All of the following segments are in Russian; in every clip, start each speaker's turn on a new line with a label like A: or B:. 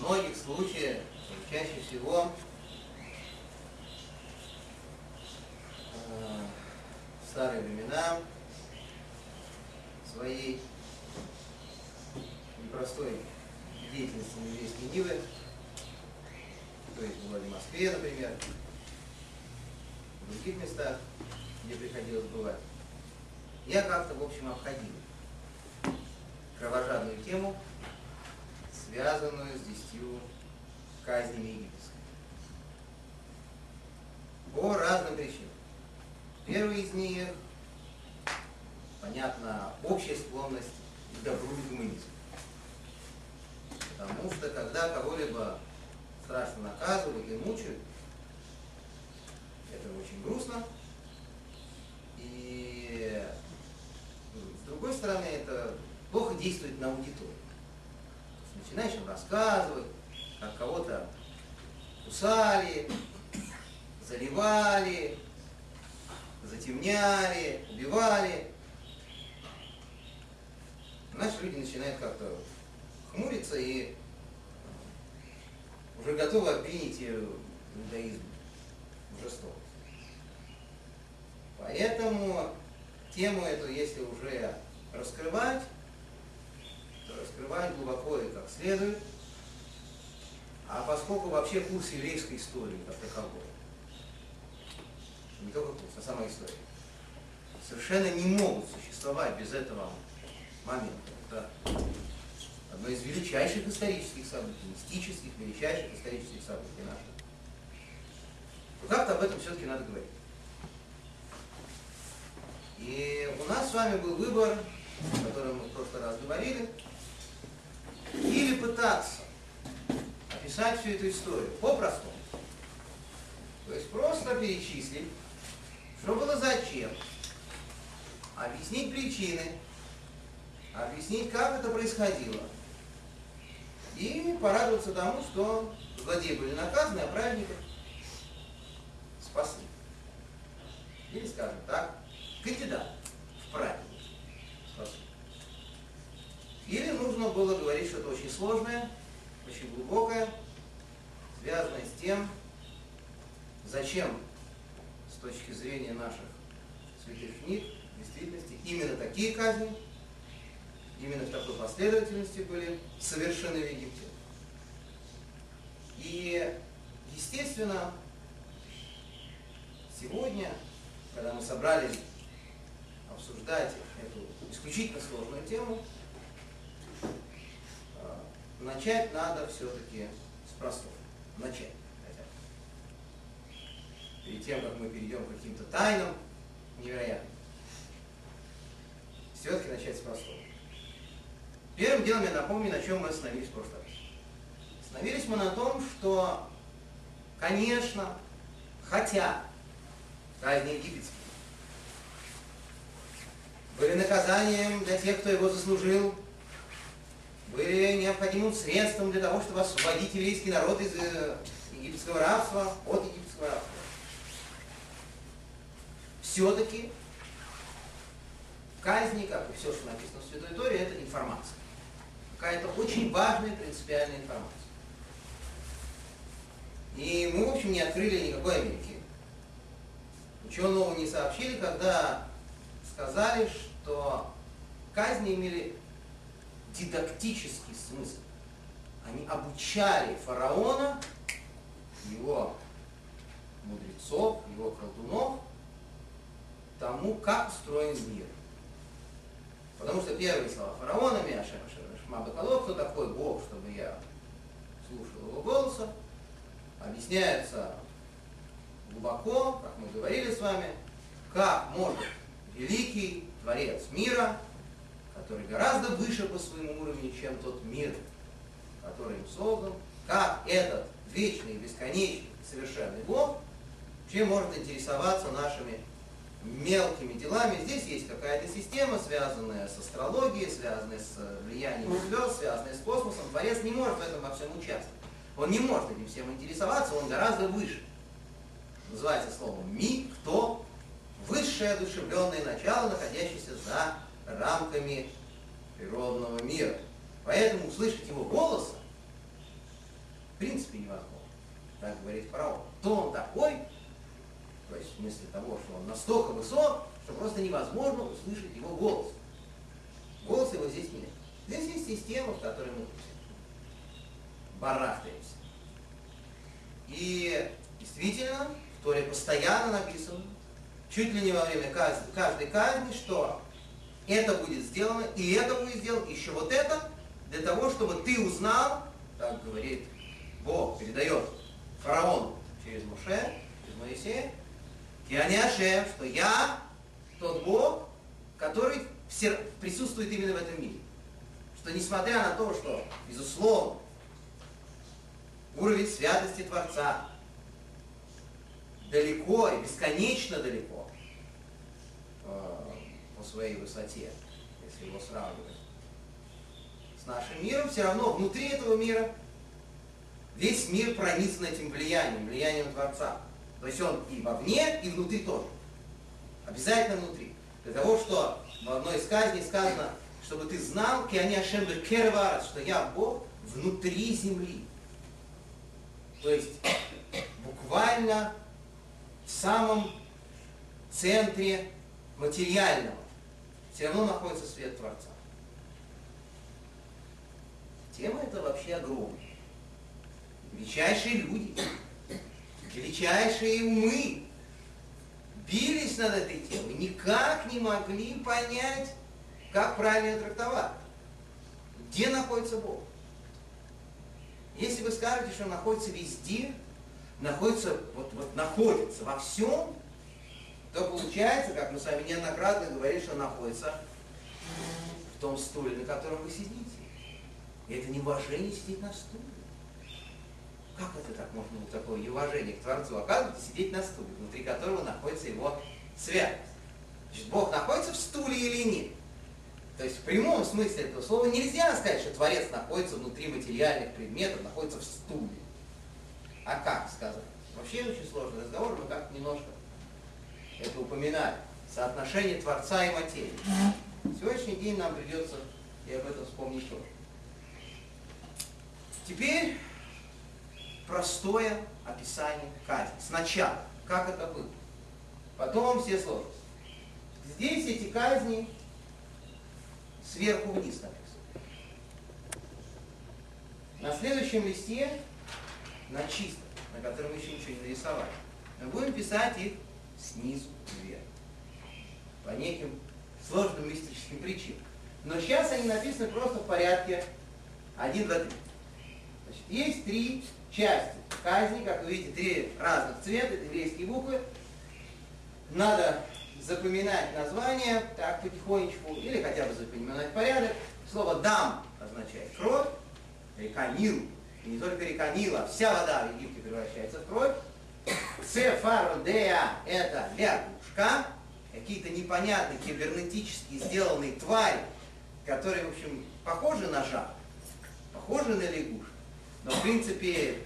A: в многих случаях, чаще всего, э, в старые времена своей непростой деятельности еврейской Нивы, то есть в Москве, например, в других местах, где приходилось бывать, я как-то, в общем, обходил кровожадную тему, связанную с десятью казнями египетскими. По разным причинам. Первый из них, понятно, общая склонность к добру и гуманизму. Потому что когда кого-либо страшно наказывают и мучают, это очень грустно. И с другой стороны, это плохо действует на аудиторию. Начинаешь им рассказывать, как кого-то кусали, заливали, затемняли, убивали. Наши люди начинают как-то хмуриться и уже готовы обвинить иудаизм в жестокости. Поэтому тему эту, если уже раскрывать, то раскрывать глубоко и как следует. А поскольку вообще курс еврейской истории как таковой, не только курс, а сама история, совершенно не могут существовать без этого момента. Это одно из величайших исторических событий, мистических, величайших исторических событий наших. Но как-то об этом все-таки надо говорить. И у нас с вами был выбор, о котором мы в прошлый раз говорили, или пытаться описать всю эту историю по-простому. То есть просто перечислить, что было зачем, объяснить причины, объяснить, как это происходило, и порадоваться тому, что злодеи были наказаны, а праведников спасли. Или, скажем так, кандидат в праведники спасли. Или нужно было говорить что-то очень сложное, очень глубокое, связанное с тем, зачем с точки зрения наших святых книг, в действительности, именно такие казни именно в такой последовательности были совершены в Египте. И, естественно, сегодня, когда мы собрались обсуждать эту исключительно сложную тему, э, начать надо все-таки с простого. Начать хотя бы. Перед тем, как мы перейдем к каким-то тайнам невероятным, все-таки начать с простого. Первым делом я напомню, на чем мы остановились в прошлый раз. Остановились мы на том, что, конечно, хотя казни египетские были наказанием для тех, кто его заслужил, были необходимым средством для того, чтобы освободить еврейский народ из э, египетского рабства, от египетского рабства. Все-таки казни, как и все, что написано в Святой Торе, это информация какая-то очень важная принципиальная информация. И мы, в общем, не открыли никакой Америки. Ничего нового не сообщили, когда сказали, что казни имели дидактический смысл. Они обучали фараона, его мудрецов, его колдунов тому, как устроен мир. Потому что первые слова фараона, Мяша, Мабакало, кто такой Бог, чтобы я слушал его голоса, объясняется глубоко, как мы говорили с вами, как может великий Творец мира, который гораздо выше по своему уровню, чем тот мир, который им создан, как этот вечный, бесконечный, совершенный Бог, чем может интересоваться нашими мелкими делами. Здесь есть какая-то система, связанная с астрологией, связанная с влиянием звезд, связанная с космосом. Творец не может в этом во всем участвовать. Он не может этим всем интересоваться, он гораздо выше. Называется словом «ми», «кто», высшее одушевленное начало, находящееся за рамками природного мира. Поэтому услышать его голоса принципе невозможно. Так говорит фараон. Кто он такой? То есть в смысле того, что он настолько высок, что просто невозможно услышать его голос. Голоса его здесь нет. Здесь есть система, в которой мы барахтаемся. И действительно, в Торе постоянно написано, чуть ли не во время казни, каждой казни, что это будет сделано, и это будет сделано, еще вот это, для того, чтобы ты узнал, так говорит Бог, передает фараону через Моше, через Моисея, Ашем, что я тот Бог, который присутствует именно в этом мире. Что несмотря на то, что, безусловно, уровень святости Творца далеко и бесконечно далеко э, по своей высоте, если его сравнивать с нашим миром, все равно внутри этого мира весь мир пронизан этим влиянием, влиянием Творца. То есть он и вовне, и внутри тоже. Обязательно внутри. Для того, что в одной из казней сказано, чтобы ты знал, что я Бог внутри земли. То есть буквально в самом центре материального все равно находится свет Творца. Тема эта вообще огромная. Величайшие люди, величайшие умы бились над этой темой, никак не могли понять, как правильно трактовать. Где находится Бог? Если вы скажете, что он находится везде, находится, вот, вот находится во всем, то получается, как мы с вами неоднократно говорили, что находится в том стуле, на котором вы сидите. И это не уважение сидеть на стуле. Как это так можно быть такое неуважение к Творцу? Оказывается, сидеть на стуле, внутри которого находится его святость. Значит, Бог находится в стуле или нет? То есть в прямом смысле этого слова нельзя сказать, что Творец находится внутри материальных предметов, находится в стуле. А как сказать? Вообще очень сложный разговор, мы как немножко это упоминали. Соотношение Творца и материи. Сегодняшний день нам придется и об этом вспомнить тоже. Теперь простое описание казни. Сначала, как это было. Потом все сложности. Здесь эти казни сверху вниз написаны. На следующем листе, на чистом, на котором еще ничего не нарисовали, мы будем писать их снизу вверх. По неким сложным мистическим причинам. Но сейчас они написаны просто в порядке 1, 2, 3. Значит, есть три части казни, как вы видите, три разных цвета, это еврейские буквы. Надо запоминать название так потихонечку, или хотя бы запоминать порядок. Слово «дам» означает кровь, река Нил, и не только река Нила, вся вода в Египте превращается в кровь. Цефародея – это лягушка, какие-то непонятные кибернетически сделанные твари, которые, в общем, похожи на жаб, похожи на лягушек но в принципе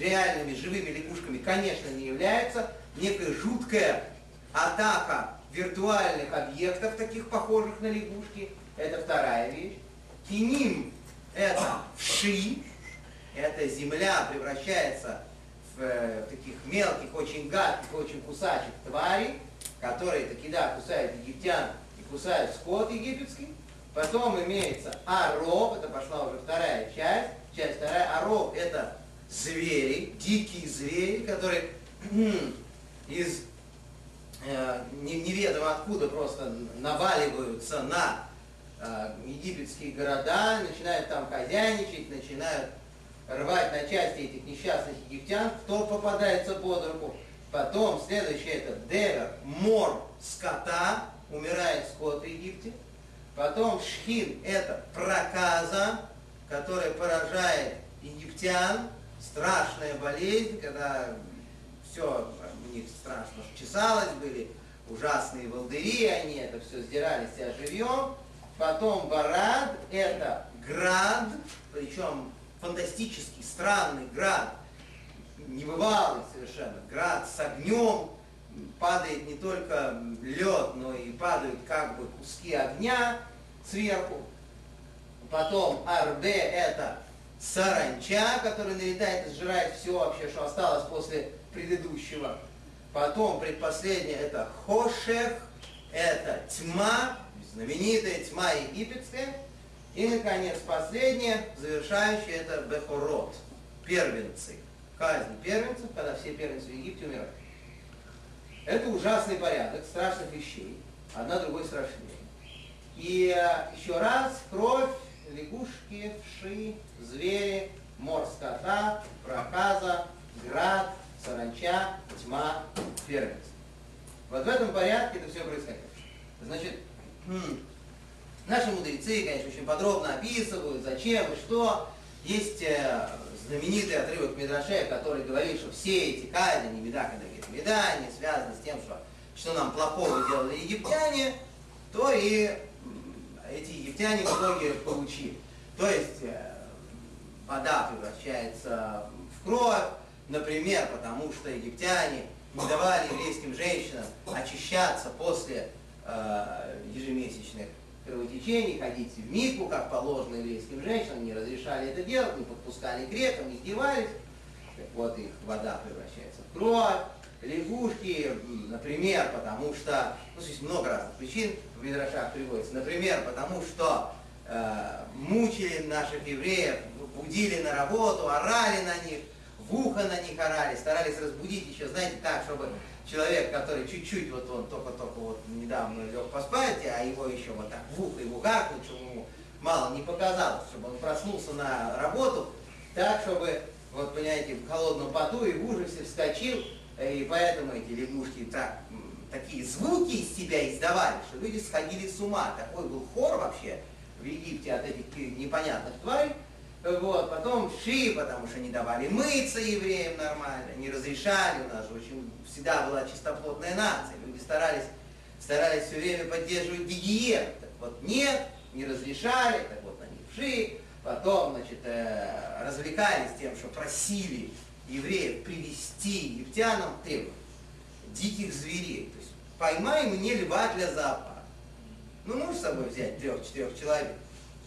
A: реальными живыми лягушками, конечно, не являются. Некая жуткая атака виртуальных объектов, таких похожих на лягушки, это вторая вещь. Киним – это вши, эта земля превращается э, таких мелких, очень гадких, очень кусачих тварей, которые таки да кусают египтян и кусают скот египетский. Потом имеется ароб, это пошла уже вторая часть, часть вторая. Ароб – это звери, дикие звери, которые из э, неведомо откуда просто наваливаются на э, египетские города, начинают там хозяйничать, начинают рвать на части этих несчастных египтян, кто попадается под руку. Потом следующее это девер, мор скота, умирает скот в Египте. Потом шхин это проказа, которая поражает египтян, страшная болезнь, когда все у них страшно чесалось, были ужасные волдыри, они это все сдирали себя живьем. Потом барад, это град, причем фантастический, странный град, небывалый совершенно, град с огнем, падает не только лед, но и падают как бы куски огня сверху. Потом РД это саранча, которая налетает и сжирает все вообще, что осталось после предыдущего. Потом предпоследнее это хошех, это тьма, знаменитая тьма египетская. И, наконец, последнее, завершающее, это бехорот, первенцы. Казнь первенцев, когда все первенцы в Египте умирают. Это ужасный порядок страшных вещей, одна другой страшнее. И э, еще раз, кровь, лягушки, вши, звери, мор скота, проказа, град, саранча, тьма, первенец. Вот в этом порядке это все происходит. Значит, хм, наши мудрецы, конечно, очень подробно описывают, зачем и что. Есть э, знаменитый отрывок Медраше, который говорит, что все эти казни, Меда, когда говорит Меда, не связаны с тем, что, что нам плохого делали египтяне, то и эти египтяне в получили. То есть э, вода превращается в кровь, например, потому что египтяне не давали еврейским женщинам очищаться после э, ежемесячных кровотечений, ходить в мику, как положено еврейским женщинам, не разрешали это делать, не подпускали грекам, не издевались. Так вот, их вода превращается в кровь. Лягушки, например, потому что, ну, здесь много разных причин в Мидрашах приводится. Например, потому что э, мучили наших евреев, будили на работу, орали на них, в ухо на них орали, старались разбудить еще, знаете, так, чтобы человек, который чуть-чуть, вот он только-только вот недавно лег поспать, а его еще вот так в ухо его гаркнуть, чтобы ему мало не показалось, чтобы он проснулся на работу, так, чтобы, вот понимаете, в холодном поту и в ужасе вскочил, и поэтому эти лягушки так, такие звуки из себя издавали, что люди сходили с ума. Такой был хор вообще в Египте от этих непонятных тварей. Вот, потом ши, потому что не давали мыться евреям нормально, не разрешали, у нас же очень всегда была чистоплотная нация, люди старались, старались все время поддерживать гигиену. Так вот нет, не разрешали, так вот они ши, потом, значит, э, развлекались тем, что просили евреев привести египтянам требования диких зверей. То есть поймай мне льва для зоопарка. Ну, можешь с собой взять трех-четырех человек.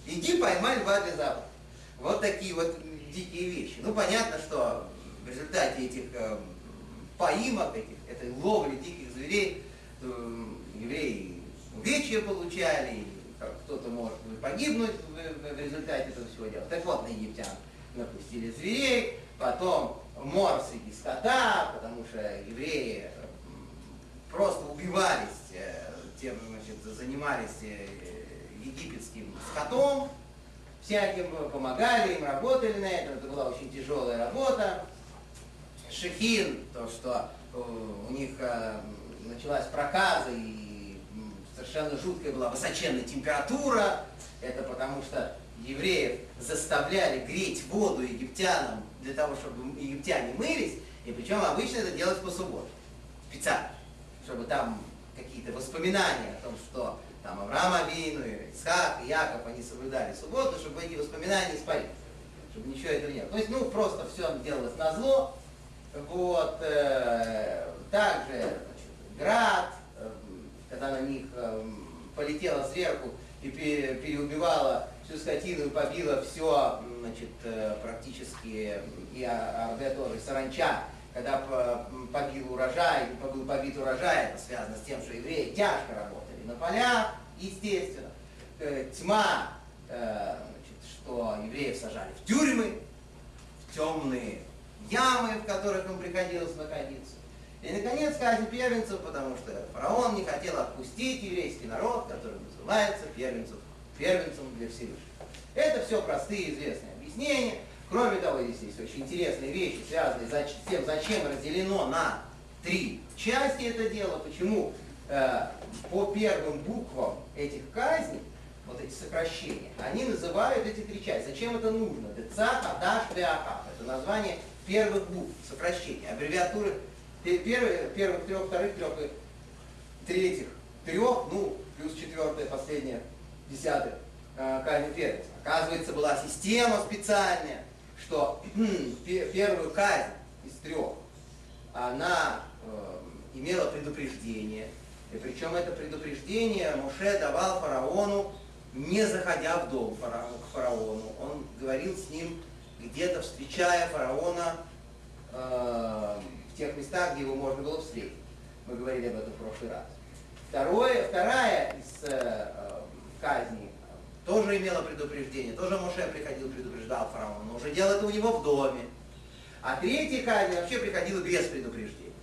A: Иди поймай льва для зоопарка. Вот такие вот дикие вещи. Ну, понятно, что в результате этих э, поимок, этих, этой ловли диких зверей, э, евреи увечья получали, кто-то может погибнуть в, в, результате этого всего дела. Так вот, на египтян напустили зверей, потом мор среди скота, потому что евреи просто убивались, э, тем, значит, занимались э, египетским скотом, всяким помогали им, работали на этом, это была очень тяжелая работа. Шехин, то, что э, у них началась проказа и совершенно жуткая была высоченная температура, это потому что евреев заставляли греть воду египтянам для того, чтобы египтяне мылись, и причем обычно это делать по субботам, специально, чтобы там какие-то воспоминания о том, что там Авраам Авину, Исхак, Яков, они соблюдали субботу, чтобы эти воспоминания испарились, чтобы ничего этого не было. То есть, ну, просто все делалось на зло. Вот, э, также значит, град, э, когда на них э, полетела сверху и переубивала всю скотину и побила все, значит, практически, и Арбе тоже, саранча, когда побил урожай, был побит урожай, это связано с тем, что евреи тяжко работали на полях, естественно. Э, тьма, э, значит, что евреев сажали в тюрьмы, в темные ямы, в которых им приходилось находиться. И, наконец, казнь первенцев, потому что фараон не хотел отпустить еврейский народ, который называется первенцев первенцем для Всевышнего. Это все простые известные объяснения. Кроме того, здесь есть очень интересные вещи, связанные с тем, зачем разделено на три части это дело, почему э, по первым буквам этих казней, вот эти сокращения, они называют эти три части. Зачем это нужно? Деца, Хадаш, Веахав. Это название первых букв, сокращения, аббревиатуры первых, первых трех, вторых трех и третьих трех, ну, плюс четвертая, последняя десятых э, казнь первенца. Оказывается, была система специальная, что первую казнь из трех, она э, имела предупреждение. И причем это предупреждение Муше давал фараону, не заходя в дом к фараону. Он говорил с ним где-то встречая фараона э, в тех местах, где его можно было встретить. Мы говорили об этом в прошлый раз. Второе, вторая из э, э казней тоже имела предупреждение, тоже Моше приходил, предупреждал фараона, но уже делал это у него в доме. А третья казнь вообще приходила без предупреждения.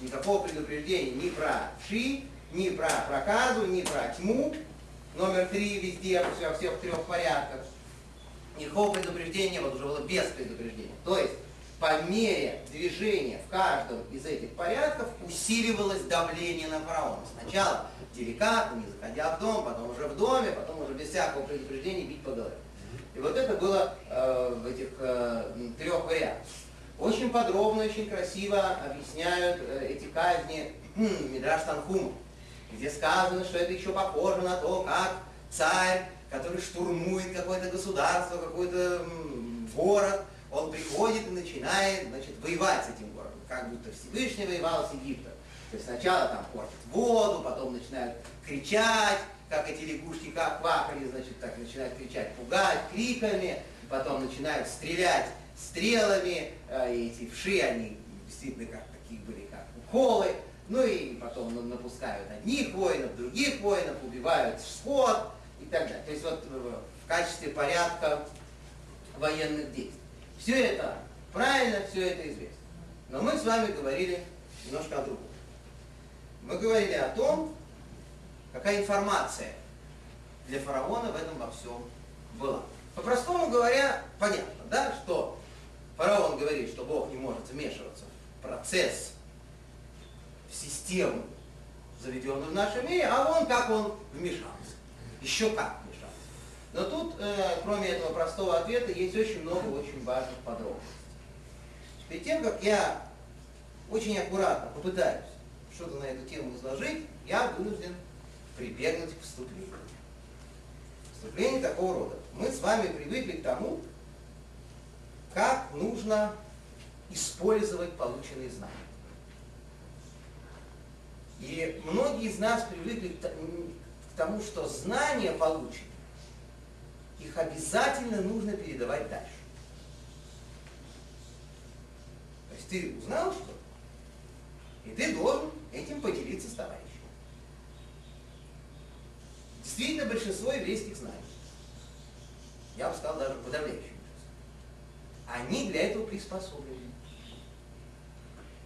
A: Никакого предупреждения ни про Ши, ни про проказу, ни про тьму. Номер три везде, во всех трех порядках. Никакого предупреждения вот уже было без предупреждения. То есть по мере движения в каждом из этих порядков усиливалось давление на фараона. Сначала деликатно, не заходя в дом, потом уже в доме, потом уже без всякого предупреждения бить по голове. И вот это было э, в этих э, трех вариантах. Очень подробно, очень красиво объясняют э, эти казни хм, Мидраш Танхум, где сказано, что это еще похоже на то, как царь, который штурмует какое-то государство, какой-то город, он приходит и начинает значит, воевать с этим городом, как будто Всевышний воевал с Египтом. То есть сначала там портят воду, потом начинают кричать, как эти лягушки как квакали, значит, так начинают кричать, пугать криками, потом начинают стрелять стрелами, э, и эти вши, они действительно как такие были, как уколы, ну и потом напускают одних воинов, других воинов, убивают скот и так далее. То есть вот в качестве порядка военных действий. Все это правильно, все это известно. Но мы с вами говорили немножко о другом. Мы говорили о том, какая информация для фараона в этом во всем была. По-простому говоря, понятно, да, что фараон говорит, что Бог не может вмешиваться в процесс, в систему, заведенную в нашем мире, а он, как он вмешался. Еще как но тут, э, кроме этого простого ответа, есть очень много очень важных подробностей. Перед тем, как я очень аккуратно попытаюсь что-то на эту тему изложить, я вынужден прибегнуть к вступлению. Вступление такого рода. Мы с вами привыкли к тому, как нужно использовать полученные знания. И многие из нас привыкли к тому, что знания полученные их обязательно нужно передавать дальше. То есть ты узнал что и ты должен этим поделиться с товарищем. Действительно, большинство еврейских знаний, я бы сказал даже подавляющее они для этого приспособлены.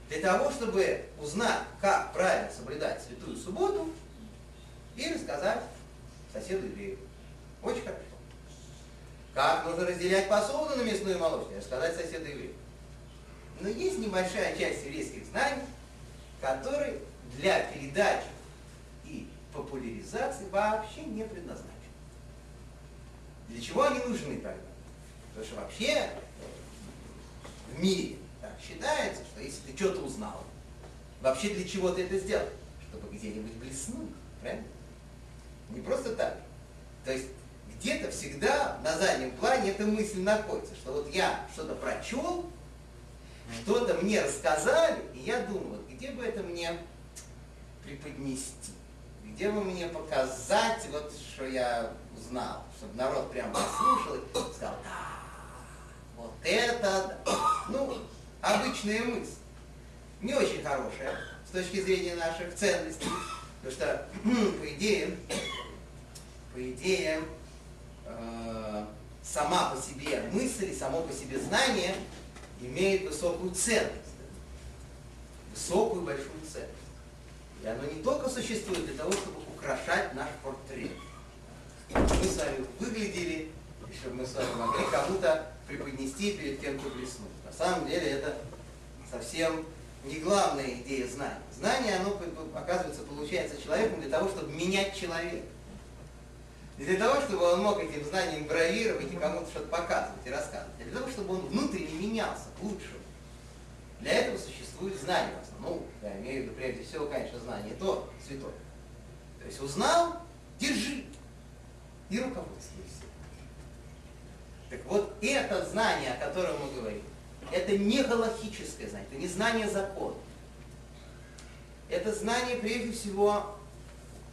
A: Для того, чтобы узнать, как правильно соблюдать святую субботу, и рассказать соседу еврею. Очень хорошо. Как нужно разделять посуду на мясную и молочную, сказать соседу еврею. Но есть небольшая часть еврейских знаний, которые для передачи и популяризации вообще не предназначены. Для чего они нужны тогда? Потому что вообще в мире считается, что если ты что-то узнал, вообще для чего ты это сделал? Чтобы где-нибудь блеснуть, правильно? Не просто так. То есть где-то всегда на заднем плане эта мысль находится, что вот я что-то прочел, что-то мне рассказали, и я думаю, вот где бы это мне преподнести, где бы мне показать, вот что я узнал, чтобы народ прям послушал и сказал, да, вот это, да. ну, обычная мысль, не очень хорошая с точки зрения наших ценностей, потому что, по идее, по идее, э, сама по себе мысль и само по себе знание имеет высокую ценность. Высокую большую ценность. И оно не только существует для того, чтобы украшать наш портрет. Мы с вами выглядели, и чтобы мы с вами могли кому-то преподнести перед кем-то блеснуть. На самом деле это совсем не главная идея знания. Знание, оно, оказывается, получается человеком для того, чтобы менять человека. Не для того, чтобы он мог этим знанием бравировать и кому-то что-то показывать и рассказывать, а для того, чтобы он внутренне менялся к лучшему. Для этого существует знание в основном. Ну, я имею в виду прежде всего, конечно, знание то святое. То есть узнал, держи и руководствуйся. Так вот, это знание, о котором мы говорим, это не галактическое знание, это не знание закона. Это знание, прежде всего,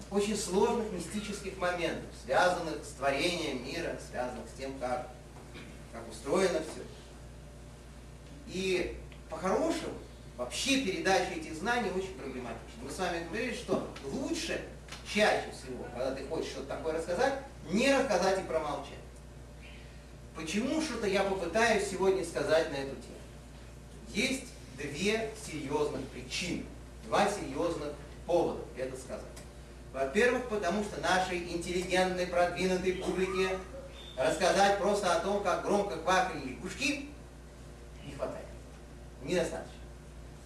A: очень сложных мистических моментов, связанных с творением мира, связанных с тем, как, как устроено все. И по-хорошему, вообще передача этих знаний очень проблематична. Мы с вами говорили, что лучше, чаще всего, когда ты хочешь что-то такое рассказать, не рассказать и промолчать. Почему что-то я попытаюсь сегодня сказать на эту тему? Есть две серьезных причины, два серьезных повода это сказать. Во-первых, потому что нашей интеллигентной, продвинутой публике рассказать просто о том, как громко квакали лягушки, не хватает. Недостаточно.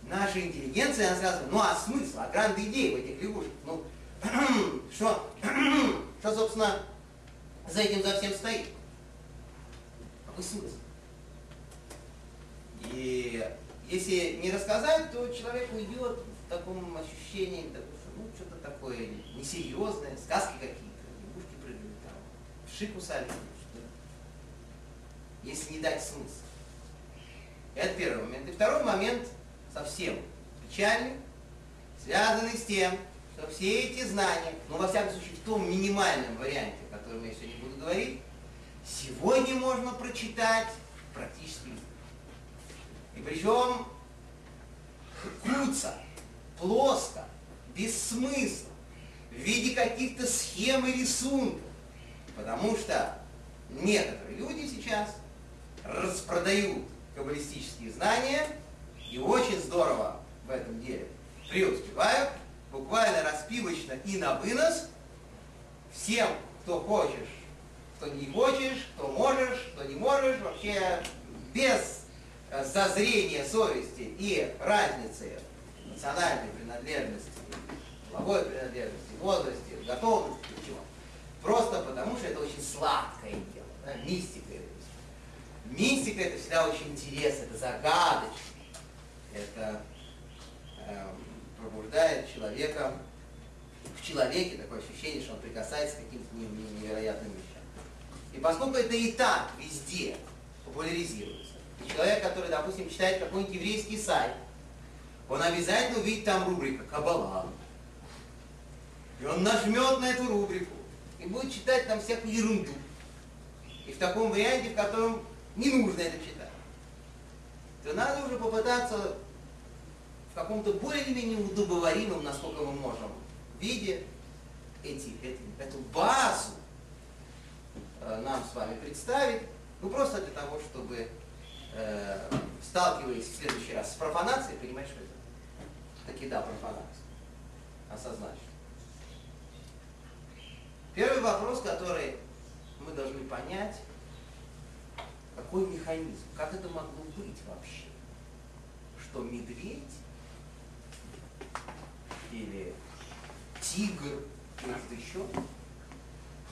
A: Наша интеллигенция рассказывает, ну а смысл, а гранды идеи в этих лягушках? Ну, что, что, собственно, за этим за всем стоит? Смысл? И если не рассказать, то человек уйдет в таком ощущении, ну, что-то такое несерьезное, сказки какие-то, лягушки прыгали там, вши кусали, что если не дать смысл. Это первый момент. И второй момент совсем печальный, связанный с тем, что все эти знания, ну, во всяком случае, в том минимальном варианте, о котором я сегодня буду говорить, сегодня можно прочитать практически И причем куца, плоско, без смысла, в виде каких-то схем и рисунков. Потому что некоторые люди сейчас распродают каббалистические знания и очень здорово в этом деле преуспевают, буквально распивочно и на вынос всем, кто хочешь, кто не хочешь, кто можешь, кто не можешь, вообще без э, зазрения совести и разницы национальной принадлежности половой принадлежности, возрасте, готовности, чего. Просто потому, что это очень сладкое дело. Да? Мистика. Мистика это всегда очень интересно, это загадочно. Это э, пробуждает человека, в человеке такое ощущение, что он прикасается к каким-то невероятным. И поскольку это и так везде популяризируется, человек, который, допустим, читает какой-нибудь еврейский сайт, он обязательно увидит там рубрика «Каббала», и он нажмет на эту рубрику и будет читать там всякую ерунду. И в таком варианте, в котором не нужно это читать. То надо уже попытаться в каком-то более или менее удобоваримом, насколько мы можем, виде эти, эти, эту базу нам с вами представить, ну просто для того, чтобы э, сталкиваясь в следующий раз с профанацией, понимать, что это таки да, профанация. Осознать. Первый вопрос, который мы должны понять, какой механизм, как это могло быть вообще, что медведь или тигр или что еще,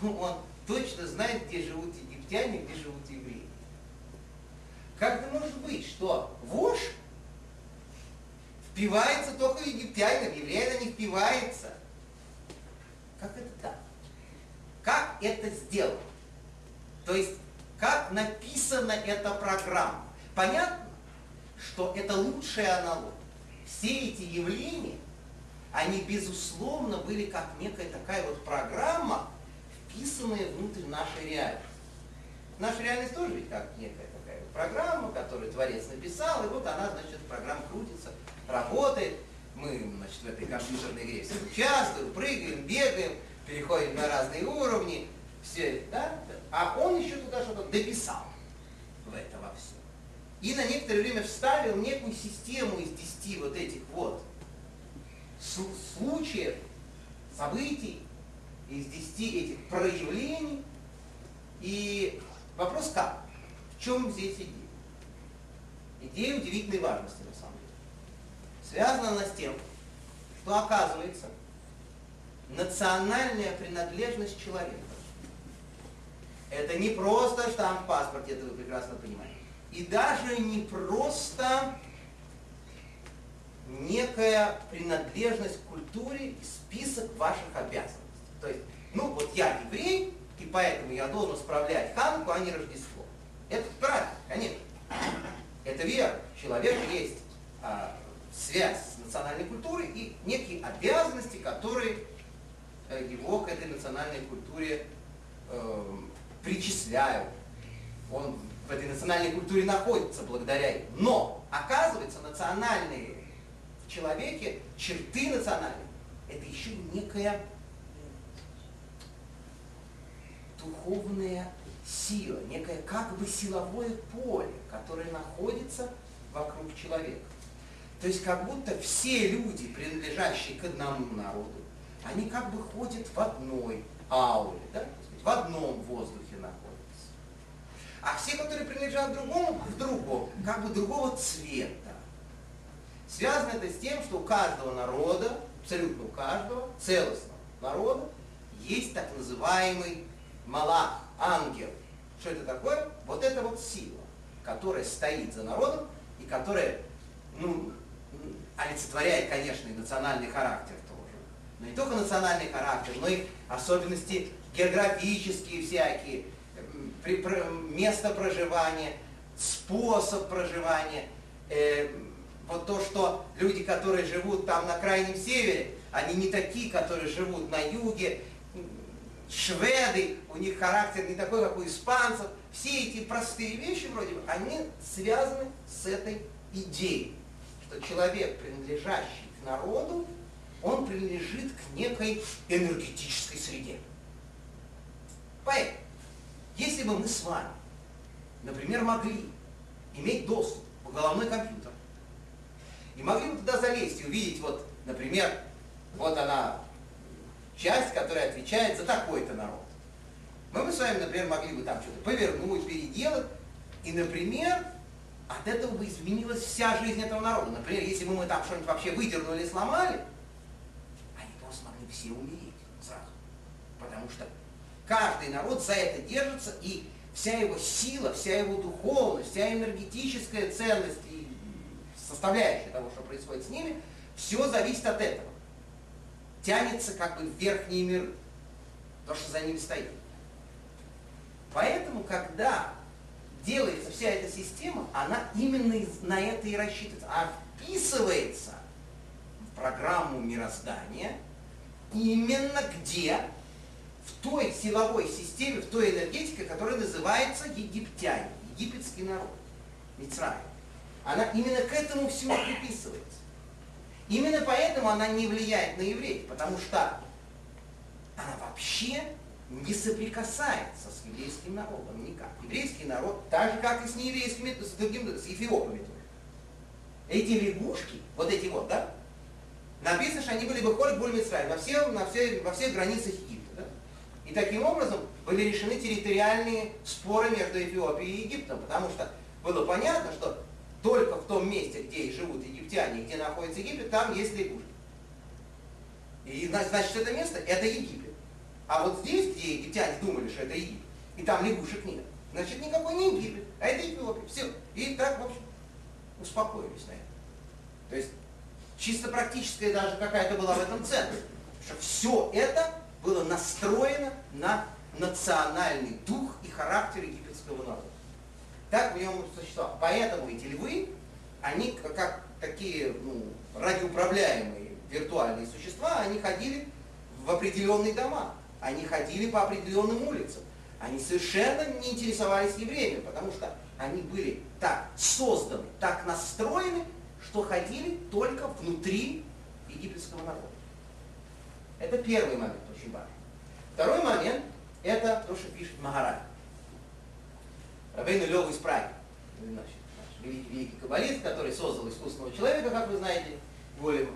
A: он точно знает, где живут египтяне, где живут евреи. Как это может быть, что вошь впивается только египтянам, евреям не впивается? Как это так? Как это сделано? То есть, как написана эта программа? Понятно, что это лучшая аналогия. Все эти явления, они безусловно были как некая такая вот программа, вписанная внутрь нашей реальности. Наша реальность тоже ведь как некая такая вот программа, которую Творец написал, и вот она, значит, программа крутится, работает. Мы, значит, в этой компьютерной игре все участвуем, прыгаем, бегаем, переходим на разные уровни, все, да? А он еще туда что-то дописал в это во все. И на некоторое время вставил некую систему из десяти вот этих вот случаев, событий, из десяти этих проявлений. И вопрос как? В чем здесь идея? Идея удивительной важности на самом деле. Связана она с тем, что оказывается, национальная принадлежность человека. Это не просто штамп в паспорте, это вы прекрасно понимаете. И даже не просто некая принадлежность к культуре и список ваших обязанностей. То есть, ну вот я еврей, и поэтому я должен справлять Ханку, а не Рождество. Это правильно, конечно. Это вера. Человек есть а, связь с национальной культурой и некие обязанности, которые Э, его к этой национальной культуре э, причисляют. Он в этой национальной культуре находится благодаря им. Но, оказывается, национальные в человеке, черты национальные, это еще некая духовная сила, некое как бы силовое поле, которое находится вокруг человека. То есть как будто все люди, принадлежащие к одному народу, они как бы ходят в одной ауре, да? в одном воздухе находятся. А все, которые принадлежат другому, в другом, как бы другого цвета. Связано это с тем, что у каждого народа, абсолютно у каждого, целостного народа, есть так называемый малах, ангел. Что это такое? Вот это вот сила, которая стоит за народом и которая, ну, олицетворяет, конечно, и национальный характер тоже. Но не только национальный характер, но и особенности географические всякие, место проживания, способ проживания. Э, вот то, что люди, которые живут там на крайнем севере, они не такие, которые живут на юге, шведы, у них характер не такой, как у испанцев. Все эти простые вещи, вроде бы, они связаны с этой идеей, что человек, принадлежащий к народу, он принадлежит к некой энергетической среде. Поэтому, если бы мы с вами, например, могли иметь доступ в головной компьютер, и могли бы туда залезть и увидеть, вот, например, вот она, часть, которая отвечает за такой-то народ. Мы бы с вами, например, могли бы там что-то повернуть, переделать, и, например, от этого бы изменилась вся жизнь этого народа. Например, если бы мы там что-нибудь вообще выдернули сломали, они просто могли все умереть сразу. Потому что каждый народ за это держится, и вся его сила, вся его духовность, вся энергетическая ценность и составляющая того, что происходит с ними, все зависит от этого тянется как бы в верхние миры, то, что за ним стоит. Поэтому, когда делается вся эта система, она именно на это и рассчитывается, а вписывается в программу мироздания именно где? В той силовой системе, в той энергетике, которая называется египтяне, египетский народ, Мицрай. Она именно к этому всему приписывается. Именно поэтому она не влияет на евреев, потому что она вообще не соприкасается с еврейским народом никак. Еврейский народ, так же, как и с нееврейскими, с другим, с эфиопами. Эти лягушки, вот эти вот, да, написано, что они были бы холь буль во, все, на все, во всех границах Египта. Да? И таким образом были решены территориальные споры между Эфиопией и Египтом, потому что было понятно, что только в том месте, где живут египтяне, где находится Египет, там есть лягушки. И значит, это место – это Египет. А вот здесь, где египтяне думали, что это Египет, и там лягушек нет, значит, никакой не Египет, а это Эфиопия. Все. И так, в общем, успокоились на это. То есть, чисто практическая даже какая-то была в этом центре. Что все это было настроено на национальный дух и характер египетского народа. Так в нем существовало. Поэтому эти львы, они как такие ну, радиоуправляемые виртуальные существа, они ходили в определенные дома, они ходили по определенным улицам. Они совершенно не интересовались евреями, потому что они были так созданы, так настроены, что ходили только внутри египетского народа. Это первый момент, очень важный. Второй момент, это то, что пишет Магараль. Рабейну Леву из Праги, великий, великий каббалист, который создал искусственного человека, как вы знаете, Голема.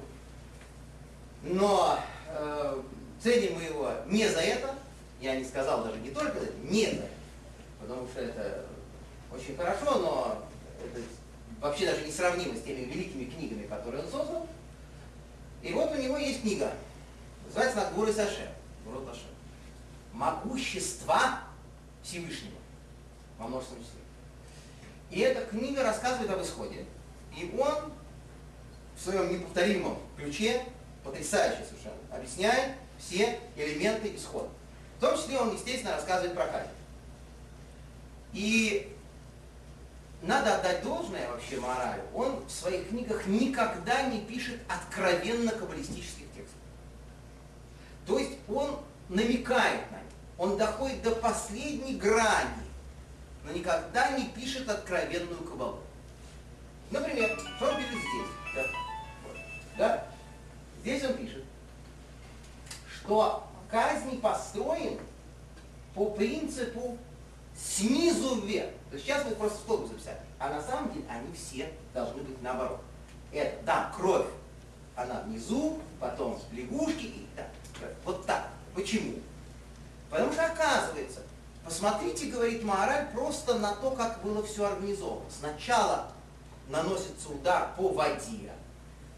A: Но э, ценим мы его не за это, я не сказал даже не только за это, не за это, потому что это очень хорошо, но это вообще даже не сравнимо с теми великими книгами, которые он создал. И вот у него есть книга, называется «Надгуры Саше», Могущество Всевышнего во множественном числе. И эта книга рассказывает об исходе. И он в своем неповторимом ключе, потрясающе совершенно, объясняет все элементы исхода. В том числе он, естественно, рассказывает про Катю. И надо отдать должное вообще моралю. Он в своих книгах никогда не пишет откровенно каббалистических текстов. То есть он намекает на них. Он доходит до последней грани но никогда не пишет откровенную кабалу. Например, что он пишет здесь? Да? да? Здесь он пишет, что казнь построен по принципу снизу вверх. То есть сейчас мы просто скобку записали. А на самом деле они все должны быть наоборот. Это, да, кровь, она внизу, потом лягушки и так. Вот так. Почему? Потому что оказывается, посмотрите, говорит Мораль, просто на то, как было все организовано. Сначала наносится удар по воде,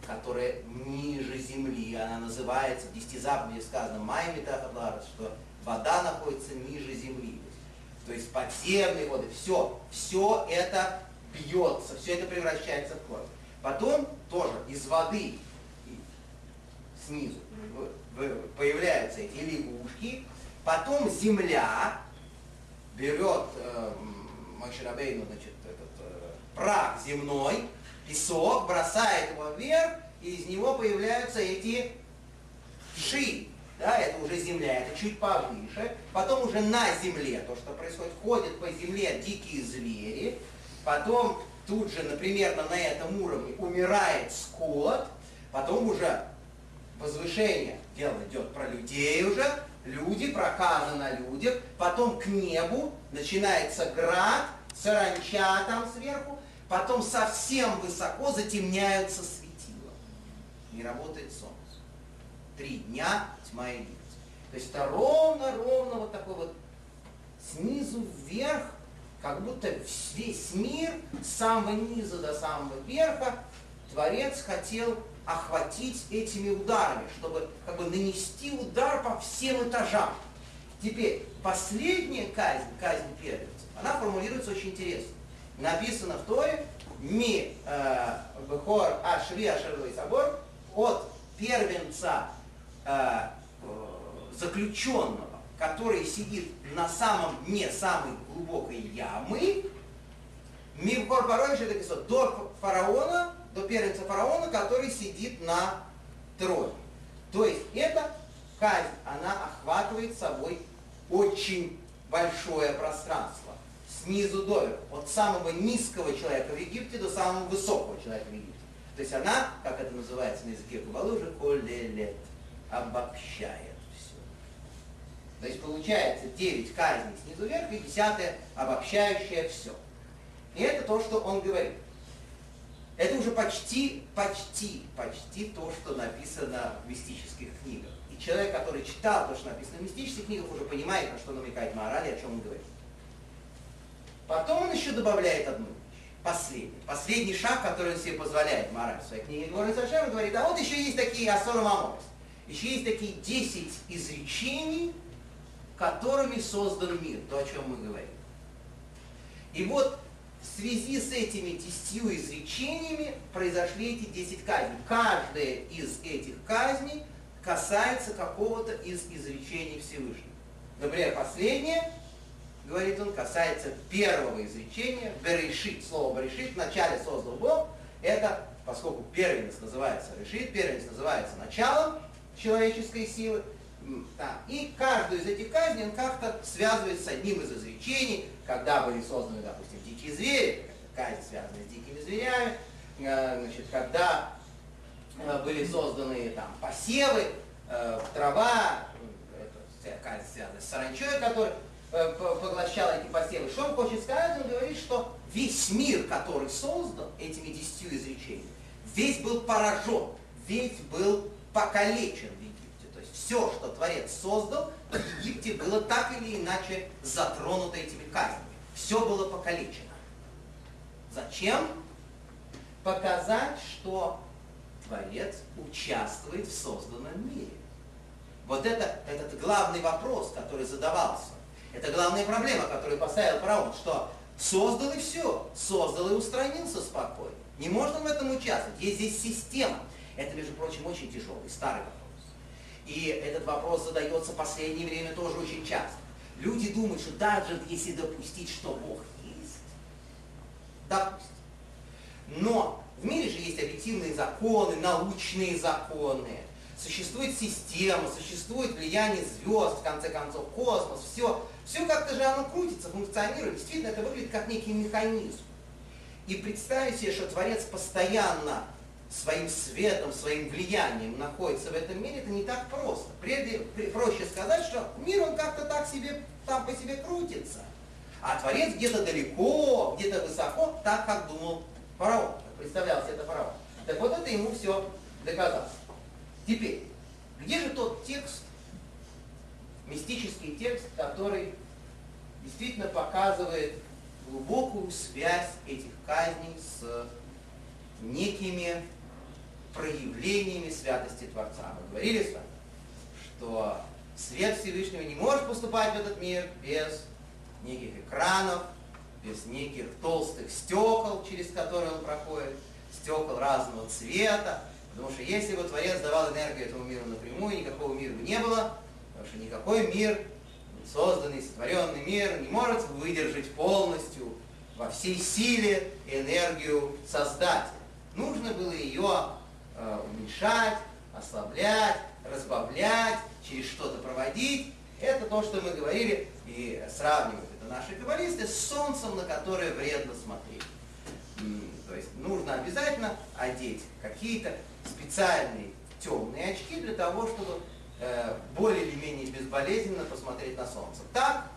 A: которая ниже земли, она называется, в десяти заповедях сказано, Майми что вода находится ниже земли. То есть подземные воды, все, все это бьется, все это превращается в кровь. Потом тоже из воды снизу появляются эти лягушки, потом земля берет э, Мойширабейну, значит, этот э, прах земной, песок, бросает его вверх, и из него появляются эти ши. Да, это уже земля, это чуть повыше. Потом уже на земле, то, что происходит, ходят по земле дикие звери. Потом тут же, например, на этом уровне умирает скот. Потом уже возвышение, дело идет про людей уже, люди, проказы на людях, потом к небу начинается град, саранча там сверху, потом совсем высоко затемняются светила. Не работает солнце. Три дня тьма Египта. То есть это ровно-ровно вот такой вот снизу вверх, как будто весь мир с самого низа до самого верха Творец хотел охватить этими ударами, чтобы как бы нанести удар по всем этажам. Теперь, последняя казнь, казнь первенцев, она формулируется очень интересно. Написано в Торе, ми э, бхор ашви ашерлой собор, от первенца э, заключенного, который сидит на самом дне самой глубокой ямы, Мивкор Парой это написано, до фараона до первенца фараона, который сидит на троне. То есть эта казнь, она охватывает собой очень большое пространство. Снизу до верху. От самого низкого человека в Египте до самого высокого человека в Египте. То есть она, как это называется на языке Кабалы, уже колелет, обобщает все. То есть получается 9 казней снизу вверх и 10 обобщающее все. И это то, что он говорит. Это уже почти, почти, почти то, что написано в мистических книгах. И человек, который читал то, что написано в мистических книгах, уже понимает, на что намекает мораль и о чем он говорит. Потом он еще добавляет одну вещь. Последний. Последний шаг, который он себе позволяет мораль в своей книге Гворин Сашем, говорит, а вот еще есть такие асоромаморс. Еще есть такие 10 изречений, которыми создан мир, то, о чем мы говорим. И вот в связи с этими десятью изречениями произошли эти десять казней. Каждая из этих казней касается какого-то из изречений Всевышнего. Например, последнее, говорит он, касается первого изречения, Берешит, слово Берешит, в начале создал Бог, это, поскольку первенец называется Решит, первенец называется началом человеческой силы, да. И каждую из этих казней он как-то связывает с одним из изречений, когда были созданы, допустим, дикие звери, казнь связана с дикими зверями, э, значит, когда э, были созданы там посевы, э, трава, это казнь связана с саранчой, которая поглощала эти посевы. Что он хочет сказать? Он говорит, что весь мир, который создан этими десятью изречениями, весь был поражен, весь был покалечен, все, что Творец создал, в Египте было так или иначе затронуто этими казнями. Все было покалечено. Зачем? Показать, что Творец участвует в созданном мире. Вот это этот главный вопрос, который задавался. Это главная проблема, которую поставил фараон, что создал и все, создал и устранился спокойно. Не можно в этом участвовать. Есть здесь система. Это, между прочим, очень тяжелый, старый вопрос. И этот вопрос задается в последнее время тоже очень часто. Люди думают, что даже если допустить, что Бог есть, допустим. Но в мире же есть объективные законы, научные законы, существует система, существует влияние звезд, в конце концов, космос, все. все как-то же оно крутится, функционирует. Действительно, это выглядит как некий механизм. И представить себе, что Творец постоянно своим светом, своим влиянием находится в этом мире, это не так просто. Прежде, проще сказать, что мир, он как-то так себе, там по себе крутится. А Творец где-то далеко, где-то высоко, так, как думал фараон, как представлял себе это фараон. Так вот это ему все доказал. Теперь, где же тот текст, мистический текст, который действительно показывает глубокую связь этих казней с некими проявлениями святости Творца. Мы говорили с вами, что свет Всевышнего не может поступать в этот мир без неких экранов, без неких толстых стекол, через которые он проходит, стекол разного цвета, потому что если бы Творец давал энергию этому миру напрямую, никакого мира бы не было, потому что никакой мир, созданный, сотворенный мир, не может выдержать полностью во всей силе энергию Создателя. Нужно было ее уменьшать, ослаблять, разбавлять, через что-то проводить. Это то, что мы говорили и сравнивают это наши каббалисты с солнцем, на которое вредно смотреть. То есть нужно обязательно одеть какие-то специальные темные очки для того, чтобы э, более или менее безболезненно посмотреть на солнце. Так,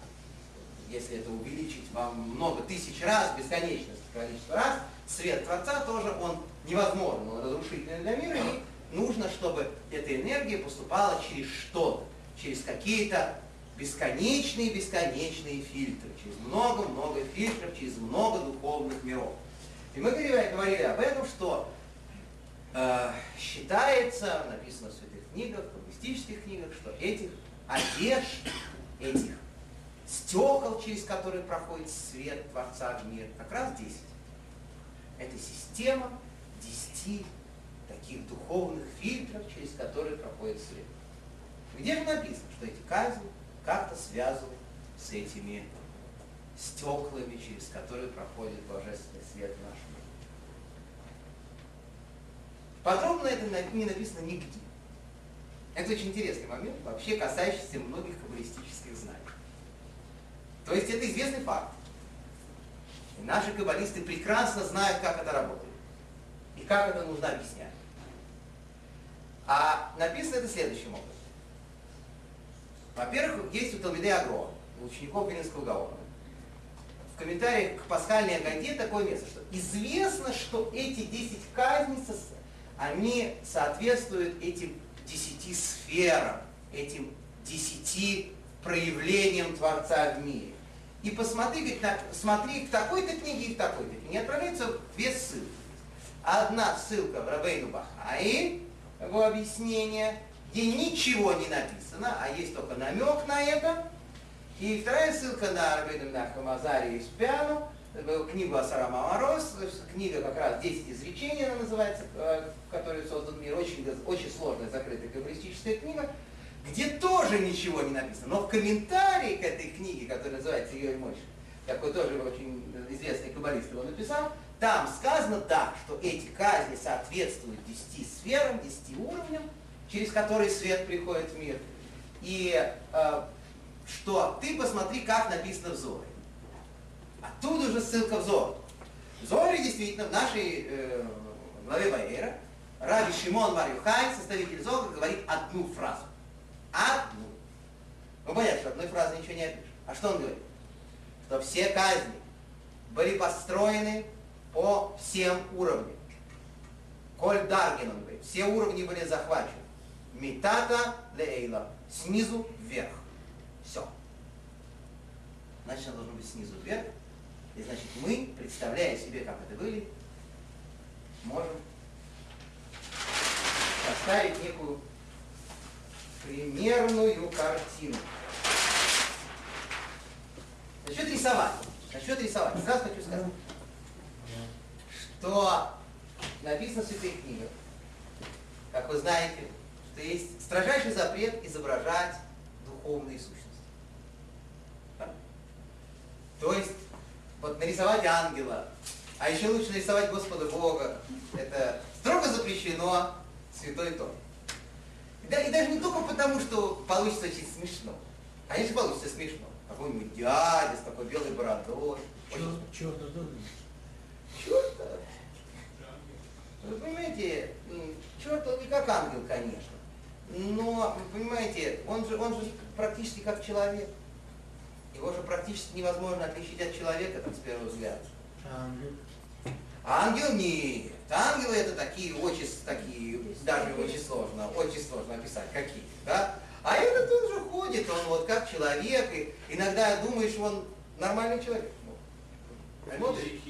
A: если это увеличить вам много тысяч раз, бесконечность количество раз, свет Творца тоже он невозможен, он разрушительный для мира, и нужно, чтобы эта энергия поступала через что-то, через какие-то бесконечные-бесконечные фильтры, через много-много фильтров, через много духовных миров. И мы говорили об этом, что э, считается, написано в святых книгах, в мистических книгах, что этих одежд, этих стекол, через которые проходит свет Творца в мир, как раз 10. Это система 10 таких духовных фильтров, через которые проходит свет. Где же написано, что эти казни как-то связывают с этими стеклами, через которые проходит божественный свет в нашем мире? Подробно это не написано нигде. Это очень интересный момент, вообще касающийся многих каббалистических знаний. То есть это известный факт. И наши каббалисты прекрасно знают, как это работает. И как это нужно объяснять. А написано это следующим образом. Во-первых, есть у Талмидей Агро, у учеников Виленского Гаона. В комментариях к пасхальной Агаде такое место, что известно, что эти 10 казней, они соответствуют этим 10 сферам, этим 10 проявлениям Творца в мире. И посмотри, говорит, на, смотри в такой-то книге и в такой-то книге. Отправляются две ссылки. Одна ссылка в Рабейну Бахаи, его объяснение, где ничего не написано, а есть только намек на это. И вторая ссылка на Рабейну Мазари из Пиану, книгу Асарама Мороз, книга как раз 10 изречений, она называется, э, в которой создан мир, очень, очень сложная, закрытая каббалистическая книга где тоже ничего не написано. Но в комментарии к этой книге, которая называется «Ее и мощь», такой тоже очень известный каббалист его написал, там сказано, да, что эти казни соответствуют 10 сферам, 10 уровням, через которые свет приходит в мир. И э, что ты посмотри, как написано в Зоре. Оттуда же ссылка в Зор. В Зоре действительно в нашей э, главе Ваера Раби Шимон Варюхай, составитель Зора, говорит одну фразу одну. Вы понятно, что одной фразой ничего не опишешь. А что он говорит? Что все казни были построены по всем уровням. Коль Даргин, он говорит, все уровни были захвачены. Митата лейла, снизу вверх. Все. Значит, оно должно быть снизу вверх. И значит, мы, представляя себе, как это были, можем составить некую примерную картину. Насчет рисовать. Насчет рисовать. Сразу хочу сказать, что написано в святых книгах, как вы знаете, что есть строжайший запрет изображать духовные сущности. То есть, вот нарисовать ангела, а еще лучше нарисовать Господа Бога, это строго запрещено святой. Да, и даже не только потому, что получится очень смешно. Конечно, получится смешно. какой-нибудь дядя с такой белой бородой.
B: Черт, черт?
A: Черт, вы понимаете, черт он не как ангел, конечно. Но, вы понимаете, он же, он же практически как человек. Его же практически невозможно отличить от человека, там, с первого взгляда.
B: Ангел.
A: Ангел нет. Ангелы это такие очень, такие, даже очень сложно, очень сложно описать, какие, да? А этот он же ходит, он вот как человек, и иногда думаешь, он нормальный человек. Смотришь,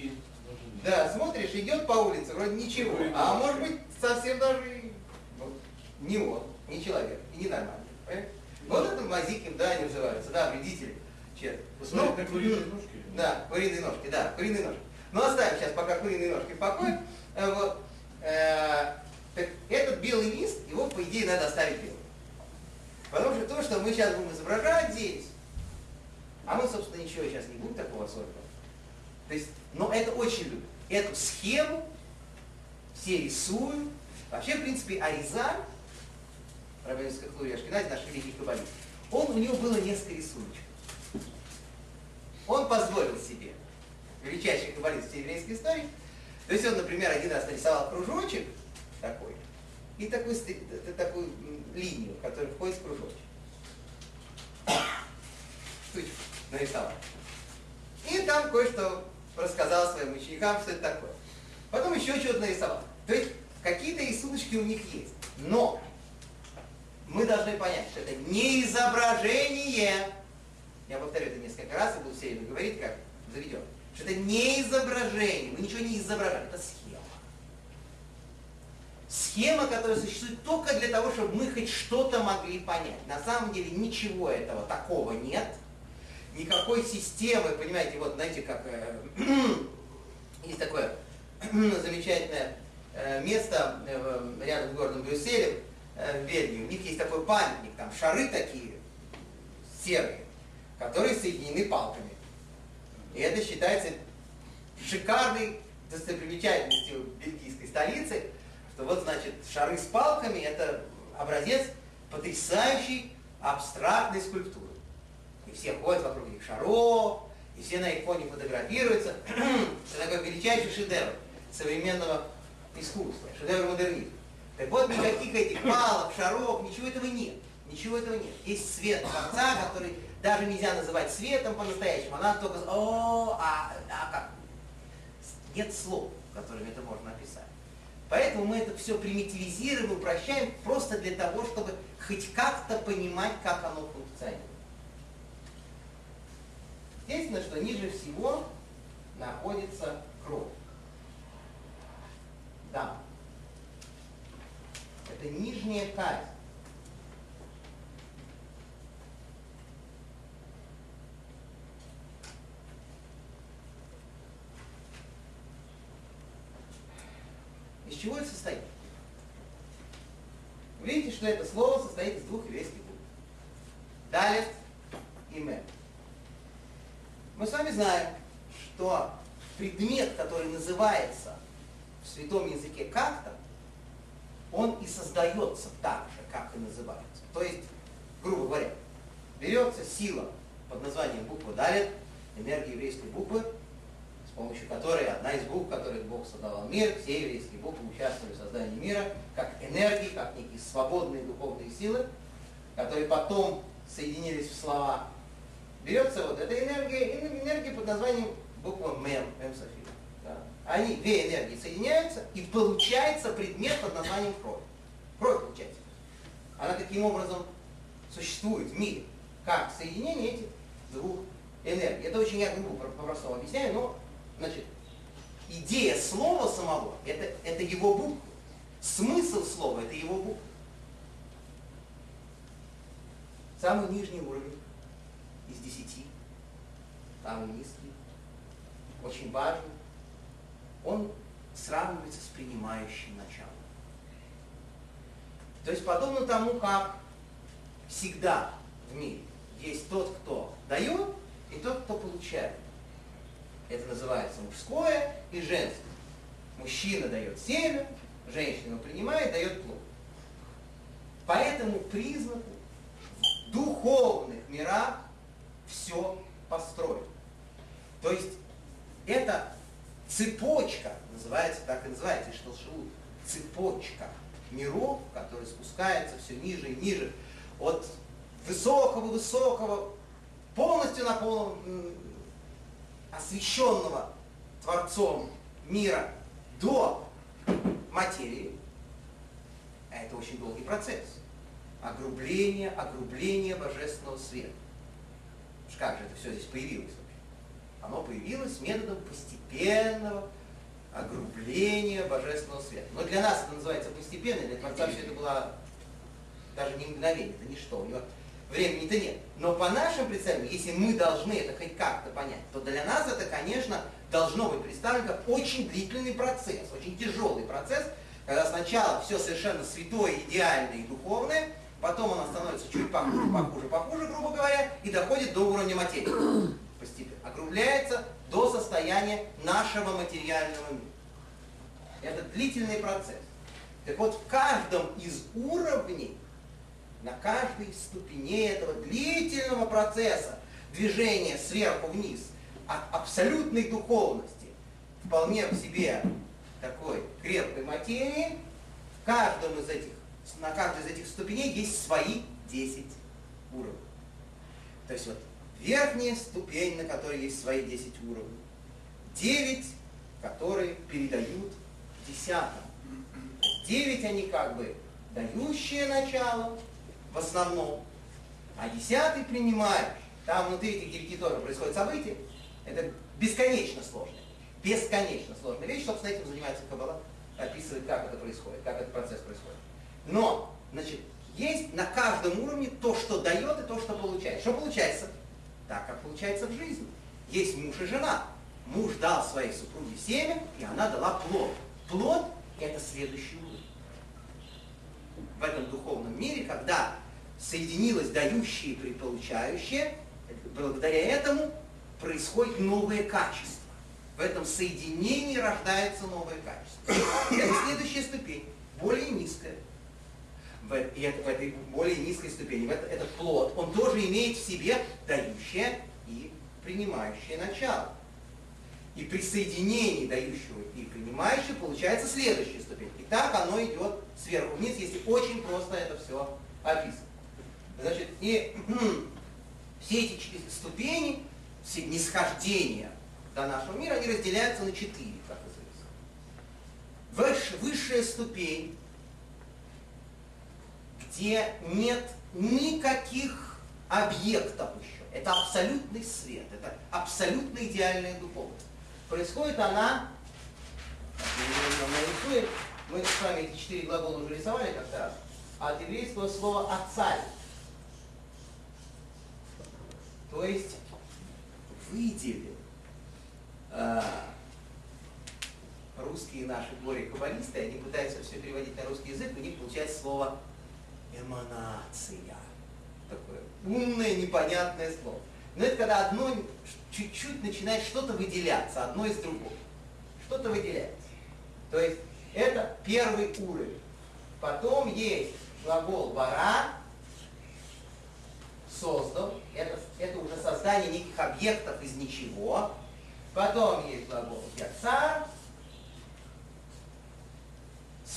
A: да, смотришь, идет по улице, вроде ничего, а может быть совсем даже ну, не он, не человек, и не нормальный. Вот это мазиким, да, они называются, да, вредители. Черт.
B: Ну, как куриные ножки.
A: Да, куриные ножки, да, куриные ножки. Ну оставим сейчас пока куриные ножки в покое. Э, вот. Э, этот белый лист, его, по идее, надо оставить белым. Потому что то, что мы сейчас будем изображать здесь, а мы, собственно, ничего сейчас не будем такого особенного. То есть, но это очень любят. Эту схему все рисуют. Вообще, в принципе, Аризаль, Рабинская Хлурия Ашкенази, наш великий каббалист, он, у него было несколько рисуночков. Он позволил себе величайший каббалист всей еврейской истории. То есть он, например, один раз нарисовал кружочек такой, и такую, такую линию, которая входит в кружочек. Штучку нарисовал. И там кое-что рассказал своим ученикам, что это такое. Потом еще что-то нарисовал. То есть какие-то рисуночки у них есть. Но мы должны понять, что это не изображение. Я повторю это несколько раз и буду все время говорить, как заведем что это не изображение, мы ничего не изображаем, это схема. Схема, которая существует только для того, чтобы мы хоть что-то могли понять. На самом деле ничего этого такого нет. Никакой системы, понимаете, вот знаете, как э, есть такое замечательное э, место э, рядом с городом Брюсселем, в Бельгии. У них есть такой памятник, там шары такие серые, которые соединены палками. И это считается шикарной достопримечательностью бельгийской столицы, что вот, значит, шары с палками – это образец потрясающей абстрактной скульптуры. И все ходят вокруг этих шаров, и все на их фотографируются. это такой величайший шедевр современного искусства, шедевр модернизма. Так вот, никаких этих палок, шаров, ничего этого нет. Ничего этого нет. Есть свет Творца, который даже нельзя называть светом по-настоящему. Она только, о, а, а как? Нет слов, которыми это можно описать. Поэтому мы это все примитивизируем, упрощаем просто для того, чтобы хоть как-то понимать, как оно функционирует. Естественно, что ниже всего находится кровь. Да. Это нижняя казнь. Из чего это состоит? Видите, что это слово состоит из двух еврейских букв. Далит и мем. Мы с вами знаем, что предмет, который называется в святом языке как-то, он и создается так же, как и называется. То есть, грубо говоря, берется сила под названием буква Далит, энергия еврейской буквы, с помощью которой одна из букв, которых Бог создавал мир, все еврейские буквы участвовали в создании мира, как энергии, как некие свободные духовные силы, которые потом соединились в слова. Берется вот эта энергия, и энергия под названием буква Мем, Мем София. Да. Они, две энергии соединяются, и получается предмет под названием кровь. Кровь получается. Она таким образом существует в мире, как соединение этих двух энергий. Это очень я грубо по-простому объясняю, но Значит, идея слова самого это, – это его буквы. Смысл слова – это его буквы. Самый нижний уровень из десяти, самый низкий, очень важный, он сравнивается с принимающим началом. То есть подобно тому, как всегда в мире есть тот, кто дает, и тот, кто получает. Это называется мужское и женское. Мужчина дает семя, женщина принимает, дает плод. По этому признаку в духовных мирах все построен. То есть это цепочка, называется, так и называется, Ишталшилут, цепочка миров, который спускается все ниже и ниже от высокого-высокого, полностью наполненного, освещенного Творцом мира до материи. А это очень долгий процесс. Огрубление, огрубление божественного света. Как же это все здесь появилось вообще? Оно появилось методом постепенного огрубления божественного света. Но для нас это называется постепенно, для Творца все это было даже не мгновение, это ничто. У него времени-то нет. Но по нашим представлениям, если мы должны это хоть как-то понять, то для нас это, конечно, должно быть представлено как очень длительный процесс, очень тяжелый процесс, когда сначала все совершенно святое, идеальное и духовное, потом оно становится чуть похуже, похуже, похуже, грубо говоря, и доходит до уровня материи. Постепенно. Округляется до состояния нашего материального мира. Это длительный процесс. Так вот, в каждом из уровней на каждой ступени этого длительного процесса движения сверху вниз от абсолютной духовности вполне в себе такой крепкой материи, в каждом из этих, на каждой из этих ступеней есть свои 10 уровней. То есть вот верхняя ступень, на которой есть свои 10 уровней, 9, которые передают десятым. 9 они как бы дающие начало, в основном, а десятый принимаешь. Там внутри этих девяти тоже происходят события. Это бесконечно сложная Бесконечно сложная вещь. Собственно, этим занимается Каббала. Описывает, как это происходит, как этот процесс происходит. Но, значит, есть на каждом уровне то, что дает и то, что получает. Что получается? Так, как получается в жизни. Есть муж и жена. Муж дал своей супруге семя, и она дала плод. Плод – это следующий уровень. В этом духовном мире, когда соединилось дающее и получающее, благодаря этому происходит новое качество. В этом соединении рождается новое качество. Это следующая ступень, более низкая. В, в этой более низкой ступени, в это, этот плод, он тоже имеет в себе дающее и принимающее начало. И при соединении дающего и принимающего получается следующая ступень. И так оно идет сверху вниз, если очень просто это все описано. Значит, и все эти ступени, все нисхождения до нашего мира, они разделяются на четыре, как известно. высшая ступень, где нет никаких объектов еще. Это абсолютный свет, это абсолютно идеальная духовность. Происходит она, мы с вами эти четыре глагола уже рисовали как-то раз, от еврейского слова «отцарь». То есть выделил э, русские наши горе-каббалисты, они пытаются все переводить на русский язык, у них получается слово эманация. Такое умное, непонятное слово. Но это когда одно чуть-чуть начинает что-то выделяться, одно из другого. Что-то выделяется. То есть это первый уровень. Потом есть глагол «бара», создал, это, это уже создание неких объектов из ничего. Потом есть глагол «яцар»,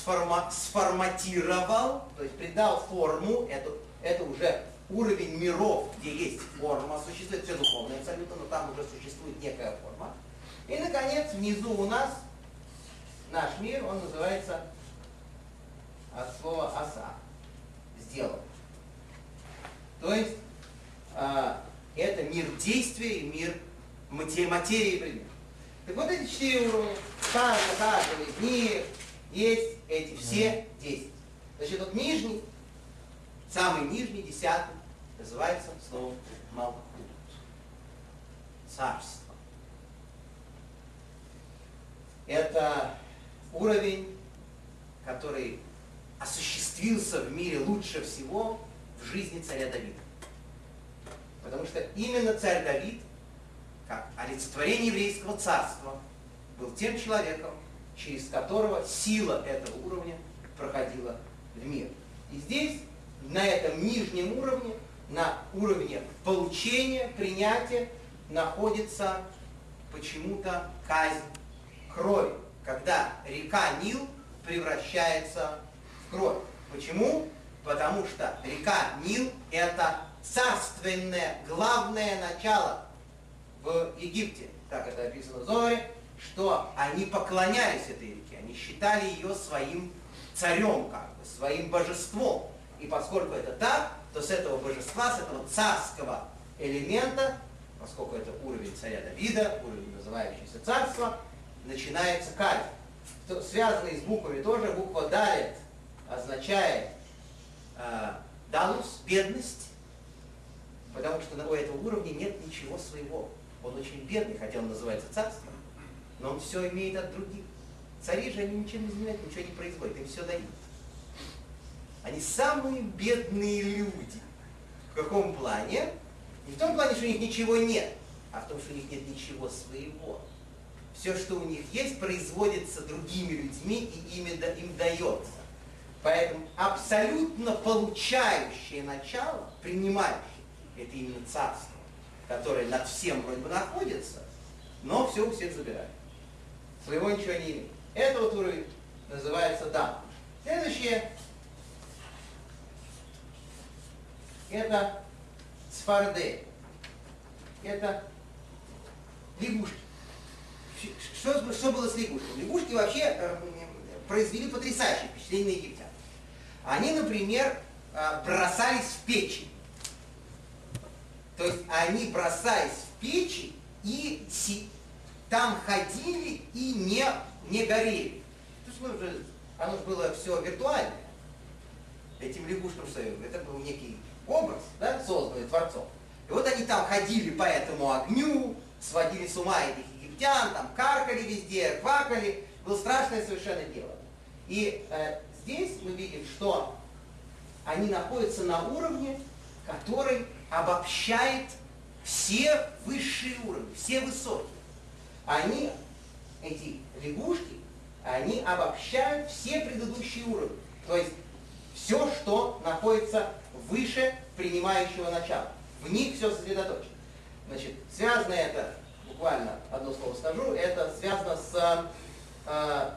A: сформа, сформатировал, то есть придал форму, это, это уже уровень миров, где есть форма, существует все духовное абсолютно, но там уже существует некая форма. И, наконец, внизу у нас наш мир, он называется от слова «аса» – «сделал». То есть а, это мир действия и мир материи и предмета. Так вот эти четыре уровня, каждый, каждого из них есть эти все действия. Значит, вот нижний, самый нижний, десятый, называется словом Малхут. Царство. Это уровень, который осуществился в мире лучше всего в жизни царя Давида. Потому что именно царь Давид, как олицетворение еврейского царства, был тем человеком, через которого сила этого уровня проходила в мир. И здесь, на этом нижнем уровне, на уровне получения, принятия находится почему-то казнь крови, когда река Нил превращается в кровь. Почему? Потому что река Нил – это царственное, главное начало в Египте. Так это описано в Зоре, что они поклонялись этой реке, они считали ее своим царем, как бы, своим божеством. И поскольку это так, то с этого божества, с этого царского элемента, поскольку это уровень царя Давида, уровень называющийся царство, начинается казнь. Связанный с буквами тоже, буква Далит означает э, далус, бедность, потому что у этого уровня нет ничего своего. Он очень бедный, хотя он называется царством, но он все имеет от других. Цари же они ничем не занимают, ничего не производят, им все дают. Они самые бедные люди. В каком плане? Не в том плане, что у них ничего нет, а в том, что у них нет ничего своего. Все, что у них есть, производится другими людьми и ими, им дается. Поэтому абсолютно получающее начало, принимающее, это именно царство, которое над всем вроде бы находится, но все у всех забирает. Своего ничего не имеет. Это вот уровень называется дам. Следующее это сфарды. Это лягушки. Что, что было с лягушками? Лягушки вообще э, произвели потрясающее впечатление на египтян. Они, например, э, бросались в печи. То есть они бросались в печи и там ходили и не, не горели. То есть, ну, уже, оно же было все виртуальное. Этим лягушкам что это был некий образ, да, созданный Творцом. И вот они там ходили по этому огню, сводили с ума этих египтян, там каркали везде, квакали. Было страшное совершенно дело. И э, здесь мы видим, что они находятся на уровне, который обобщает все высшие уровни, все высокие. Они, эти лягушки, они обобщают все предыдущие уровни. То есть все, что находится выше принимающего начала. В них все сосредоточено. Значит, связано это, буквально одно слово скажу, это связано с, э,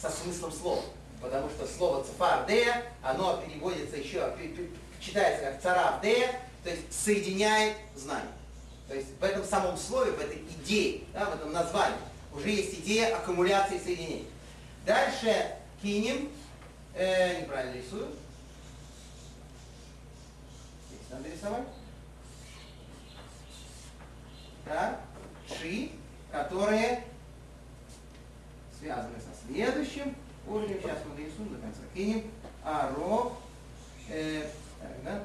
A: со смыслом слова. Потому что слово цифардея, оно переводится еще, читается как царавдея, то есть соединяет знания. То есть в этом самом слове, в этой идее, да, в этом названии, уже есть идея аккумуляции соединений. Дальше кинем, э, неправильно рисую, здесь надо рисовать. Так, ши, которые связаны со следующим уровнем. Сейчас мы дорисуем до конца. Кинем, аро, э, так, да?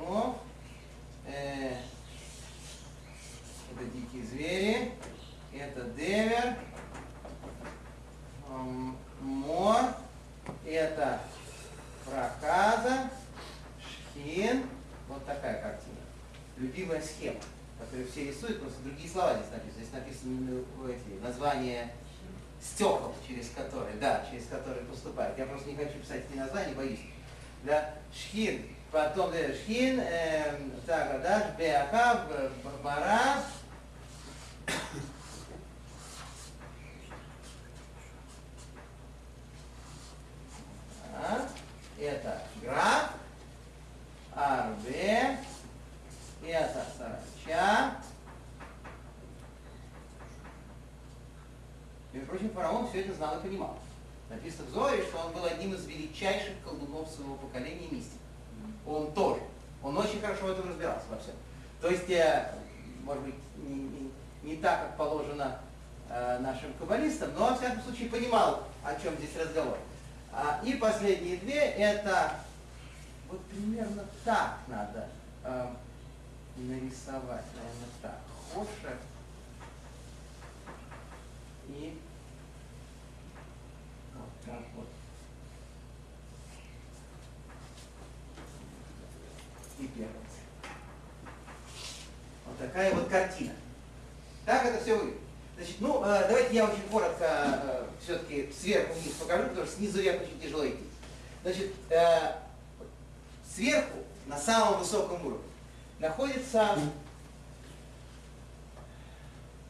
A: Но э, это дикие звери, это девер, э, мор, это проказа, шхин. Вот такая картина. Любимая схема, которую все рисуют, просто другие слова здесь написаны. Здесь написаны ну, эти названия стекол, через которые, да, через которые поступают. Я просто не хочу писать эти названия, боюсь. Да, шхин, потом шхин, э, так, да, беахав, бара, это граф, арбе, это сарача. Между прочим, фараон все это знал и понимал. Написано в Зоре, что он был одним из величайших колдунов своего поколения мистик. Он тоже. Он очень хорошо в этом разбирался во всем. То есть, э, может быть, не, не, не так, как положено э, нашим каббалистам, но, во всяком случае, понимал, о чем здесь разговор. А, и последние две, это вот примерно так надо э, нарисовать, наверное, так. Хошер и вот так вот. И первый. Вот такая вот картина. Так это все выглядит. Значит, ну, э, давайте я очень коротко э, все-таки сверху вниз покажу, потому что снизу вверх очень тяжело идти. Значит, э, Сверху, на самом высоком уровне, находится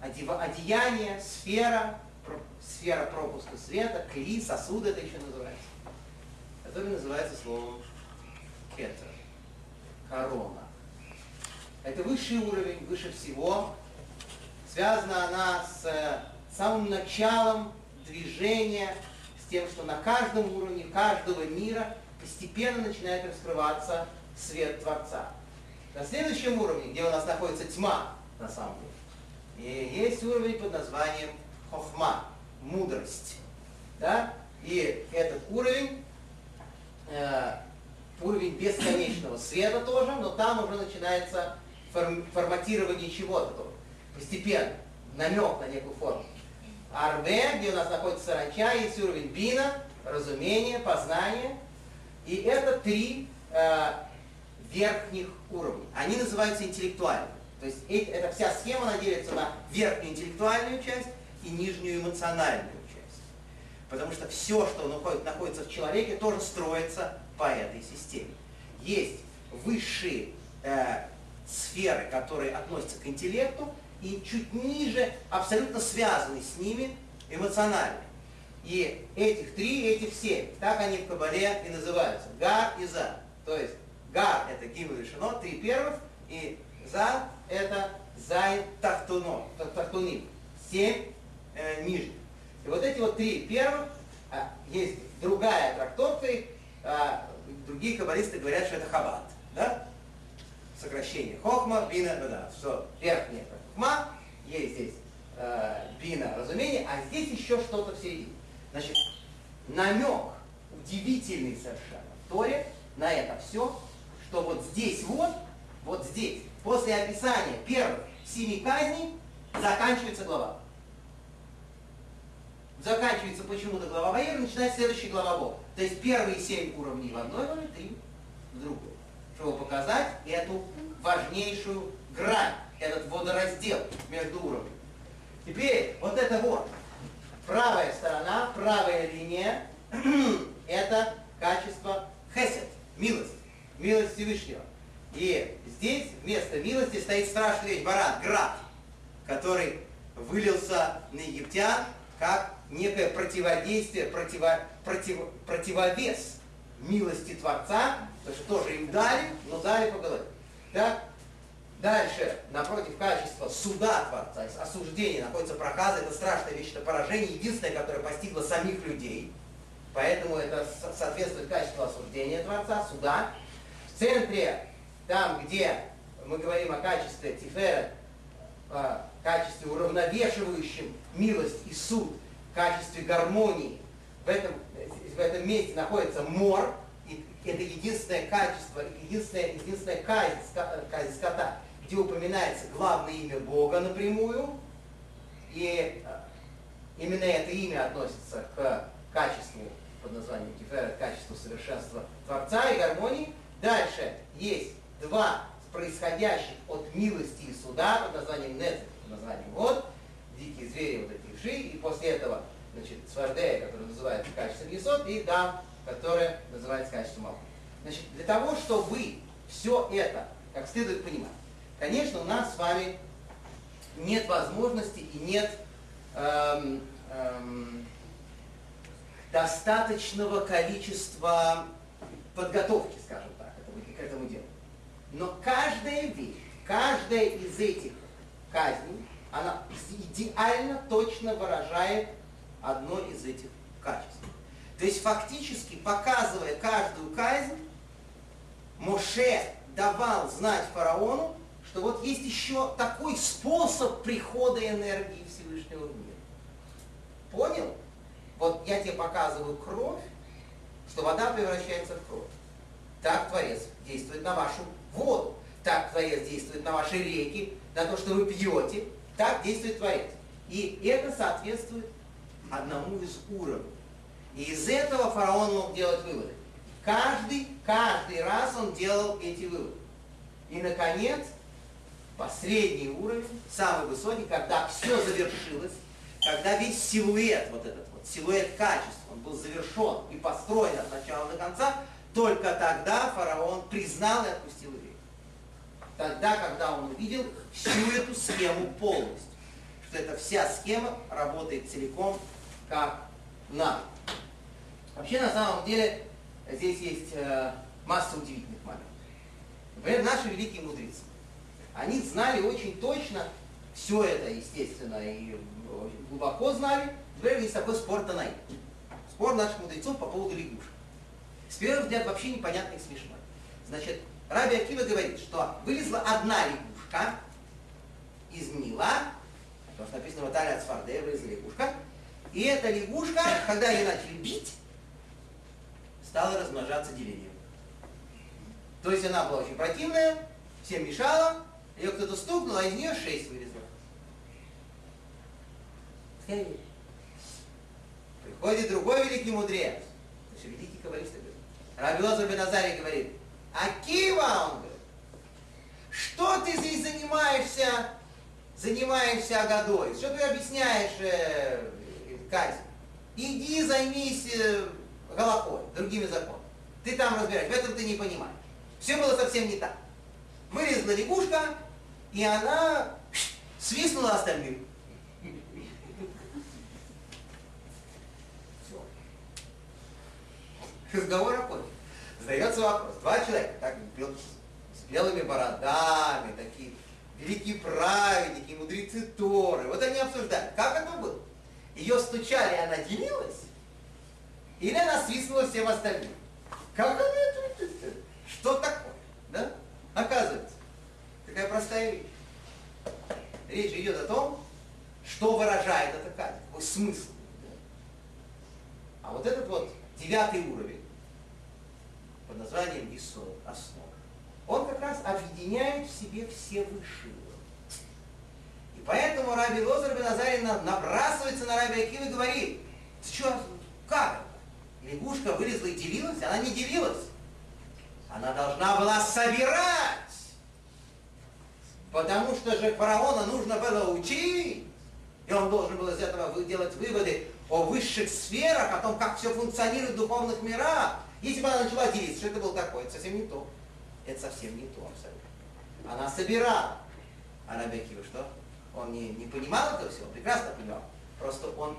A: одеяние, сфера, сфера пропуска света, кли, сосуд это еще называется, который называется словом кетер, корона. Это высший уровень, выше всего. Связана она с э, самым началом движения, с тем, что на каждом уровне каждого мира постепенно начинает раскрываться свет Творца. На следующем уровне, где у нас находится тьма, на самом деле, и есть уровень под названием хохма, мудрость. Да? И этот уровень, э, уровень бесконечного света тоже, но там уже начинается форматирование чего-то. Постепенно. Намек на некую форму. Арбе, где у нас находится саранча, есть уровень бина, разумение, познание. И это три э, верхних уровня. Они называются интеллектуальными. То есть эта вся схема она делится на верхнюю интеллектуальную часть и нижнюю эмоциональную часть. Потому что все, что находится в человеке, тоже строится по этой системе. Есть высшие э, сферы, которые относятся к интеллекту, и чуть ниже абсолютно связаны с ними эмоционально. И этих три, этих семь, так они в Кабале и называются. Гар и За. То есть Гар это Гимл и Шино, три первых, и За это Зайн Тахтуно, Тахтуним, семь э, нижних. И вот эти вот три первых, а, есть другая трактовка а, другие каббалисты говорят, что это Хабат. Да? сокращение хохма, бина, бада. Что верхняя хохма, есть здесь э, бина, разумение, а здесь еще что-то в середине. Значит, намек удивительный совершенно в Торе на это все, что вот здесь вот, вот здесь, после описания первых семи казней, заканчивается глава. Заканчивается почему-то глава Ваера, начинается следующая глава Бог. То есть первые семь уровней в одной главе, три в другой чтобы показать эту важнейшую грань, этот водораздел между уровнями. Теперь вот это вот, правая сторона, правая линия, это качество хесед, милость, милость Всевышнего. И здесь вместо милости стоит страшный вещь, баран, град, который вылился на египтян как некое противодействие, противо, против, противовес милости Творца, то есть тоже им дали, но дали по голове. Так? Дальше, напротив качества суда Творца, осуждения, находится проказа, это страшная вещь, это поражение, единственное, которое постигло самих людей. Поэтому это соответствует качеству осуждения Творца, суда. В центре, там, где мы говорим о качестве Тифера, качестве уравновешивающем милость и суд, качестве гармонии, в этом, в этом месте находится мор, это единственное качество, единственная, единственная казнь, казнь скота, где упоминается главное имя Бога напрямую, и э, именно это имя относится к качеству под названием Тифера, качеству совершенства Творца и гармонии. Дальше есть два происходящих от милости и суда под названием Нет, под названием Вот, дикие звери, вот эти вши, и после этого, значит, Свардея, который называется качеством Есот, и Дам, которое называется качеством Малхут. Значит, для того, чтобы все это как следует понимать, конечно, у нас с вами нет возможности и нет эм, эм, достаточного количества подготовки, скажем так, к этому делу. Но каждая вещь, каждая из этих казней, она идеально точно выражает одно из этих качеств. То есть фактически, показывая каждую казнь, Моше давал знать фараону, что вот есть еще такой способ прихода энергии Всевышнего в мир. Понял? Вот я тебе показываю кровь, что вода превращается в кровь. Так Творец действует на вашу воду. Так Творец действует на ваши реки, на то, что вы пьете. Так действует Творец. И это соответствует одному из уровней. И из этого фараон мог делать выводы. Каждый, каждый раз он делал эти выводы. И, наконец, последний уровень, самый высокий, когда все завершилось, когда весь силуэт, вот этот вот, силуэт качества, он был завершен и построен от начала до конца, только тогда фараон признал и отпустил евреев. Тогда, когда он увидел всю эту схему полностью. Что эта вся схема работает целиком как надо. Вообще, на самом деле, здесь есть э, масса удивительных моментов. Например, наши великие мудрецы. Они знали очень точно все это, естественно, и очень глубоко знали. Например, есть такой спор Танай. Спор наших мудрецов по поводу лягушек. С первого взгляда вообще непонятно и смешно. Значит, Раби Акива говорит, что вылезла одна лягушка из Нила, потому что написано в Атале от Сфарде, вылезла лягушка, и эта лягушка, когда ее начали бить, стала размножаться делением. То есть она была очень противная, всем мешала, ее кто-то стукнул, а из нее шесть вылезло. Приходит другой великий мудрец, то есть великий каббалист Беназарий говорит, Акива, он говорит, что ты здесь занимаешься, занимаешься годой? Что ты объясняешь э, Кази? Иди займись э, Галахой, другими законами. Ты там разбираешь, в этом ты не понимаешь. Все было совсем не так. Вылезла лягушка, и она свистнула остальным. Разговор окончен. Задается вопрос. Два человека, так, с белыми бородами, такие великие праведники, мудрецы Торы. Вот они обсуждали, как это было. Ее стучали, и она делилась, или она свистнула всем остальным. Как она это? Что такое? Да? Оказывается, такая простая вещь. Речь идет о том, что выражает эта казнь, какой смысл. А вот этот вот девятый уровень под названием Исод, основа, он как раз объединяет в себе все высшие. И поэтому Раби Лозар Беназарин набрасывается на Раби Акива и говорит, ты что, как? Лягушка вылезла и делилась? Она не делилась. Она должна была собирать. Потому что же фараона нужно было учить. И он должен был из этого делать выводы о высших сферах, о том, как все функционирует в духовных мирах. Если бы она начала делиться, что это было такое? Это совсем не то. Это совсем не то абсолютно. Она собирала. А Рабекива что? Он не, не понимал этого всего, прекрасно понимал. Просто он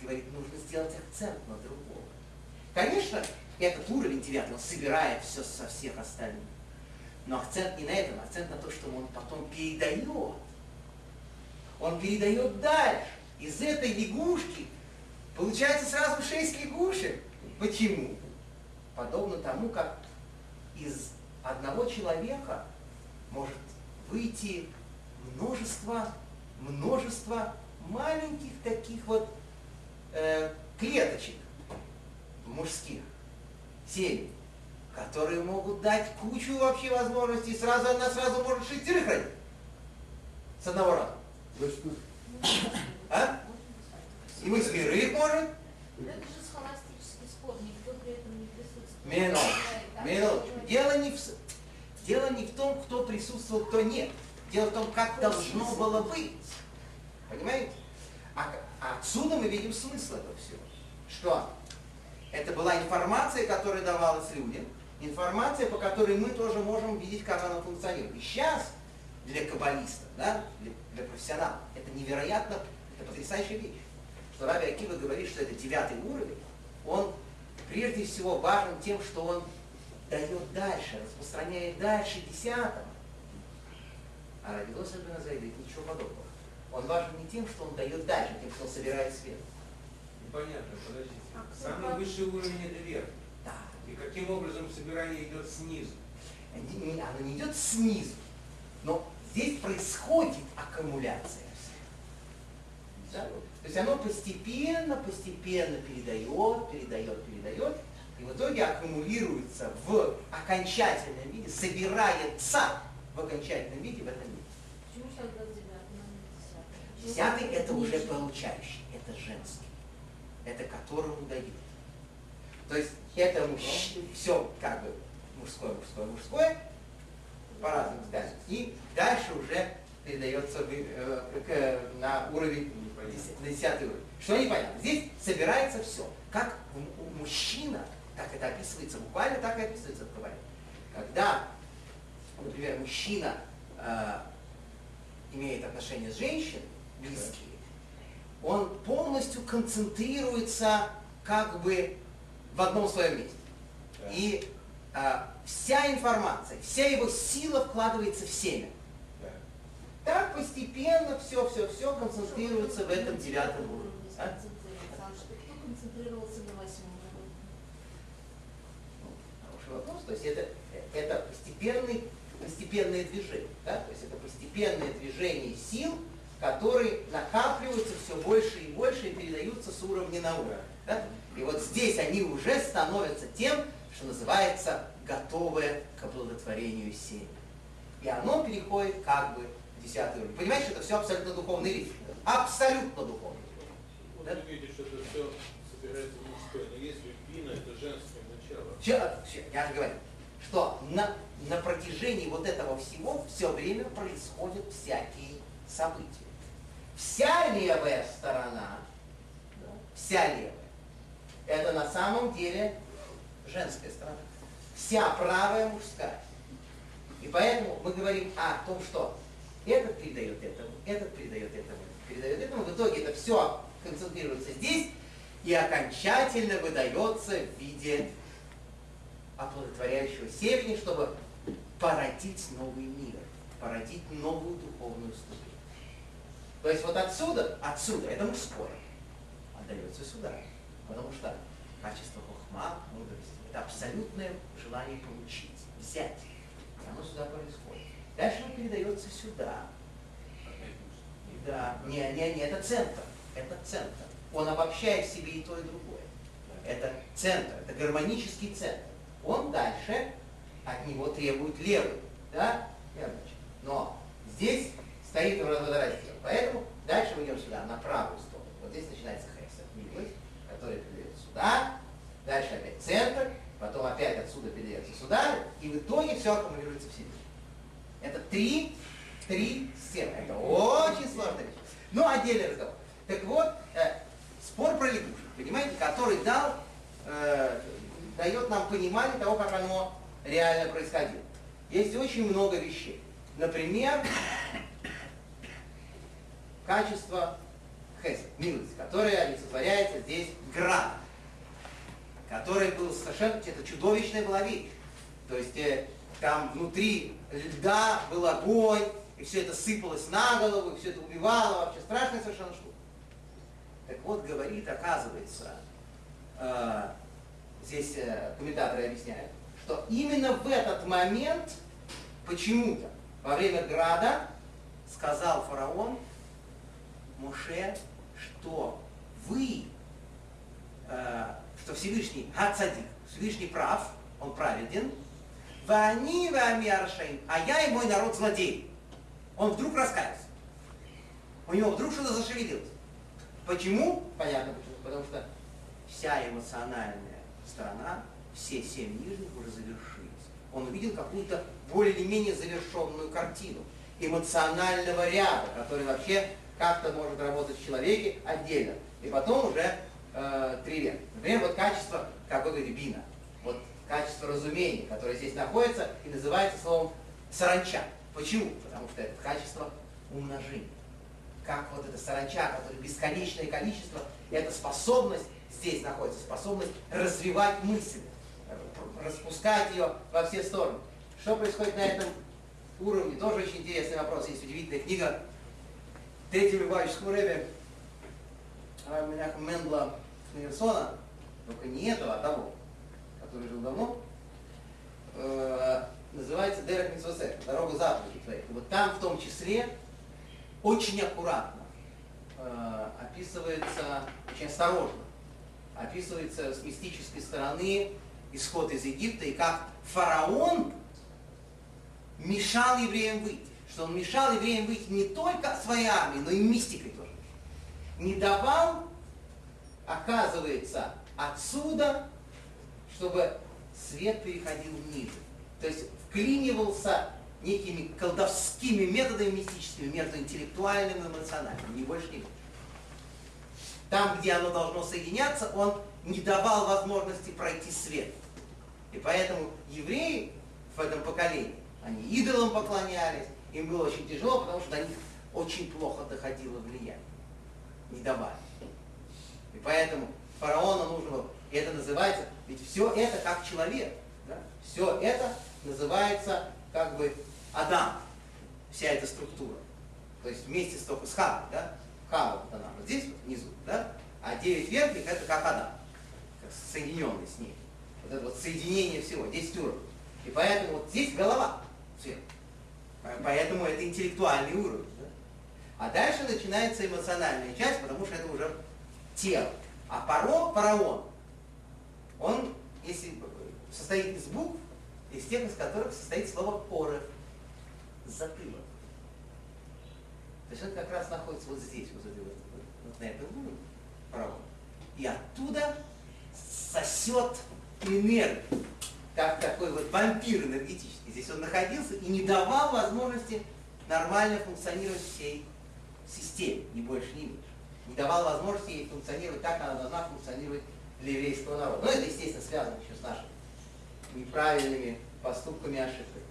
A: говорит, нужно сделать акцент на другом. Конечно, этот уровень девятый, он собирает все со всех остальных. Но акцент не на этом, акцент на то, что он потом передает. Он передает дальше. Из этой лягушки получается сразу шесть лягушек. Почему? Подобно тому, как из одного человека может выйти множество, множество маленьких таких вот э, клеточек мужских, семей, которые могут дать кучу вообще возможностей. Сразу она сразу может шестерых родить. С одного раза. А? И мы восьмерых может.
C: Это же схоластический спор, никто при этом не присутствует.
A: Минут, минут. Дело не, в, дело не в том, кто присутствовал, кто нет. Дело в том, как должно было быть. Понимаете? А, а отсюда мы видим смысл этого всего. Что? Это была информация, которая давалась людям, информация, по которой мы тоже можем видеть, как она функционирует. И сейчас для каббалистов, да, для, для профессионалов, это невероятно, это потрясающая вещь. Что Раби Акива говорит, что это девятый уровень, он прежде всего важен тем, что он дает дальше, распространяет дальше десятым. А Раби Лосер говорит ничего подобного. Он важен не тем, что он дает дальше, тем, что он собирает свет.
D: Понятно, подождите. Самый высший уровень это верх.
A: Да.
D: И каким образом собирание идет снизу?
A: Не- Оно не идет снизу, но здесь происходит аккумуляция. Да? То есть оно постепенно, постепенно передает, передает, передает, и в итоге аккумулируется в окончательном виде, собирается в окончательном виде в этом мире.
C: Почему тогда девятый, не десятый?
A: Это уже
C: Ниже.
A: получающий, это женский, это которому дают. То есть это все как бы мужское, мужское, мужское, по разным взглядам. И дальше уже передается э, на уровень, на десятый уровень. Что непонятно? Здесь собирается все. Как мужчина так это описывается буквально, так и описывается в Кабале. Когда, например, мужчина э, имеет отношения с женщиной, близкие, он полностью концентрируется как бы в одном своем месте. И а, вся информация, вся его сила вкладывается в семя. Так постепенно все-все-все концентрируется в этом девятом уровне.
C: кто концентрировался на восьмом уровне?
A: Хороший вопрос. То есть это, это постепенный, постепенное движение. Да? То есть это постепенное движение сил, которые накапливаются все больше и больше и передаются с уровня на уровень. Да? И вот здесь они уже становятся тем, что называется готовое к оплодотворению семя. И оно переходит как бы десятый уровень. Понимаете, что это все абсолютно духовный вид. Абсолютно духовный.
E: Вот
A: Да?
E: вы видите, что это все собирается в мужское, но если бина это женское начало.
A: Все, все, я же говорю, что на, на протяжении вот этого всего все время происходят всякие события. Вся левая сторона, да, вся левая, это на самом деле женская сторона. Вся правая мужская. И поэтому мы говорим о том, что этот передает этому, этот передает этому, передает этому. В итоге это все концентрируется здесь и окончательно выдается в виде оплодотворяющего семени, чтобы породить новый мир, породить новую духовную ступень. То есть вот отсюда, отсюда, это мужское, отдается сюда. Потому что качество хохма, мудрости, это абсолютное желание получить, взять. И оно сюда происходит. Дальше оно передается сюда. Да, не, не, не, это центр. Это центр. Он обобщает в себе и то, и другое. Это центр, это гармонический центр. Он дальше от него требует левый. Да? Но здесь стоит водораздел. Поэтому дальше мы идем сюда, на правую сторону. Вот здесь начинается хесед, милость, который передается сюда, дальше опять центр, потом опять отсюда передается сюда, и в итоге все аккумулируется в себе. Это три, три системы. Это очень сложная вещь. Но отдельный разговор. Так вот, э, спор про лягушек, понимаете, который дал, э, дает нам понимание того, как оно реально происходило. Есть очень много вещей. Например, качество хесед, милость, которое олицетворяется здесь градом, который был совершенно, это чудовищная была вещь. То есть э, там внутри льда был огонь, и все это сыпалось на голову, и все это убивало, вообще страшная совершенно штука. Так вот, говорит, оказывается, э, здесь э, комментаторы объясняют, что именно в этот момент почему-то во время града сказал фараон Моше, что вы, э, что Всевышний Хацадик, Всевышний прав, он праведен, Вани вами аршаим, а я и мой народ злодей. Он вдруг раскаялся. У него вдруг что-то зашевелилось. Почему? Понятно почему. Потому что вся эмоциональная сторона, все семь нижних уже завершились. Он увидел какую-то более или менее завершенную картину эмоционального ряда, который вообще как-то может работать в человеке отдельно. И потом уже э, три века. Например, вот качество, как вы говорите, бина. Качество разумения, которое здесь находится и называется словом саранча. Почему? Потому что это качество умножения. Как вот эта саранча, которая бесконечное количество, это способность, здесь находится способность развивать мысль, распускать ее во все стороны. Что происходит на этом уровне? Тоже очень интересный вопрос. Есть удивительная книга Третий Любавического Рэбе Меняха Мендла Шнейрсона, только не этого, а того, который жил давно, э, называется Дерек Митсвосе, дорога заповедей твоих. Вот там в том числе очень аккуратно э, описывается, очень осторожно, описывается с мистической стороны исход из Египта и как фараон мешал евреям выйти. Что он мешал евреям выйти не только своей армией, но и мистикой тоже. Не давал, оказывается, отсюда, чтобы свет переходил ниже. То есть вклинивался некими колдовскими методами мистическими между интеллектуальным и эмоциональным, ни больше, ни меньше. Там, где оно должно соединяться, он не давал возможности пройти свет. И поэтому евреи в этом поколении, они идолам поклонялись, им было очень тяжело, потому что до них очень плохо доходило влияние. Не давали. И поэтому фараону нужно было, это называется, ведь все это как человек. Да? Все это называется как бы Адам, вся эта структура. То есть вместе с, только с Хавой, да? Хава вот она вот здесь вот внизу, да? А девять верхних это как Адам, как соединенный с ней. Вот это вот соединение всего, 10 уровней. И поэтому вот здесь голова сверху. Поэтому это интеллектуальный уровень. Да? А дальше начинается эмоциональная часть, потому что это уже тело. А паро, фараон, он, если состоит из букв, из тех, из которых состоит слово поры, затылок. То есть он как раз находится вот здесь, вот, вот, вот на этом уровне, фараон. И оттуда сосет энергию, как такой вот вампир энергетический. Здесь он находился и не давал возможности нормально функционировать всей системе, ни больше, ни меньше. Не давал возможности ей функционировать так, как она должна функционировать для еврейского народа. Но это, естественно, связано еще с нашими неправильными поступками и ошибками.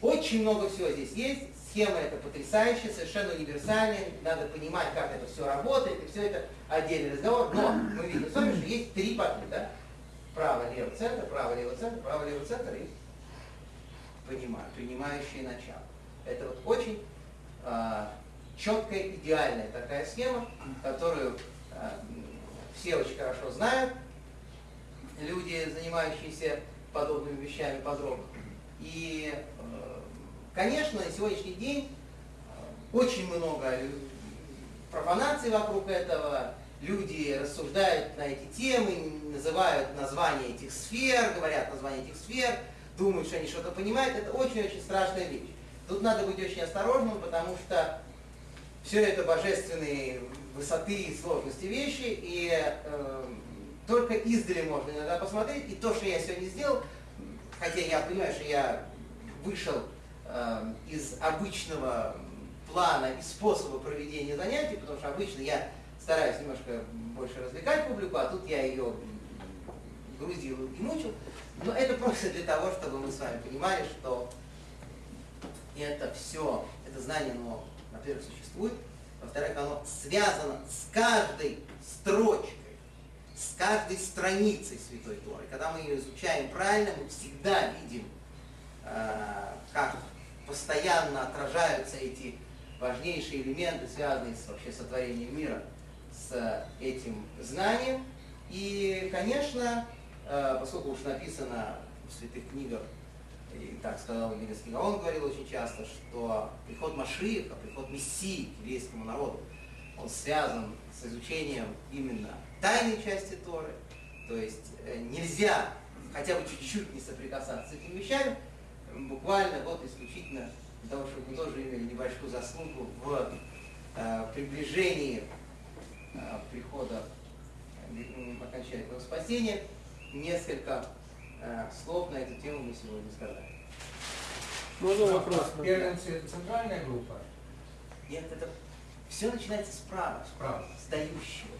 A: Очень много всего здесь есть. Схема эта потрясающая, совершенно универсальная. Надо понимать, как это все работает, и все это отдельный разговор. Но мы видим с вами, что есть три патли, да? Право, лево, центр, право, лево, центр, право, лево, центр и понимаю, принимающее начало. Это вот очень э, четкая, идеальная такая схема, которую э, все очень хорошо знают, люди, занимающиеся подобными вещами подробно. И, э, конечно, на сегодняшний день э, очень много профанации вокруг этого, люди рассуждают на эти темы, называют названия этих сфер, говорят названия этих сфер, думают, что они что-то понимают. Это очень-очень страшная вещь. Тут надо быть очень осторожным, потому что все это божественные высоты и сложности вещи, и э, только издали можно иногда посмотреть, и то, что я сегодня сделал, хотя я понимаю, что я вышел э, из обычного плана и способа проведения занятий, потому что обычно я стараюсь немножко больше развлекать публику, а тут я ее грузил и мучил. Но это просто для того, чтобы мы с вами понимали, что это все, это знание, оно, во-первых, существует, во-вторых, оно связано с каждой строчкой с каждой страницей Святой Торы. Когда мы ее изучаем правильно, мы всегда видим, э, как постоянно отражаются эти важнейшие элементы, связанные с вообще сотворением мира, с этим знанием. И, конечно, э, поскольку уж написано в святых книгах, и так сказал Вильнюсский он говорил очень часто, что приход Машииха, приход Мессии к еврейскому народу, он связан с изучением именно тайной части Торы. То есть э, нельзя хотя бы чуть-чуть не соприкасаться с этими вещами, буквально вот исключительно для того, чтобы мы тоже имели небольшую заслугу в э, приближении э, прихода э, окончательного спасения. Несколько э, слов на эту тему мы сегодня сказали.
B: Можно вопрос?
D: Первенцы центральная группа?
A: Нет, это все начинается справа,
D: Справа.
A: с дающего?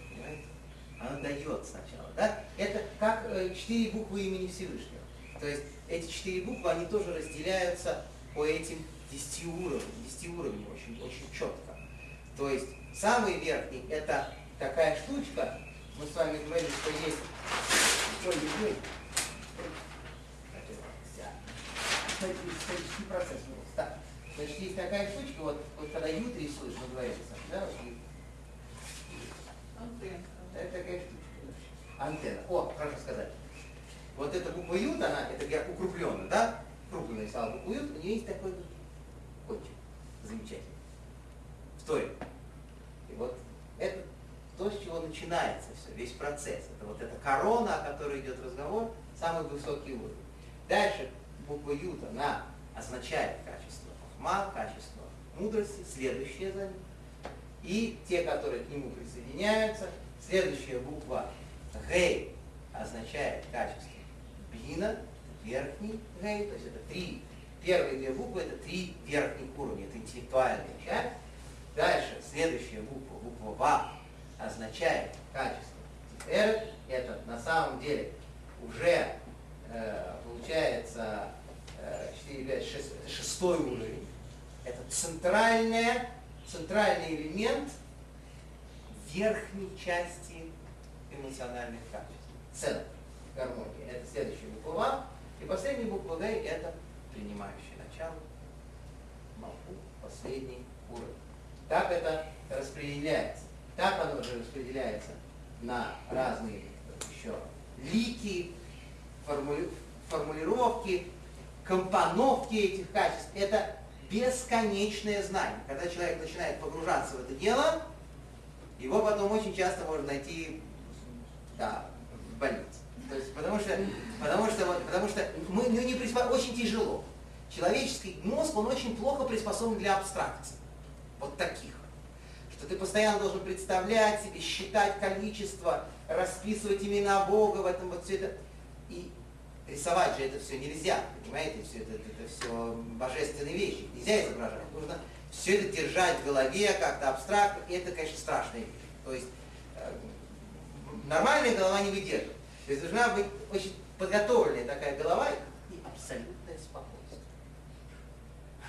A: Она дает сначала, да? Это как э, четыре буквы имени Всевышнего. То есть эти четыре буквы, они тоже разделяются по этим десяти уровням, десяти уровням очень, очень четко. То есть самый верхний это такая штучка, мы с вами говорили, что есть ой. Исторический процесс. Так. Значит, есть такая штучка, вот, вот когда ют рисуешь, мы говорили, да, вот, это такая штучка. Антенна. О, хорошо сказать. Вот эта буква ют, она, это я укрупленно, да? Крупно нарисовал букву ют, у нее есть такой вот кончик. Замечательный. В торе. И вот это то, с чего начинается все, весь процесс. Это вот эта корона, о которой идет разговор, самый высокий уровень. Дальше буква ют, она означает качество хохма, качество мудрости, следующее за ним. И те, которые к нему присоединяются, следующая буква Гей означает качество бина, верхний гей, то есть это три, первые две буквы это три верхних уровня, это интеллектуальная часть. Дальше следующая буква, буква Ва, означает качество. Тиферет это на самом деле уже э, получается э, 4, 5, 6, это шестой уровень. Это центральное, центральный элемент верхней части эмоциональных качеств. Центр гармонии. Это следующая буква А. И последняя буква Г это принимающее начало. Малфу, последний уровень. Так это распределяется. Так оно же распределяется на разные еще лики, формули- формулировки, компоновки этих качеств. Это бесконечное знание. Когда человек начинает погружаться в это дело, его потом очень часто можно найти да, в больнице. То есть, потому что, потому что, потому что мы, ну, не приспо- очень тяжело. Человеческий мозг, он очень плохо приспособлен для абстракций. Вот таких. Что ты постоянно должен представлять себе, считать количество, расписывать имена Бога в этом вот все это. И рисовать же это все нельзя, понимаете? Все это, это все божественные вещи. Нельзя изображать. Нужно все это держать в голове как-то абстрактно. И это, конечно, страшная вещь. То есть э, нормальная голова не выдержит. То есть должна быть очень подготовленная такая голова и абсолютное спокойствие.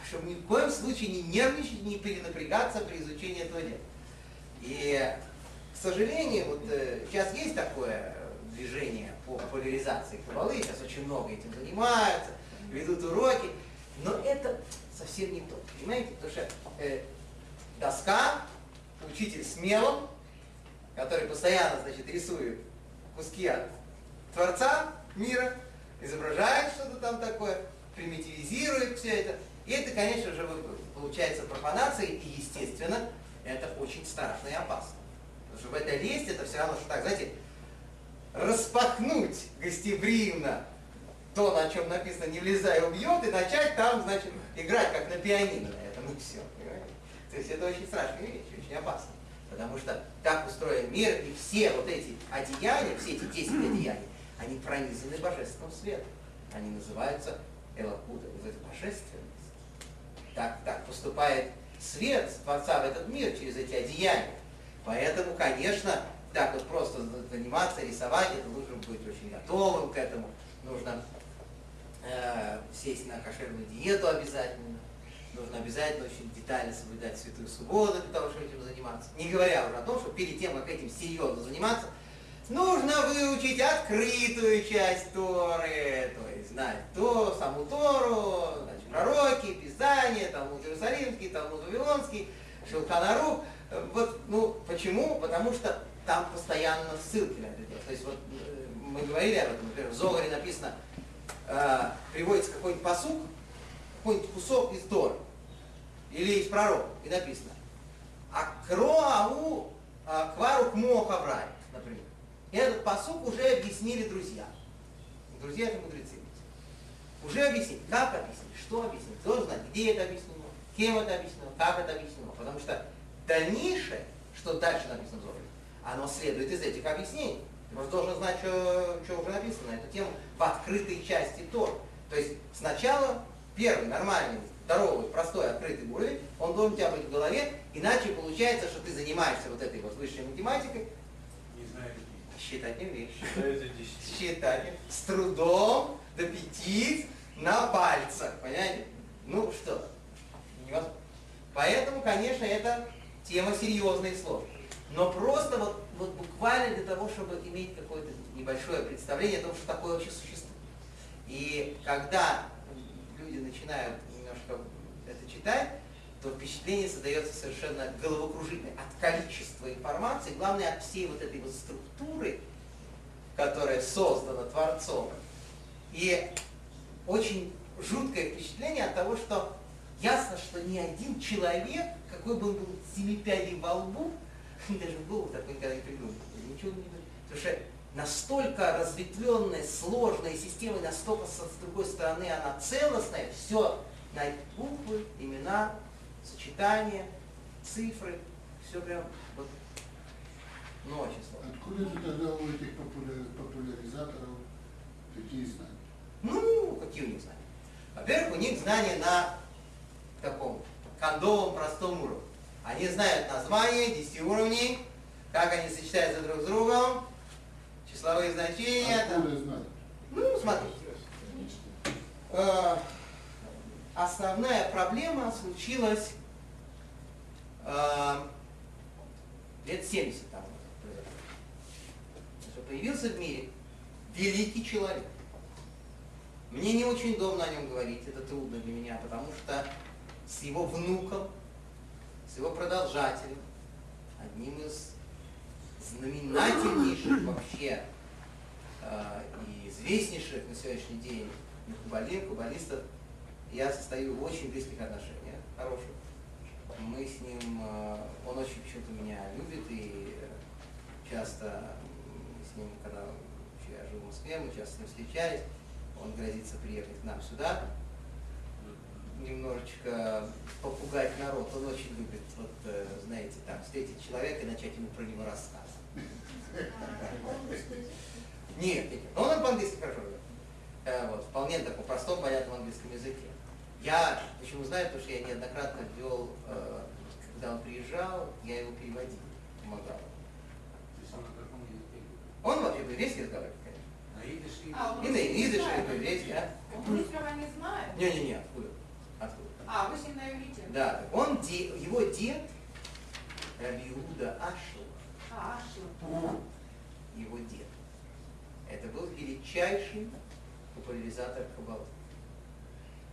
A: Чтобы ни в коем случае не нервничать, не перенапрягаться при изучении этого дела. И, к сожалению, вот э, сейчас есть такое движение по популяризации кабалы, сейчас очень много этим занимаются, ведут уроки, но это совсем не то, понимаете? Потому что э, доска, учитель с мелом, который постоянно, значит, рисует куски от Творца мира, изображает что-то там такое, примитивизирует все это. И это, конечно же, получается профанация, и, естественно, это очень страшно и опасно. Потому что в это лезть, это все равно, что так, знаете, распахнуть гостеприимно то, на чем написано «не влезай, убьет», и начать там, значит, играть, как на пианино на этом, и все. Понимаете? То есть это очень страшная вещь, очень опасно. Потому что так устроен мир, и все вот эти одеяния, все эти 10 одеяний, они пронизаны божественным светом. Они называются Элакуда, называется божественность. Так, так поступает свет Творца в этот мир через эти одеяния. Поэтому, конечно, так вот просто заниматься, рисовать, это нужно быть очень готовым к этому. Нужно сесть на кошерную диету обязательно. Нужно обязательно очень детально соблюдать святую субботу для того, чтобы этим заниматься. Не говоря уже о том, что перед тем, как этим серьезно заниматься, нужно выучить открытую часть Торы, то есть знать то, саму Тору, значит, пророки, Писания, Талмуд Иерусалимский, Талмуд Вавилонский, Шелханарух. Э, Вот, ну, почему? Потому что там постоянно ссылки на это. То есть вот э, мы говорили об этом, например, в Зогаре написано, э, приводится какой-нибудь посук, какой-нибудь кусок из Торы или из пророка, и написано Акроау а, квару кмо хаврай, например. И этот посук уже объяснили друзья. Друзья это мудрецы. Уже объяснили. Как объяснили? Что объяснили? Кто знает, где это объяснено, кем это объяснено, как это объяснено. Потому что дальнейшее, что дальше написано в Зоре, оно следует из этих объяснений. Просто должен знать, что, что уже написано на эту тему в открытой части Тор. То есть сначала первый нормальный, здоровый, простой, открытый уровень, он должен у тебя быть в голове, иначе получается, что ты занимаешься вот этой вот высшей математикой,
D: Не знаю, какие.
A: считать не умеешь. Считать с трудом до пяти на пальцах, понимаете? Ну что, невозможно. Поэтому, конечно, это тема серьезная и сложная. Но просто вот, вот буквально для того, чтобы иметь какое-то небольшое представление о том, что такое вообще существует. И когда люди начинают немножко это читать, то впечатление создается совершенно головокружительное от количества информации, главное от всей вот этой вот структуры, которая создана Творцом. И очень жуткое впечатление от того, что ясно, что ни один человек, какой бы он был семипядей во лбу, даже в голову такой никогда не придумал. Ничего не будет. Потому что настолько разветвленная, сложная система, и настолько с другой стороны она целостная, все на буквы, имена, сочетания, цифры, все прям вот, ну, очень сложно.
F: Откуда же тогда у этих популя- популяризаторов такие знания?
A: Ну, какие у них знания? Во-первых, у них знания на таком кондовом простом уровне. Они знают название 10 уровней, Как они сочетаются друг с другом, числовые значения. там. Ну, смотрите. Э, основная проблема случилась э, лет 70 тому назад. Что появился в мире великий человек. Мне не очень удобно о нем говорить, это трудно для меня, потому что с его внуком, с его продолжателем, одним из знаменательнейших вообще э, и известнейших на сегодняшний день кубалин, кубалистов, я состою в очень близких отношениях, хороших. Мы с ним, э, он очень почему-то меня любит, и часто с ним, когда я жил в Москве, мы часто с ним встречались, он грозится приехать к нам сюда, немножечко попугать народ. Он очень любит, вот, э, знаете, там, встретить человека и начать ему про него рассказывать. Нет, нет, нет. Он по-английски хорошо говорит. Э, вот, вполне так по простому, понятному английском языке. Я почему знаю, потому что я неоднократно вел, э, когда он приезжал, я его переводил, помогал.
D: То есть он на каком языке?
A: Он вообще по-еврейски разговаривает, конечно.
D: На идиш и
G: А,
A: И на идыше, и по-еврейски, а?
G: Он быстрого не знает.
A: Не-не-не, откуда?
G: А, вы с ним на иврите?
A: Да, он, де- его дед, Рабиуда Ашел,
G: А, Ашла.
A: его дед, это был величайший популяризатор Каббалы.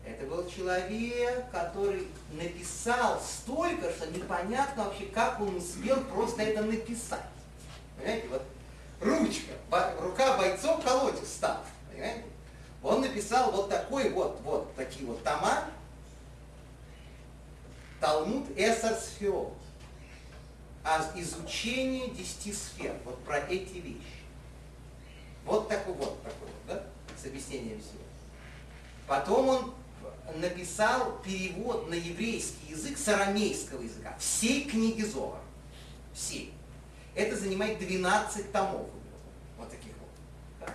A: Это был человек, который написал столько, что непонятно вообще, как он успел просто это написать. Понимаете, вот ручка, рука бойцов колодец став. Понимаете? Он написал вот такой вот, вот такие вот тома, Талмуд Эсар Сферот, о изучении десяти сфер, вот про эти вещи. Вот такой вот, такой вот, да, с объяснением всего. Потом он написал перевод на еврейский язык с арамейского языка, всей книги Зора, всей. Это занимает 12 томов вот таких вот.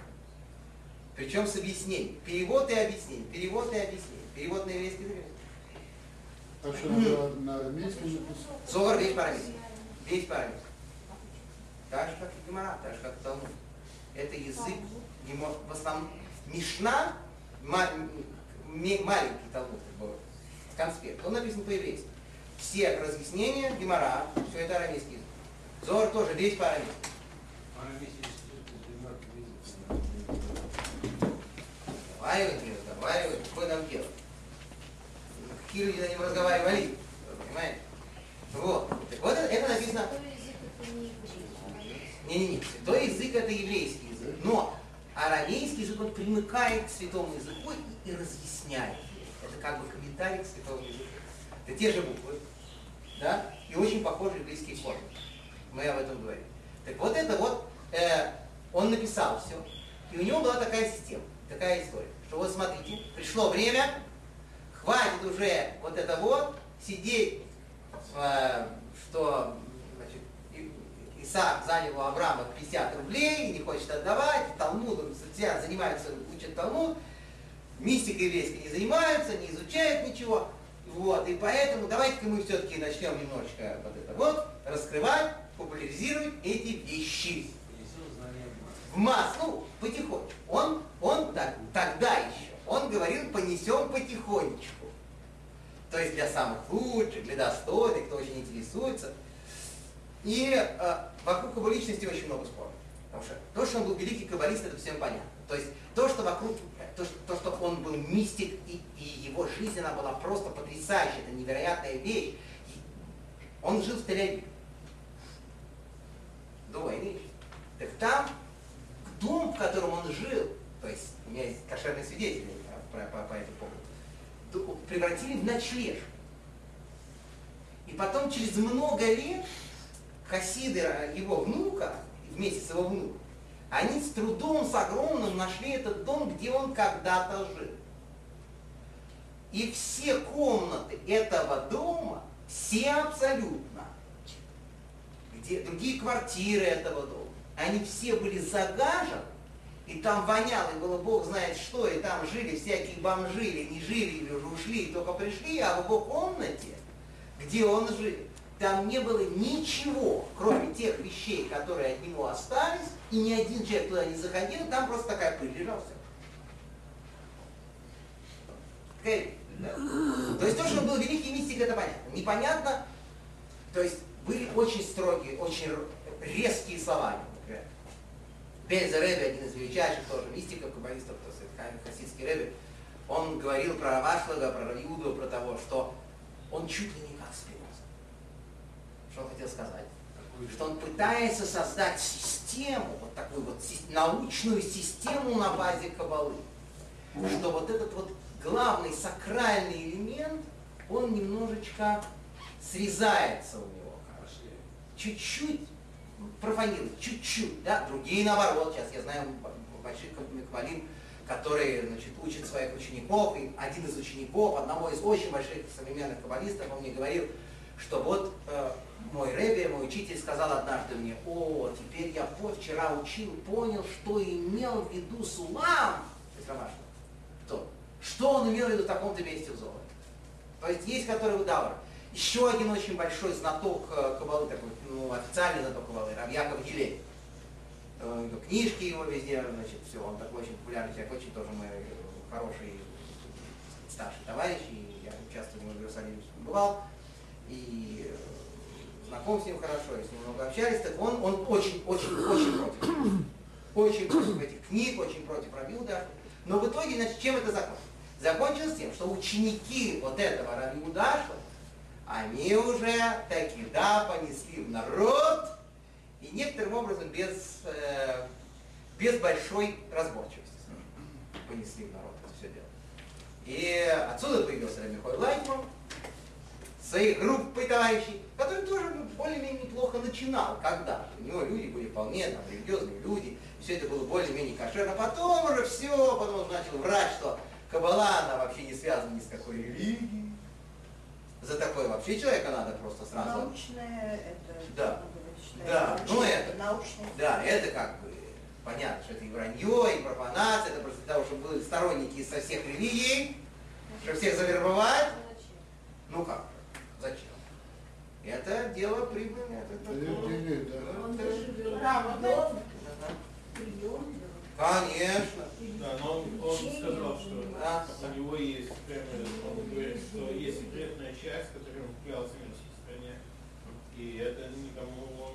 A: Причем с объяснением. Перевод и объяснение, перевод и объяснение, перевод на еврейский язык.
F: Так что надо на арамейском написать.
A: Зор весь по-арамейски. Весь по-арамейски. Так же, как и Гемора, так же, как и Талмуд. Это язык, ему в основном, Мишна, маленький Талмуд, конспект, он написан по-еврейски. Все разъяснения, Гемора, все это арамейский язык. Зор тоже весь по-арамейски. Разговаривать, не разговаривать, какое нам дело? Люди на нем разговаривали, понимаете? Вот. Так вот это, написано. Не-не-не, святой язык это еврейский язык, но арамейский язык, он примыкает к святому языку и, и разъясняет. Это как бы комментарий к святому языку. Это те же буквы, да, и очень похожие близкие формы. Мы об этом говорим. Так вот это вот, э, он написал все, и у него была такая система, такая история, что вот смотрите, пришло время, хватит уже вот это вот, сидеть, э, что значит, Исаак занял у Авраама 50 рублей, не хочет отдавать, Талмудом все занимаются, учат Талмуд, мистикой еврейской не занимаются, не изучают ничего. Вот, и поэтому давайте-ка мы все-таки начнем немножечко вот это вот раскрывать, популяризировать эти вещи
D: в
A: масс, ну, потихонечку. Он, он так, тогда еще, он говорил, понесем потихонечку. То есть для самых лучших, для достойных, кто очень интересуется. И э, вокруг его личности очень много споров. Потому что то, что он был великий каббалист, это всем понятно. То есть то, что вокруг, то, что, то, что он был мистик, и, и его жизнь, она была просто потрясающая, это невероятная вещь. Он жил в Тель-Авиве. До войны. Так там дом, в котором он жил, то есть у меня есть кошерные свидетели по, по- по этому поводу, ду- превратили в ночлежку. И потом через много лет хасиды его внука, вместе с его внуком, они с трудом, с огромным нашли этот дом, где он когда-то жил. И все комнаты этого дома, все абсолютно, где другие квартиры этого дома, они все были загажены, и там воняло, и было бог знает что, и там жили всякие бомжи, или не жили, или уже ушли, и только пришли, а в его комнате, где он жил, там не было ничего, кроме тех вещей, которые от него остались, и ни один человек туда не заходил, там просто такая пыль лежала. Да. То есть то, что он был великий мистик, это понятно. Непонятно, то есть были очень строгие, очень резкие слова. Бельза Рэбби, один из величайших тоже мистиков, каббалистов, то есть ха- хасидский Рэбби, он говорил про Равашлага, про Равиуду, про того, что он чуть ли не как Спиноза. Что он хотел сказать? Что он пытается создать систему, вот такую вот научную систему на базе кабалы. Что вот этот вот главный сакральный элемент, он немножечко срезается у него, чуть-чуть профанируют, чуть-чуть, да, другие наоборот, сейчас я знаю больших кабалим, которые, значит, учат своих учеников, и один из учеников, одного из очень больших современных каббалистов, он мне говорил, что вот э, мой Рэбби, мой учитель сказал однажды мне, о, теперь я по- вчера учил, понял, что имел в виду Сулам, то? Что он имел в виду в таком-то месте в золоте. То есть есть который выдавр. Еще один очень большой знаток э, кабалы, такой, ну, официальный знаток кабалы, Равьяков Гилей. Э, Книжки его везде, значит, все, он такой очень популярный человек, очень тоже мой э, хороший старший товарищ, и я часто в Иерусалиме бывал, и знаком с ним хорошо, и с ним много общались, так он, он очень, очень, очень против. Очень против этих книг, очень против Равиуда. Но в итоге, значит, чем это закончилось? Закончилось тем, что ученики вот этого Равиудашла, они уже таки, да, понесли в народ, и некоторым образом без, э, без большой разборчивости понесли в народ это все дело. И отсюда появился Рамихой Лайкман, своей группой товарищей, который тоже более-менее неплохо начинал когда-то. У него люди были вполне там, религиозные люди, все это было более-менее кошерно. Потом уже все, потом он начал врать, что Кабала, она вообще не связана ни с какой религией. За такое вообще человека надо просто сразу
H: Научное это...
A: Да.
H: научное,
A: Да,
H: научное,
A: ну это-
H: Научное.
A: Да, это как бы понятно, что это и вранье, и профанация, это просто для того, чтобы были сторонники со всех религий, чтобы всех завербовать. Ну как? Зачем? Это дело прибыльное. Это такое.
F: Да.
C: Вел
G: Да,
A: Конечно.
E: Да, но он, он сказал, что
A: Да.
E: у него есть прямо, он говорит, что есть секретная часть, которую он клялся не распространять. И это никому он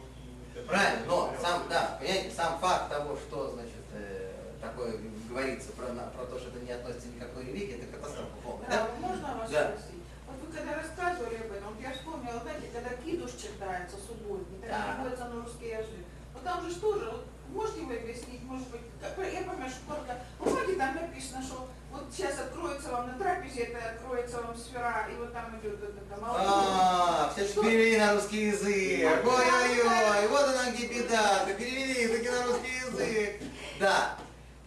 E: никогда
A: Правильно,
E: не
A: но сам, да, понимаете, сам факт того, что, значит, э, такое говорится про, на- про то, что это не относится ни к какой религии, это катастрофа полная, да?
G: Да, можно вас
A: Да.
G: спросить? Вот вы когда рассказывали об этом, вот я вспомнила, знаете, когда кидуш читается субботний,
A: Да.
G: так переводится на русский язык. Вот там же что же, вот можете вы объяснить, может быть, я помню, что только, бумаге там написано, что вот сейчас откроется вам на трапезе, это откроется вам сфера, и вот там идет это молоко.
A: А, все
G: Что?
A: перевели на русский язык.
G: Ну,
A: Ой-ой-ой, вот она где беда. Ты перевели языки на русский язык. Да,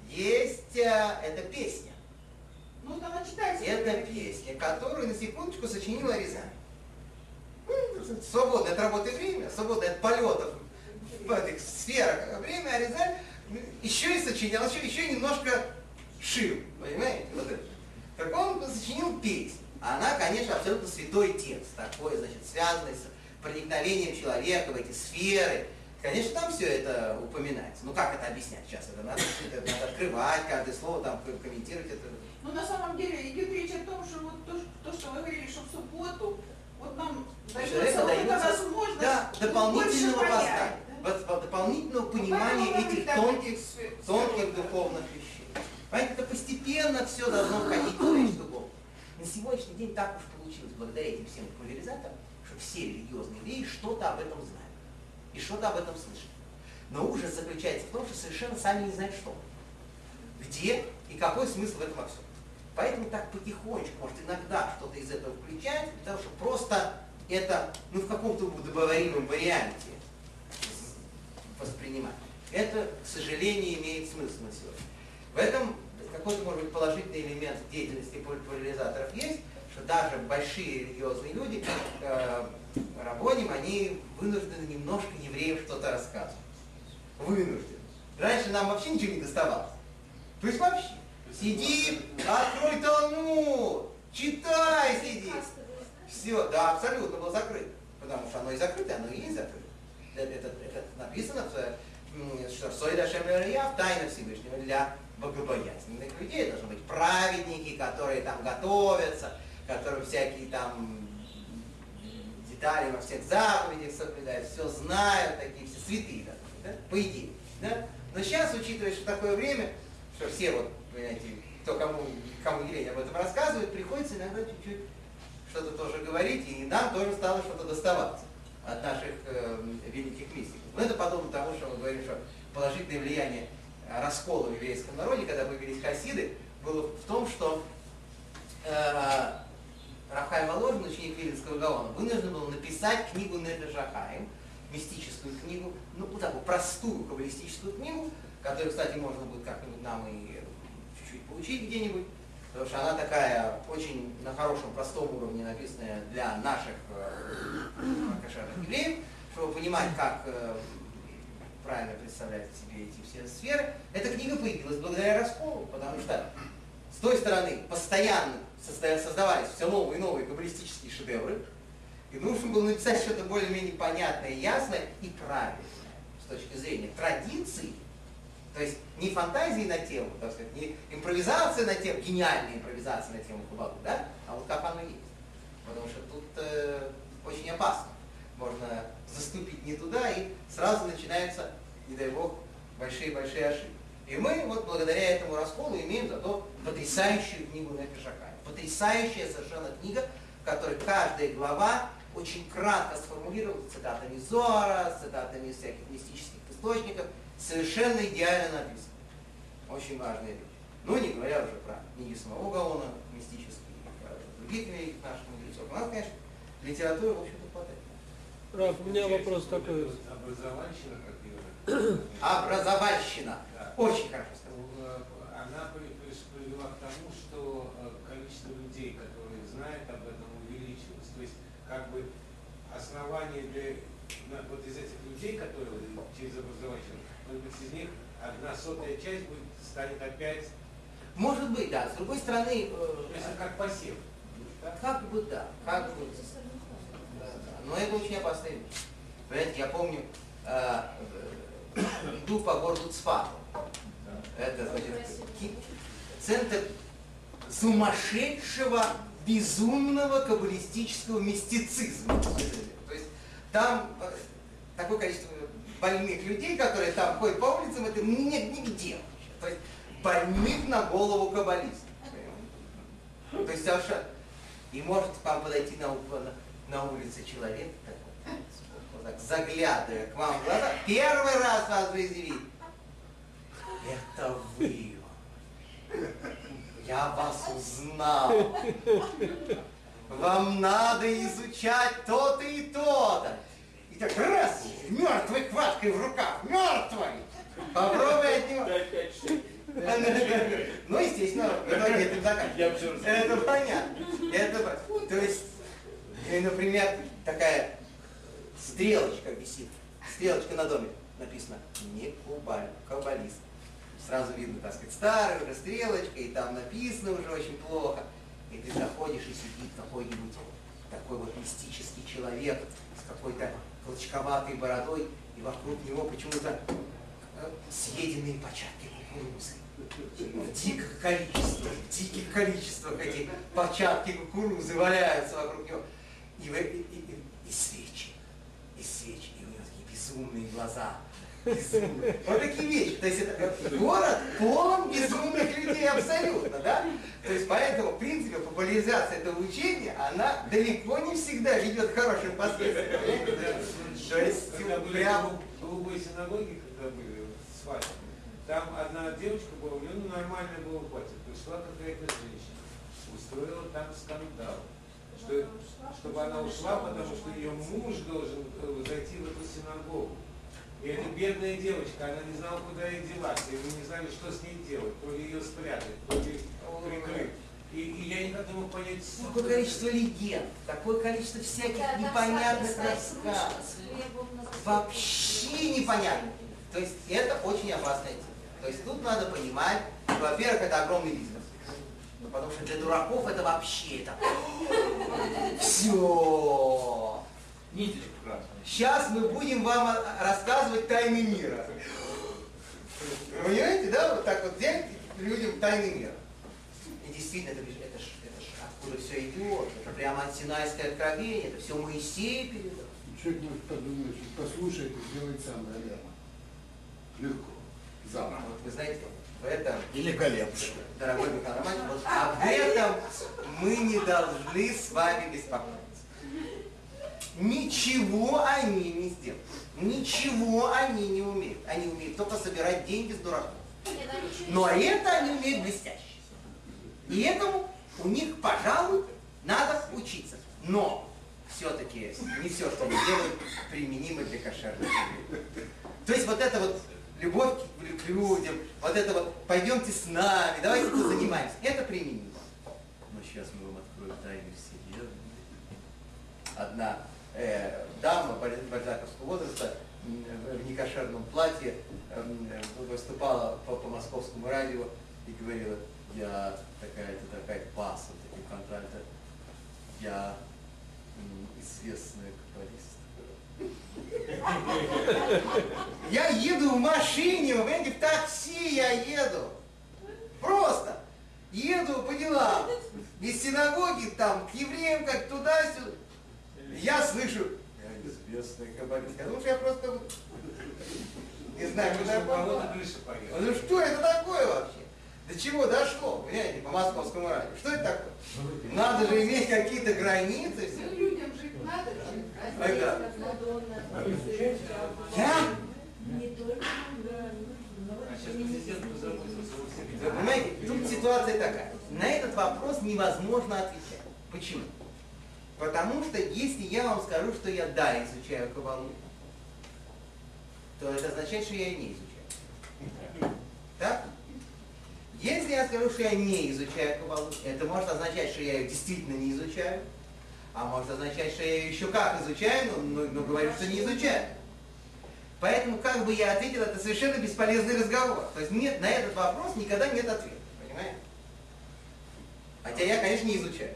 A: есть, э, это песня.
G: Ну, она читается.
A: Это песня, которую на секундочку сочинила Рязань. М, Свободное от работы время, свободное от полетов в этих сферах время, а еще и сочинял, еще, еще немножко шил, понимаете? Вот это. Так он сочинил песню. Она, конечно, абсолютно святой текст, такой, значит, связанный с проникновением человека в эти сферы. Конечно, там все это упоминается. Ну как это объяснять сейчас? Это надо, это надо открывать, каждое слово там комментировать. Это
G: Ну, на самом деле, идет речь о том, что вот то, что- то, что вы говорили, что в субботу, вот нам дается
A: дается,
G: возможность
A: да, дополнительного познания, дополнительного
G: Ну,
A: понимания этих тонких, тонких духовных вещей. Понимаете, это постепенно все должно входить в человеческую голову. На сегодняшний день так уж получилось, благодаря этим всем популяризаторам, что все религиозные люди что-то об этом знают и что-то об этом слышат. Но ужас заключается в том, что совершенно сами не знают что, где и какой смысл в этом во всем. Поэтому так потихонечку, может иногда что-то из этого включать, того, чтобы просто это ну, в каком-то удобоваримом варианте воспринимать. Это, к сожалению, имеет смысл на сегодня. В этом какой-то, может быть, положительный элемент деятельности популяризаторов есть, что даже большие религиозные люди, э, Рабоним, они вынуждены немножко евреям что-то рассказывать. Вынуждены. Раньше нам вообще ничего не доставалось. То есть вообще. Сиди, открой Талмуд, читай, сиди. Все, да, абсолютно был закрыт. потому что оно и закрыто, оно и есть закрыто. Это, это, это написано, что Сой Дашем в тайна Всевышнего для богобоязненных людей. Должны быть праведники, которые там готовятся, которые всякие там детали во всех заповедях соблюдают, все знают, такие все святые, да, по идее. Да? Но сейчас, учитывая, что такое время, что все вот, понимаете, кто кому, кому не об этом рассказывает, приходится иногда чуть-чуть что-то тоже говорить, и нам тоже стало что-то доставаться от наших э, великих мистиков. Но это подобно тому, что мы говорим, что положительное влияние раскола в еврейском народе, когда появились хасиды, было в том, что э, Рафхайм Воложин, ученик Вилинского Гаона, вынужден был написать книгу Недержахаем, мистическую книгу, ну, такую простую каббалистическую книгу, которую, кстати, можно будет как-нибудь нам и чуть-чуть получить где-нибудь, потому что она такая очень на хорошем, простом уровне написанная для наших э, кошерных евреев, чтобы понимать, как э, правильно представлять себе эти все сферы. Эта книга появилась благодаря расколу, потому что с той стороны постоянно создавались все новые и новые каббалистические шедевры, и нужно было написать что-то более-менее понятное, ясное и правильное с точки зрения традиций, то есть не фантазии на тему, так сказать, не импровизация на тему, гениальная импровизация на тему Кабалы, да, а вот как оно есть. Потому что тут э, очень опасно. Можно заступить не туда, и сразу начинаются, не дай бог, большие-большие ошибки. И мы вот благодаря этому расколу имеем зато потрясающую книгу на Пешакане. Потрясающая совершенно книга, в которой каждая глава очень кратко сформулирована цитатами Зора, цитатами из всяких мистических источников, совершенно идеально написано. Очень важная вещь. Ну, не говоря уже про книги самого Гаона, мистические, про других великих наших мудрецов. У нас, конечно, литературы, в общем-то, хватает.
B: Раф, у меня вопрос такой.
D: Образовательщина, Да.
A: Очень хорошо сказано.
D: Ну, Она при- при- привела к тому, что э, количество людей, которые знают об этом, увеличилось. То есть, как бы, основание для вот из этих людей, которые через образование, может быть, из них одна сотая часть будет, станет опять,
A: Может быть, да. С другой стороны,
D: то есть,
A: э,
D: как посев. да?
A: как бы да, как бы да, да. Но это очень опасная вещь. Понимаете, я помню, э, э, иду по городу Цфату. Это, значит, центр сумасшедшего, безумного каббалистического мистицизма. То есть там э, такое количество больных людей, которые там ходят по улицам, это нет нигде. То есть больных на голову каббалистов. То есть совершенно... И может к вам подойти на, на, на улице человек, такой, вот так, заглядывая к вам в глаза, первый раз вас вызовет. Это вы. Я вас узнал. Вам надо изучать то-то и то-то. И так раз, мертвой хваткой в руках, мертвой. Попробуй от него. Ну, естественно, в итоге это заканчивается. Это понятно. Это, то есть, э, например, такая стрелочка висит, стрелочка на доме, написано не кубаль, каббалист. Сразу видно, так сказать, старая уже стрелочка, и там написано уже очень плохо. И ты заходишь, и сидит какой-нибудь такой вот мистический человек с какой-то клочковатой бородой, и вокруг него почему-то э, съеденные початки кукурузы. В диких количествах, в диких количествах эти початки кукурузы валяются вокруг него. И, и- и- и свечи, и свечи, и у него такие безумные глаза. Безумные. Вот такие вещи. То есть это город полон безумных людей абсолютно, да? То есть поэтому, в принципе, популяризация этого учения, она далеко не всегда ведет к хорошим последствиям. То есть
D: Когда были
A: прям
D: голуб- голубые синагоги, когда были свадьбы, там одна девочка была, у нее ну, нормальное было платье. Пришла какая-то женщина, устроила там скандал. Что, чтобы она ушла, потому что ее муж должен э, зайти в эту синагогу. И эта бедная девочка, она не знала, куда ей деваться, и мы не знали, что с ней делать, то ли ее спрятать, то ли прикрыть. И, и я никак не мог понять суть.
A: Такое количество легенд, такое количество всяких
C: Да,
A: непонятных рассказов. Вообще непонятно. То есть это очень опасная тема. То есть тут надо понимать, что, во-первых, это огромный бизнес. Потому что для дураков это вообще это все.
D: Ниточку красную.
A: Сейчас мы будем вам о- рассказывать тайны мира. Вы Понимаете, да? Вот так вот взять людям тайны мира. И действительно, это, это, ж, это ж откуда все идет. Это прямо от Синайское откровение. Это все Моисей передал.
F: Человек может подумать, что послушает и сделает сам, наверное. Легко. Заново.
A: Вот вы знаете, в этом,
F: голем.
A: дорогой Михаил Романович, вот об этом мы не должны с вами беспокоиться. Ничего они не сделают. Ничего они не умеют. Они умеют только собирать деньги с дураков. Но это они умеют блестяще. И этому у них, пожалуй, надо учиться. Но все-таки не все, что они делают, применимо для семьи. То есть вот это вот любовь к людям, вот это вот пойдемте с нами, давайте позанимаемся, это применимо. Но сейчас мы вам откроем тайну вселенной. Одна э, дама баль- бальзаковского возраста в некошерном платье э, выступала по, по московскому радио и говорила, я такая-то такая паса, такой контральта, я известная. Я еду в машине, вы понимаете, в такси я еду. Просто еду по делам. Из синагоги там к евреям, как туда-сюда. Я слышу, я известная каббалистка. Ну, я просто не знаю, куда я попал. Ну что это такое вообще? До чего дошло, понимаете, по московскому радио? Что это такое? Надо же иметь какие-то границы.
G: Ну,
A: все. Это- Я? Понимаете, тут ситуация такая. На этот вопрос невозможно отвечать. Почему? Потому что если я вам скажу, что я да, изучаю кабалу, то это означает, что я не изучаю. Так? Если я скажу, что я не изучаю кабалу, это может означать, что я ее действительно не изучаю, а может означать, что я ее еще как изучаю, но, но- но говорю, что не изучаю. Поэтому, как бы я ответил, это совершенно бесполезный разговор. То есть нет, на этот вопрос никогда нет ответа. Понимаете? Хотя я, конечно, не изучаю.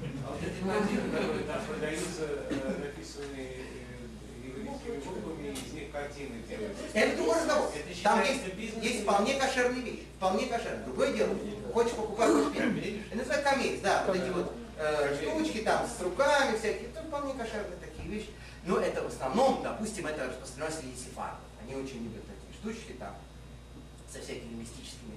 D: А вот эти картины, которые там продаются, э, написанные э, еврейскими буквами, из них картины делаются.
A: Это другой разговор.
D: Это
A: Там есть, есть вполне кошерные вещи. Вполне кошерные. Другое дело. Хочешь покупать, хочешь нет. Это называется комедия. Да, вот эти вот э, штучки там с руками всякие. Это вполне кошерные такие вещи. Но это в основном, допустим, это распространено среди сефардов. Они очень любят такие штучки там со всякими мистическими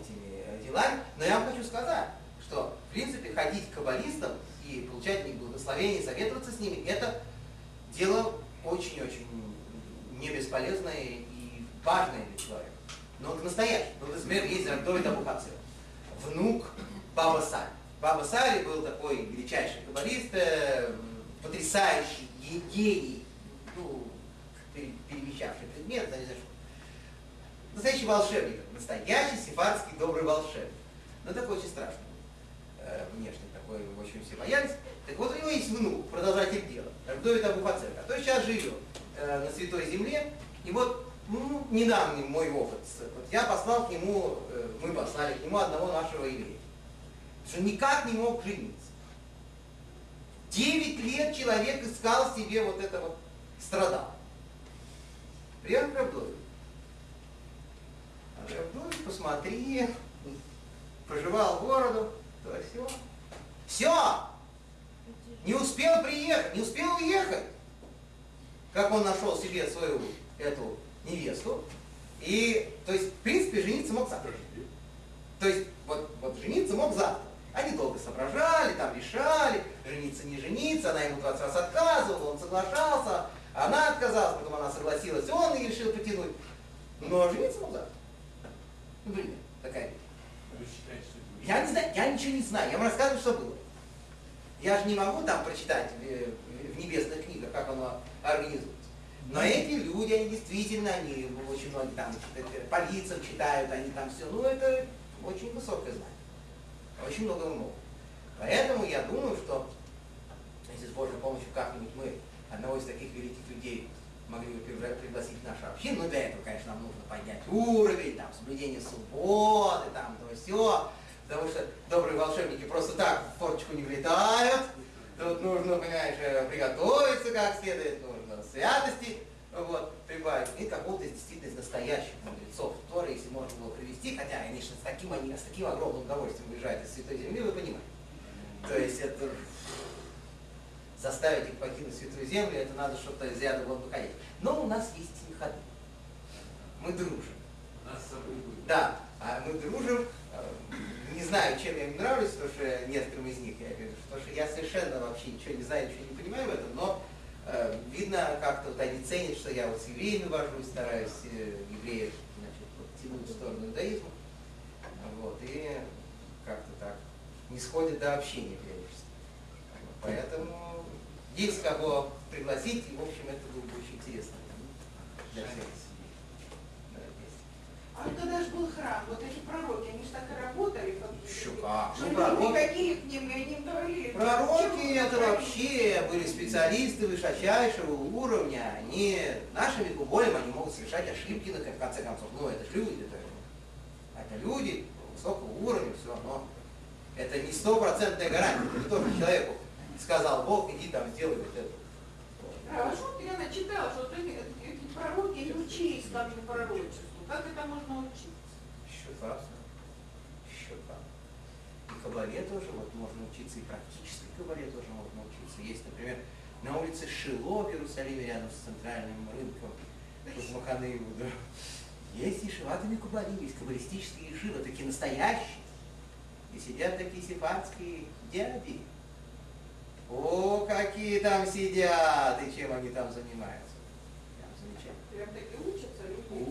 A: этими э, делами. Но я вам хочу сказать, что в принципе ходить к каббалистам и получать от них благословение, советоваться с ними, это дело очень-очень не бесполезное и важное для человека. Но к настоящему. Ну, например, есть Рабдовид Абухацев, внук Баба Сали. Баба Сали был такой величайший каббалист, э, потрясающий ге- гений, ну, пере- перемещавший предмет, не знаю, что. Настоящий волшебник, настоящий сефардский добрый волшебник. Но такой очень страшный. Э, внешне такой, очень все боялись. Так вот у него есть внук, продолжатель дела, Рабдовид Абухацер, который сейчас живет э, на Святой Земле. И вот ну, недавний мой опыт. Вот я послал к нему, э, мы послали к нему одного нашего еврея. Что никак не мог жениться. Девять лет человек искал себе вот это вот, страдал. К Рабдовиду. А Рабдовид посмотри, пожевал бороду, то все. Все! Не успел приехать, не успел уехать. Как он нашел себе свою эту невесту. И, то есть, в принципе, жениться мог завтра. То есть, вот, вот жениться мог завтра. Они долго соображали, там решали, жениться, не жениться, она ему 20 раз отказывала, он соглашался, она отказалась, потом она согласилась, он и решил потянуть. Но жениться мог завтра. Например, такая
D: это
A: Я не знаю, я ничего не знаю, я вам рассказываю, что было. Я же не могу там прочитать в, в небесных книгах, как оно организуется. Но эти люди, они действительно, они очень многие там это, по лицам читают, они там все, ну это очень высокое знание. Очень много могут. Поэтому я думаю, что если с Божьей помощью как-нибудь мы одного из таких великих людей могли бы пригласить в нашу общину, но для этого, конечно, нам нужно поднять уровень, там, соблюдение субботы, там, то все, потому что добрые волшебники просто так в форточку не влетают, Тут нужно, понимаешь, э, приготовиться как следует, нужно святости вот, прибавить. И какого-то действительно из настоящих мудрецов Торы, если можно было привести, хотя, конечно, с таким, они, с таким огромным удовольствием уезжают из Святой Земли, вы понимаете. То есть это заставить их покинуть Святую Землю, это надо что-то из ряда вон выходить. Но у нас есть ходы. Мы дружим.
D: Нас с собой будет.
A: Да, а мы дружим. Э, Не знаю, чем я им нравлюсь, потому что некоторым из них я говорю, потому что я совершенно вообще ничего не знаю, ничего не понимаю в этом, но видно, как-то вот они ценят, что я вот с евреями вожусь, стараюсь э, евреев значит, тянуть в сторону иудаизма. Вот, и как-то так не сходит до общения. Вот, Поэтому есть кого пригласить, и, в общем, это было бы очень интересно для всех.
G: А когда же был храм, вот эти пророки, они же так и работали.
A: Еще как. Ну, пророки-
G: приходили к ним, и они им говорили.
A: Пророки
G: «Чем
A: это вообще были специалисты высочайшего уровня. Они нашими губолем они могут совершать ошибки, на в конце концов. Ну, это же люди, это, это люди высокого уровня, все, но это не стопроцентная гарантия. Это не то, что человеку сказал Бог, иди там сделай вот это.
G: А вот я начитала, что эти, пророки не учились как же пророчеству. Как это можно учиться?
A: Еще как. Еще как. И кабале тоже вот можно учиться, и практически кабале тоже можно учиться. Есть, например, на улице Шило в Иерусалиме, рядом с центральным рынком, Иуда. Есть ешиватами кабалим, есть каббалистические ешивы, такие настоящие. И сидят такие сефардские дяди. О, какие там сидят, и чем они там занимаются. Прям замечательно.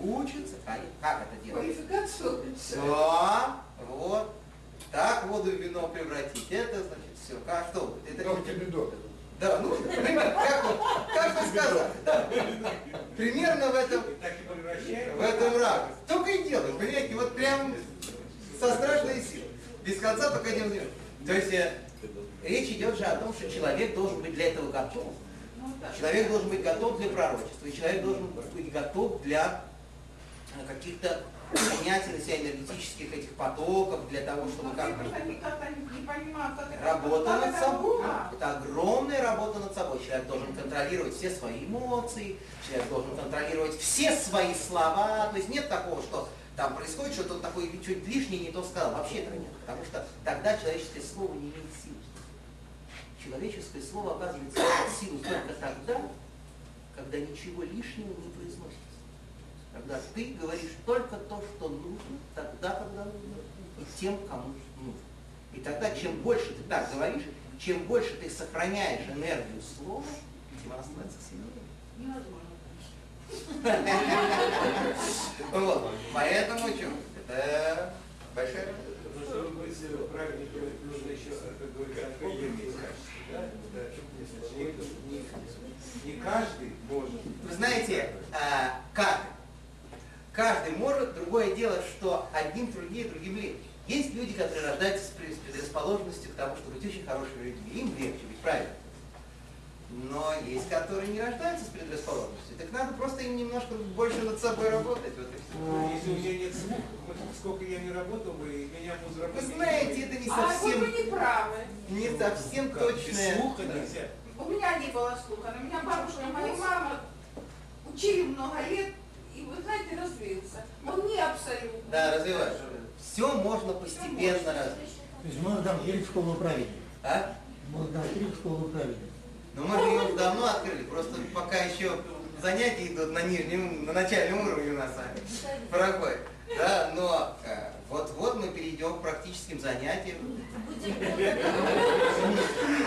G: Учатся
A: как, как это делать?
G: Квалификацию.
A: Все, вот. Так воду в вино превратить. Это значит все. Как что? Это
F: Как тебе доктор?
A: Да, ну, как, вот- как вы сказали. Да. Примерно в этом, в этом ракурсе. Только и делаешь, понимаете, вот прям со страшной силой. Без конца только один взгляд. То есть э, речь идет же о том, что человек должен быть для этого готов.
G: Ну.
A: Человек должен быть готов для пророчества, и человек должен быть готов для каких-то принятия на себя энергетических этих потоков, для того, чтобы
G: Ну,
A: как
G: это...
A: Работа над собой. Это огромная работа над собой. Человек должен контролировать все свои эмоции, человек должен контролировать все свои слова. То есть нет такого, что там происходит что-то такое, чуть лишнее не то сказал. Вообще этого нет. Потому что тогда человеческое слово не имеет силы. Человеческое слово оказывается силу только тогда, когда ничего лишнего не произносится. Когда ты говоришь только то, что нужно, тогда, когда нужно, и тем, кому нужно. И тогда, чем больше ты так говоришь, чем больше ты сохраняешь энергию слова, тем она становится сильнее.
G: Невозможно.
A: Вот. Поэтому что? Это большая работа.
D: Ну, чтобы быть правильным, нужно еще, как говорится, качество. Не, каждый может.
A: Вы знаете, а, каждый. Может, другое дело, что одним труднее, другим легче. Есть люди, которые рождаются с пред- с предрасположенностью к тому, чтобы быть очень хорошими людьми. Им легче быть правильно. Но есть, которые не рождаются с предрасположенностью. Так надо просто им немножко больше над собой работать. Вот и.
D: Ну, Если у меня нет слуха, сколько я не работал бы, и меня музыка...
A: Вы знаете, это не
G: А
A: совсем,
G: вы не правы.
A: не совсем
D: Как?
A: точное.
D: Без слуха
A: Да.
D: нельзя.
G: У меня не было слуха, но меня бабушка и моя мама учили много лет, и вы знаете, развился. Он не абсолютно.
A: Да, развиваешь. Все можно постепенно развить.
H: То есть мы там открыли школу праведников.
A: А?
H: Мы открыли школу праведников.
A: Но мы же ее уже давно открыли, просто пока еще занятия идут на нижнем, на начальном уровне у нас с вами проходят. Да, но э, вот-вот мы перейдем к практическим занятиям.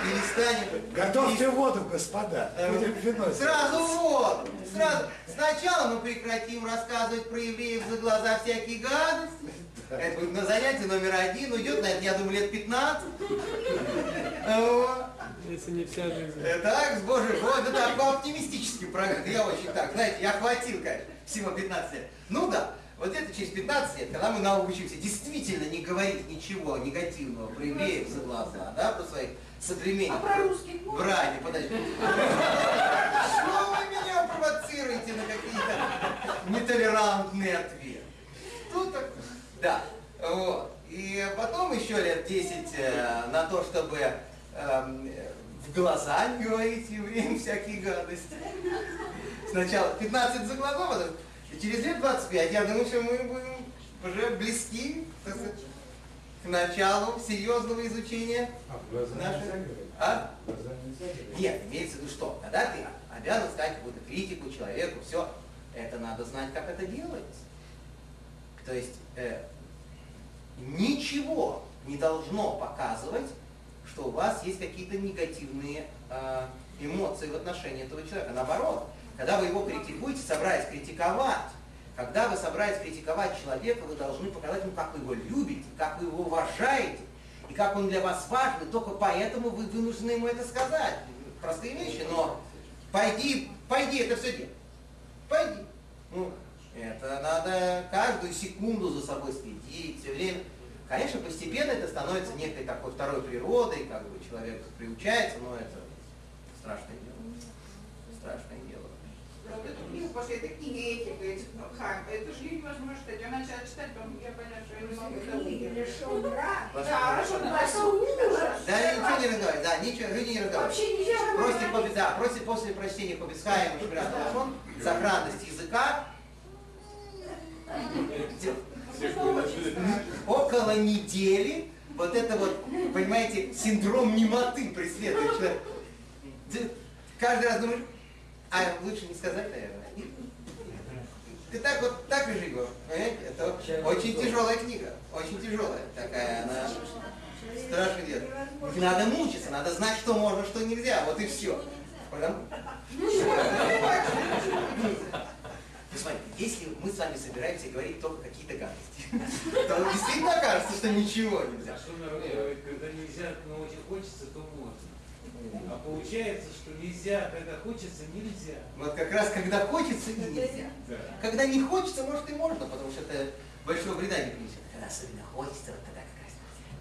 A: Перестанем.
F: Готовьте воду, господа. Будем вино.
A: Сразу вот, сразу. Сначала мы прекратим рассказывать про евреев за глаза всякие гадости. Это будет на занятие номер один, уйдет на это, я думаю, лет 15. Вот.
B: Если не вся жизнь.
A: Э, Так, с Божьей помощью, так, по оптимистическим программам, я очень так, знаете, я хватил, конечно, всего 15 лет. Ну да, вот это через 15 лет, когда мы научимся действительно не говорить ничего негативного про евреев за глаза, да, про своих
G: А
A: соплеменников.
G: про русских можно?
A: Братья, подожди. Что вы меня провоцируете на какие-то нетолерантные ответы? Что такое? Да, вот. И потом еще лет 10 э, на то, чтобы эм, в глаза не говорить евреям всякие гадости. Сначала 15 заглавов, а и через лет 25, я думаю, что мы будем уже близки, сказать, к началу серьезного изучения
D: А
A: нашей... А? Нет, имеется в виду что? Когда ты обязан сказать какую-то критику человеку, все, это надо знать, как это делается. То есть э, ничего не должно показывать, что у вас есть какие-то негативные э, эмоции в отношении этого человека. Наоборот, когда вы его критикуете, собрались критиковать, когда вы собрались критиковать человека, вы должны показать ему, как вы его любите, как вы его уважаете, и как он для вас важен, и только поэтому вы вынуждены ему это сказать. Простые вещи, но пойди, пойди это все делать. Пойди. Ну, это надо каждую секунду за собой следить, все время. Конечно, постепенно это становится некой такой второй природой, как бы человек приучается, но это дело. Дело.
G: Вот эту книгу после этой книги этика, этих ну, это же невозможно читать. Я начала читать, потом я поняла, что я не могу это выдержать. Да, хорошо, да, ужас.
A: Да, ничего не разговаривать, да, ничего, люди не разговаривают.
G: Вообще нельзя
A: Просите,
G: говорить.
A: Хоби- да, просите после прочтения Хобисхайма Шмират Алашон сохранность языка около недели вот это вот, понимаете, синдром немоты преследует человека. Каждый раз думаешь, а лучше не сказать, наверное. Ты так вот, так и живешь, понимаете? Это очень тяжелая книга, очень тяжелая такая, она страшно делает. Надо мучиться, надо знать, что можно, что нельзя, вот и все. Потому- Вы смотрите, если мы с вами собираемся говорить только какие-то гадости, то действительно кажется, что ничего нельзя.
D: А что народ говорит, когда нельзя, но очень хочется, то. А получается, что нельзя, когда хочется, нельзя.
A: Вот как раз когда хочется и нельзя.
D: Да.
A: Когда не хочется, может и можно, потому что это большого вреда не принесет. Когда особенно хочется, вот тогда как раз нельзя.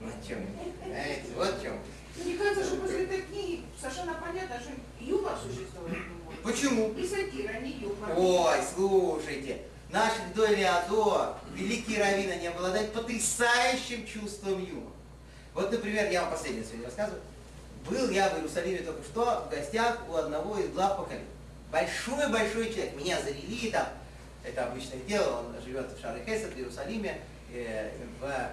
A: Вот в чем, понимаете, вот в чем.
G: Мне кажется, что после этой книги совершенно понятно, что юмор существует не может.
A: Почему?
G: И сатира, не юмор.
A: Ой, слушайте, наш Леодо, великий раввин, они обладают потрясающим чувством юмора. Вот, например, я вам последнее сегодня рассказываю. Был я в Иерусалиме только что в гостях у одного из глав поколений. Большой-большой человек. Меня завели там, это обычное дело, он живет в Шары Хесед, в Иерусалиме, э, в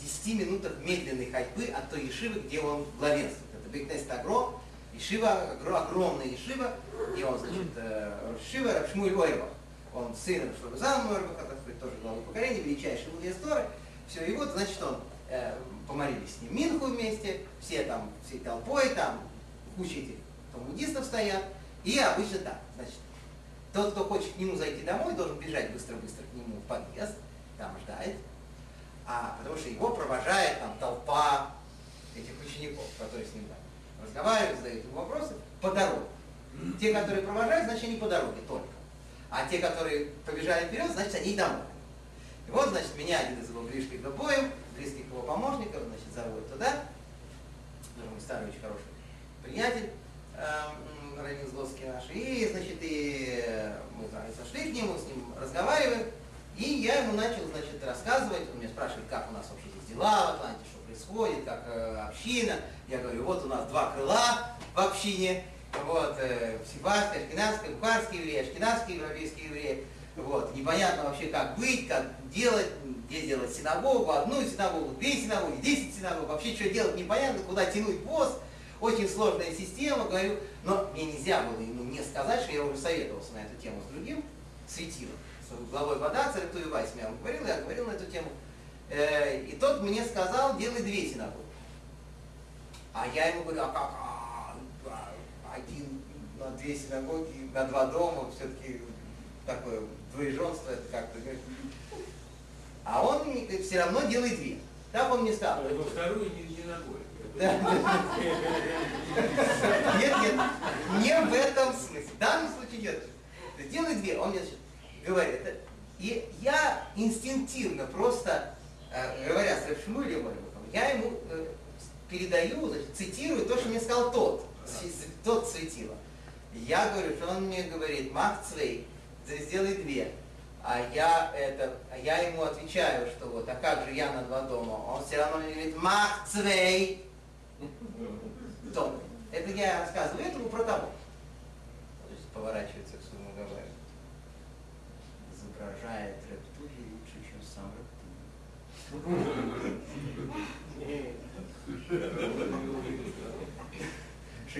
A: 10 минутах медленной ходьбы от той Ешивы, где он главенствует. Это Бекнест Агро, Ешива, огро- огромная Ешива, где он, значит, э, Ешива Рабшмуэль Ойрбах. Он сын Шлабазана Ойрбаха, так тоже главы поколения, величайший мудрец Торы. Все, и вот, значит, он э, помолились с ним Минху вместе, все там, всей толпой, там куча этих талмудистов стоят, и обычно так, значит, тот, кто хочет к нему зайти домой, должен бежать быстро-быстро к нему в подъезд, там ждать, а потому что его провожает там толпа этих учеников, которые с ним там разговаривают, задают ему вопросы по дороге. Те, которые провожают, значит, они по дороге только. А те, которые побежали вперед, значит, они домой. И вот, значит, меня один из его близких к обоим, близких его помощников, значит, зовут туда. Тоже мой старый очень хороший приятель, эм, Равин Злотский наш. И, значит, и э, мы там сошли к нему, с ним разговариваем. И я ему начал, значит, рассказывать, он меня спрашивает, как у нас вообще здесь дела в Атланте, что происходит, как э, община. Я говорю, вот у нас два крыла в общине, вот, э, сибарское, ашкенадское, бухарские евреи, ашкенадские европейские евреи. Вот, непонятно вообще, как быть, как делать, где делать синагогу, одну синагогу, две синагоги, десять синагог, вообще что делать непонятно, куда тянуть пост. Очень сложная система, говорю, но мне нельзя было ему не сказать, что я уже советовался на эту тему с другим светилом, с главой вода, Цариту Вайс, я говорил, я говорил на эту тему. Э, И тот мне сказал, делай две синагоги. А я ему говорю, а как? А, а, один на две синагоги, на два дома, все-таки такое двоеженство, это как-то... А он все равно делай две. Так он мне сказал.
D: Во вторую не, не ногой.
A: Нет, нет, не в этом смысле. В данном случае нет. Делай две, он мне говорит. И я инстинктивно просто, э, говоря с Рэбшмулем, я ему э, передаю, значит, цитирую то, что мне сказал тот, тот светило. Я говорю, что он мне говорит, мах цвей, сделай две. А я, это, а я ему отвечаю, что вот, а как же я на два дома? Он все равно мне говорит, мах цвей, тонны. Это я рассказываю этому про того. То есть поворачивается к своему говорит. Изображает рептилий лучше, чем сам рептилий.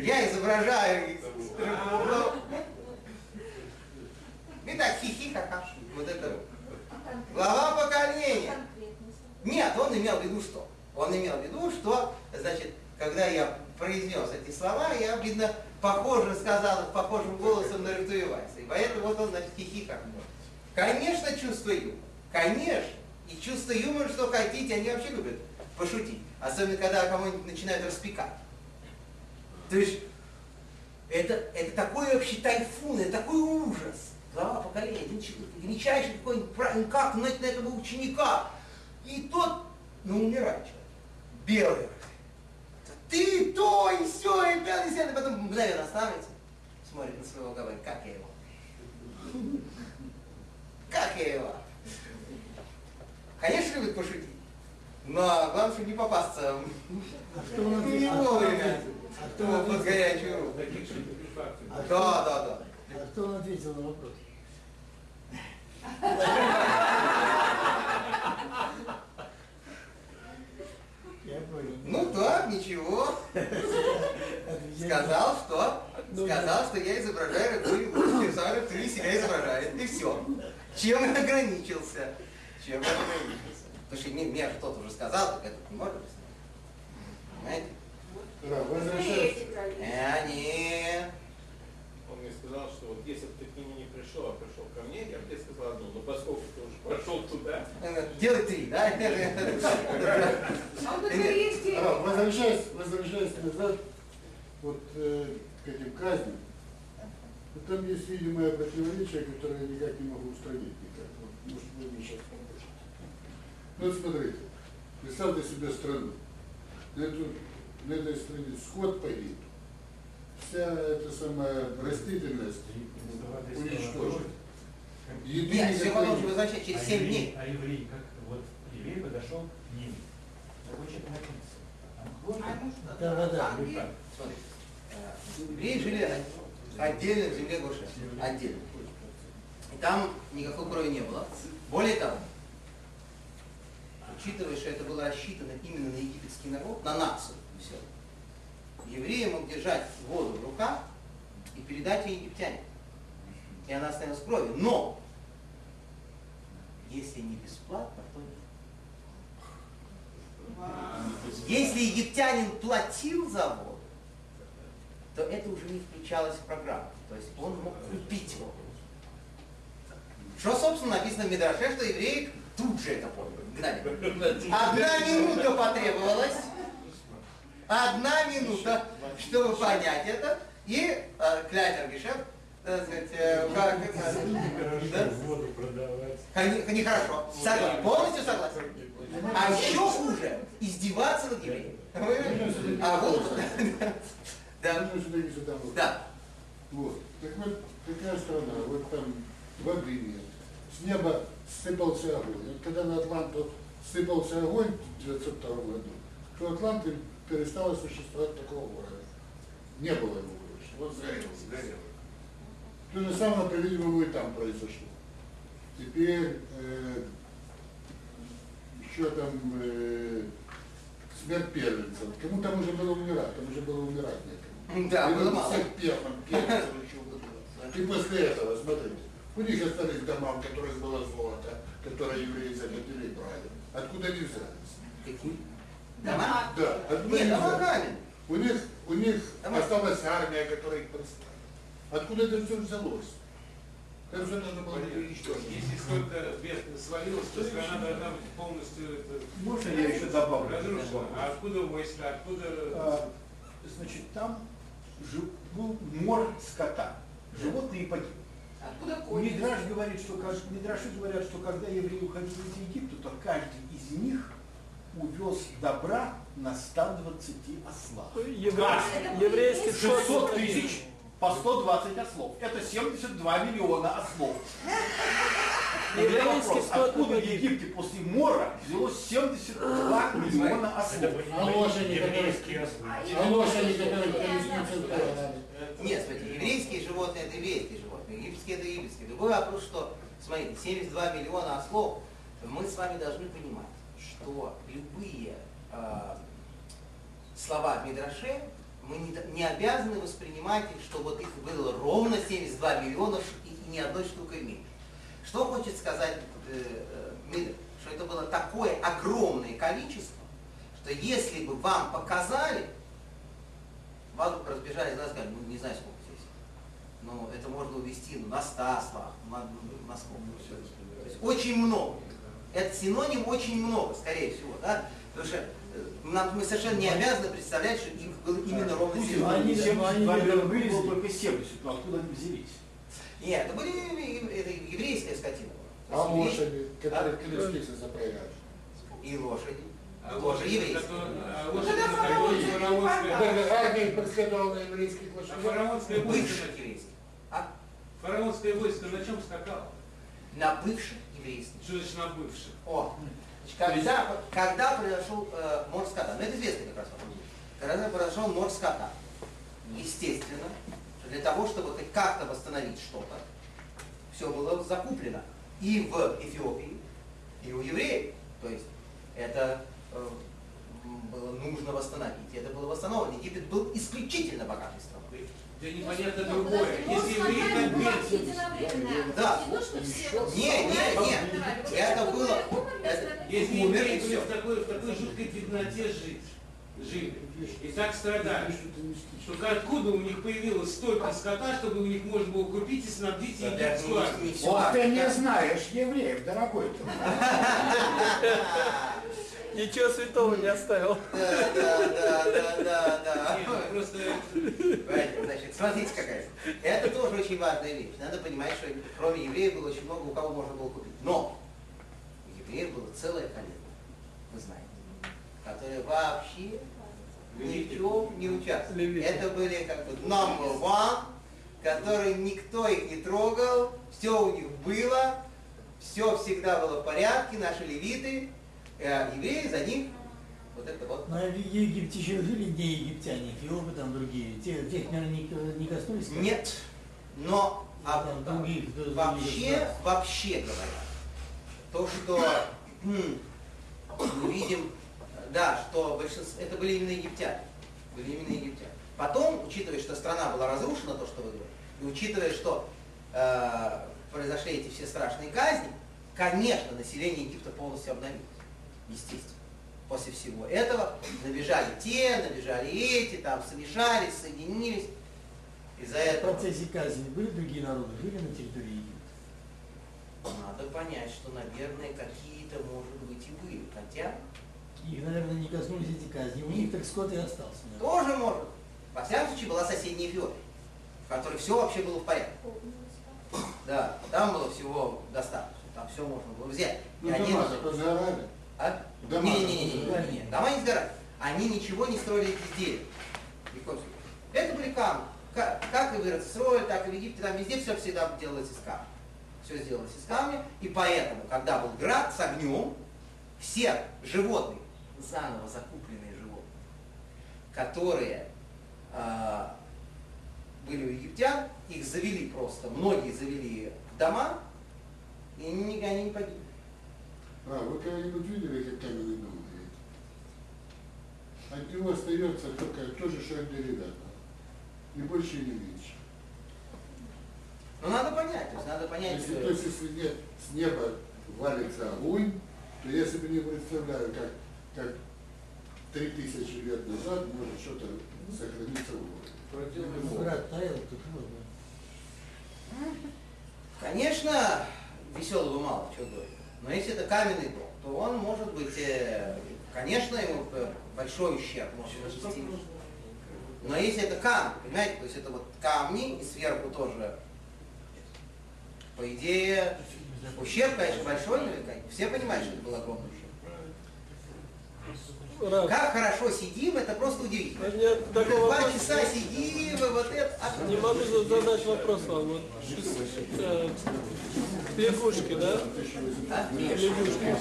A: Я изображаю Итак, хихи-ха-ха. Вот это глава поколения. Нет, он имел в виду что? Он имел в виду, что, значит, когда я произнес эти слова, я, видно, похоже сказал их похожим голосом на Ревтуевайса. И поэтому вот он, значит, хихикал. Конечно, чувство юмора. Конечно. И чувство юмора, что хотите, они вообще любят пошутить. Особенно, когда кого-нибудь начинают распекать. То есть, это, это такой вообще тайфун, это такой ужас. Глава поколения, один величайший какой-нибудь правильный, как на, на этого ученика. И тот, ну, умирает человек. Белый ты то и все, и пятый, и потом мгновенно останавливается, смотрит на своего, говорит, как я его? Как я его? Конечно, любит пошутить. Но главное, чтобы не попасться
H: А кто он
A: не
H: ответил?
A: вовремя.
H: А
A: под горячую руку.
H: А
A: Да, да, да.
H: А кто он ответил на вопрос? Я понял.
A: Ну да, ничего. Сказал, что?
B: Ну,
A: Сказал, что я изображаю рыбу, сам рыб себя изображает. И все. Чем я ограничился? Чем я ограничился? Потому что мне, мне же кто-то уже сказал, так это не может быть. Понимаете?
F: Да, возвращаясь,
A: Э, не.
E: Он мне сказал, что вот если бы ты к нему пришел, а пришел ко мне, я бы тебе сказал одну, но поскольку ты уже пошел туда,
A: Э, Делай три, да?
G: А
F: возвращаясь, возвращаясь назад, вот э, к этим казням, ну, там есть видимое противоречие, которое я никак не могу устранить никак. Вот, может, вы мне сейчас поможете. Ну, вот смотрите, представьте себе страну. На, эту, на этой стране скот погиб. Вся эта самая растительность уничтожена. Еды
A: Нет, все потом возвращать через 7 дней.
I: А еврей, как вот еврей подошел к ним. Хочет напиться.
G: А
H: Да, да, да.
G: а
A: Смотрите, евреи жили отдельно в земле Гоша. Отдельно. И там никакой крови не было. Более того, учитывая, что это было рассчитано именно на египетский народ, на нацию, все, евреи мог держать воду в руках и передать ее египтянам. И она становилась кровью. Но, если не бесплатно, то нет. Если египтянин платил за воду, то это уже не включалось в программу. То есть он мог купить воду. Что, собственно, написано в Мидраше, что евреи тут же это поняли. Одна минута потребовалась. Одна минута, чтобы понять это. И э, Кляйнер Гешефт, так сказать, э, как это?
I: Воду продавать.
A: Нехорошо. Согласен. Полностью согласен. А еще хуже издеваться над евреем. А вот, да, да.
F: Вот. Так вот, такая страна, вот там воды нет. С неба сыпался огонь. Вот когда на Атланту сыпался огонь в 1902 году, то Атланта перестала существовать такого города. Не было его больше. Вот сгорел, сгорел. То же самое, по-видимому, и там произошло. Теперь э, еще там э, смерть первенца. Кому там уже было умирать? Там уже было умирать некому.
A: Да,
F: И
A: было мало.
F: всех первым еще было. И после этого, смотрите, у них остались дома, в которых было золото, которое евреи захотели и брали. Откуда они взялись?
A: Дома?
F: Да, откуда
A: Нет, дома камень.
F: У них, у них
A: Дома.
F: осталась армия, которая их представила. Откуда это все взялось? Это все нужно было быть уничтожено.
D: Если столько бед свалилось, то страна должна быть полностью это,
J: Можно я еще добавлю?
D: разрушена. А откуда войска, откуда...
J: А, Значит, там жив- был мор скота. Животные погибли.
G: Откуда кони?
J: Мидраш говорит, что как, Мидраши говорят, что когда евреи уходили из Египта, то каждый из них увез добра на 120 ослах.
B: Еврей- еврейский скот
J: 600
B: сохранили.
J: тысяч по 120 ослов. Это 72 миллиона ослов.
B: Еврейский
J: вопрос, откуда в. Египте после мора взялось 72 миллиона ослов?
F: А лошади.
I: Еврейские ослы.
F: А лошади, которые.
A: Нет, смотрите, еврейские животные это еврейские животные, египетские это египетские. Другой вопрос, что, смотрите, 72 миллиона ослов, мы с вами должны понимать, что любые э, слова в Мидраше мы не, не обязаны воспринимать, что вот их было ровно 72 миллиона и, и ни одной штукой меньше. Что хочет сказать э, э, Мидраш? Что это было такое огромное количество, что если бы вам показали, вас бы разбежали глаза сказали, ну не знаю сколько здесь. Но это можно увести ну, на 100 слов, на, на сколько. То есть очень много. Это синоним очень много, скорее всего, да? Потому что э, нам, мы совершенно не обязаны представлять, что их было именно ровно
J: Пусть
A: 72
J: они
H: Они-
J: 72
H: они вылезли.
J: только 70, но откуда они взялись?
A: Нет, это были это еврейская скотина.
F: А лошади, которые колесницы запрягали.
A: И лошади.
D: А
A: Тоже
D: лошади,
A: еврейские.
D: а
F: армия преследовала еврейских
D: А
F: лошадей.
D: фараонское войско,
A: Бывших еврейских. А
D: фараонское войско на чем скакало?
A: на бывших еврейских.
D: Что значит на бывших?
A: О, когда, когда произошел э, мор скота, ну это известно как раз вопрос. Когда произошел мор скота, естественно, для того, чтобы хоть как-то восстановить что-то, все было закуплено и в Эфиопии, и у евреев. То есть это э, было нужно восстановить, и это было восстановлено. Египет был исключительно богатой страной.
D: Да непонятно другое. Если евреи
C: была
D: бедствие,
C: единовременная
A: Да.
C: Не что
A: Не, не. Это было-
D: если евреи были в такой, в такой жуткой бедноте жить, жили, и так страдали, только откуда у них появилось столько скота, чтобы у них можно было купить и снабдить египетскую армию?
J: Вот ты не знаешь евреев, дорогой ты.
B: Ничего святого не оставил.
A: Да, да, да, да, да,
D: просто
A: Понимаете, значит, смотрите какая. Это тоже очень важная вещь. Надо понимать, что кроме евреев было очень много, у кого можно было купить. Но у евреев было целое колено, вы знаете, которое вообще ни в чем не участвовало.
B: Левиты.
A: Это были как бы number one, которые никто их не трогал, все у них было, все всегда было в порядке, наши левиты, э, евреи за них вот это вот.
H: На Египте еще жили не египтяне, эфиопы там другие. Те, тех, наверное, не, не коснулись?
A: Нет, но а,
H: Там других, других
A: вообще,
H: государств.
A: вообще говоря, то, что мы видим, да, что большинство, это были именно египтяне, были именно египтяне. Потом, учитывая, что страна была разрушена, то, что вы говорите, и учитывая, что э, произошли эти все страшные казни, конечно, население Египта полностью обновилось, естественно. После всего этого набежали те, набежали эти, там смешались, соединились. Из-за
H: В
A: этого
H: процессе казни были другие народы, жили на территории Египта?
A: надо понять, что, наверное, какие-то, может быть, и были. Хотя
H: Их, наверное, не коснулись эти казни. У них так скот и остался. наверное.
A: тоже может. Во всяком случае, была соседняя Эфиопия, в которой все вообще было в порядке. Да, там было всего достаточно, там все можно было взять.
F: Ну,
A: И
F: зато сгорали.
A: А?
F: Дома
A: Не, не, не, не,
F: сгорали.
A: не, не, дома не сгорали. Они ничего не строили из дерева. Ни в коем случае. Это были камни. Как, как и в Израиле, так и в Египте, там везде все всегда делалось из камня. Все сделалось из камня, и поэтому, когда был град с огнем, все животные, заново закупленные животные, которые а, были у египтян, их завели просто, многие завели в дома, и они, они не погибли.
F: А, вы когда-нибудь видели, как каменный дом горит? От него остается только то же, что от ребята. Ни больше и не меньше.
A: Но надо понять, то есть надо понять,
F: Если,
A: что...
F: то есть, если нет, с неба валится огонь, то я себе не представляю, как, как три тысячи лет назад может что-то сохраниться в городе.
H: Брат таял, тут да.
A: Конечно, веселого мало, что говорить. Но если это каменный дом, то он может быть, э, конечно, ему э, большой ущерб может нанести. Но если это камни, понимаете, то есть это вот камни и сверху тоже, по идее, ущерб, конечно, большой, наверняка. Все понимают, что это был огромный ущерб.
B: Раф,
A: Как хорошо сидим, это просто удивительно. Уже
B: такой
A: два
B: вопрос.
A: часа сидим, и вот это... а-
B: Не могу за- задать вопрос вам. Вот, э, лягушки, да?
A: а?
B: Лягушки.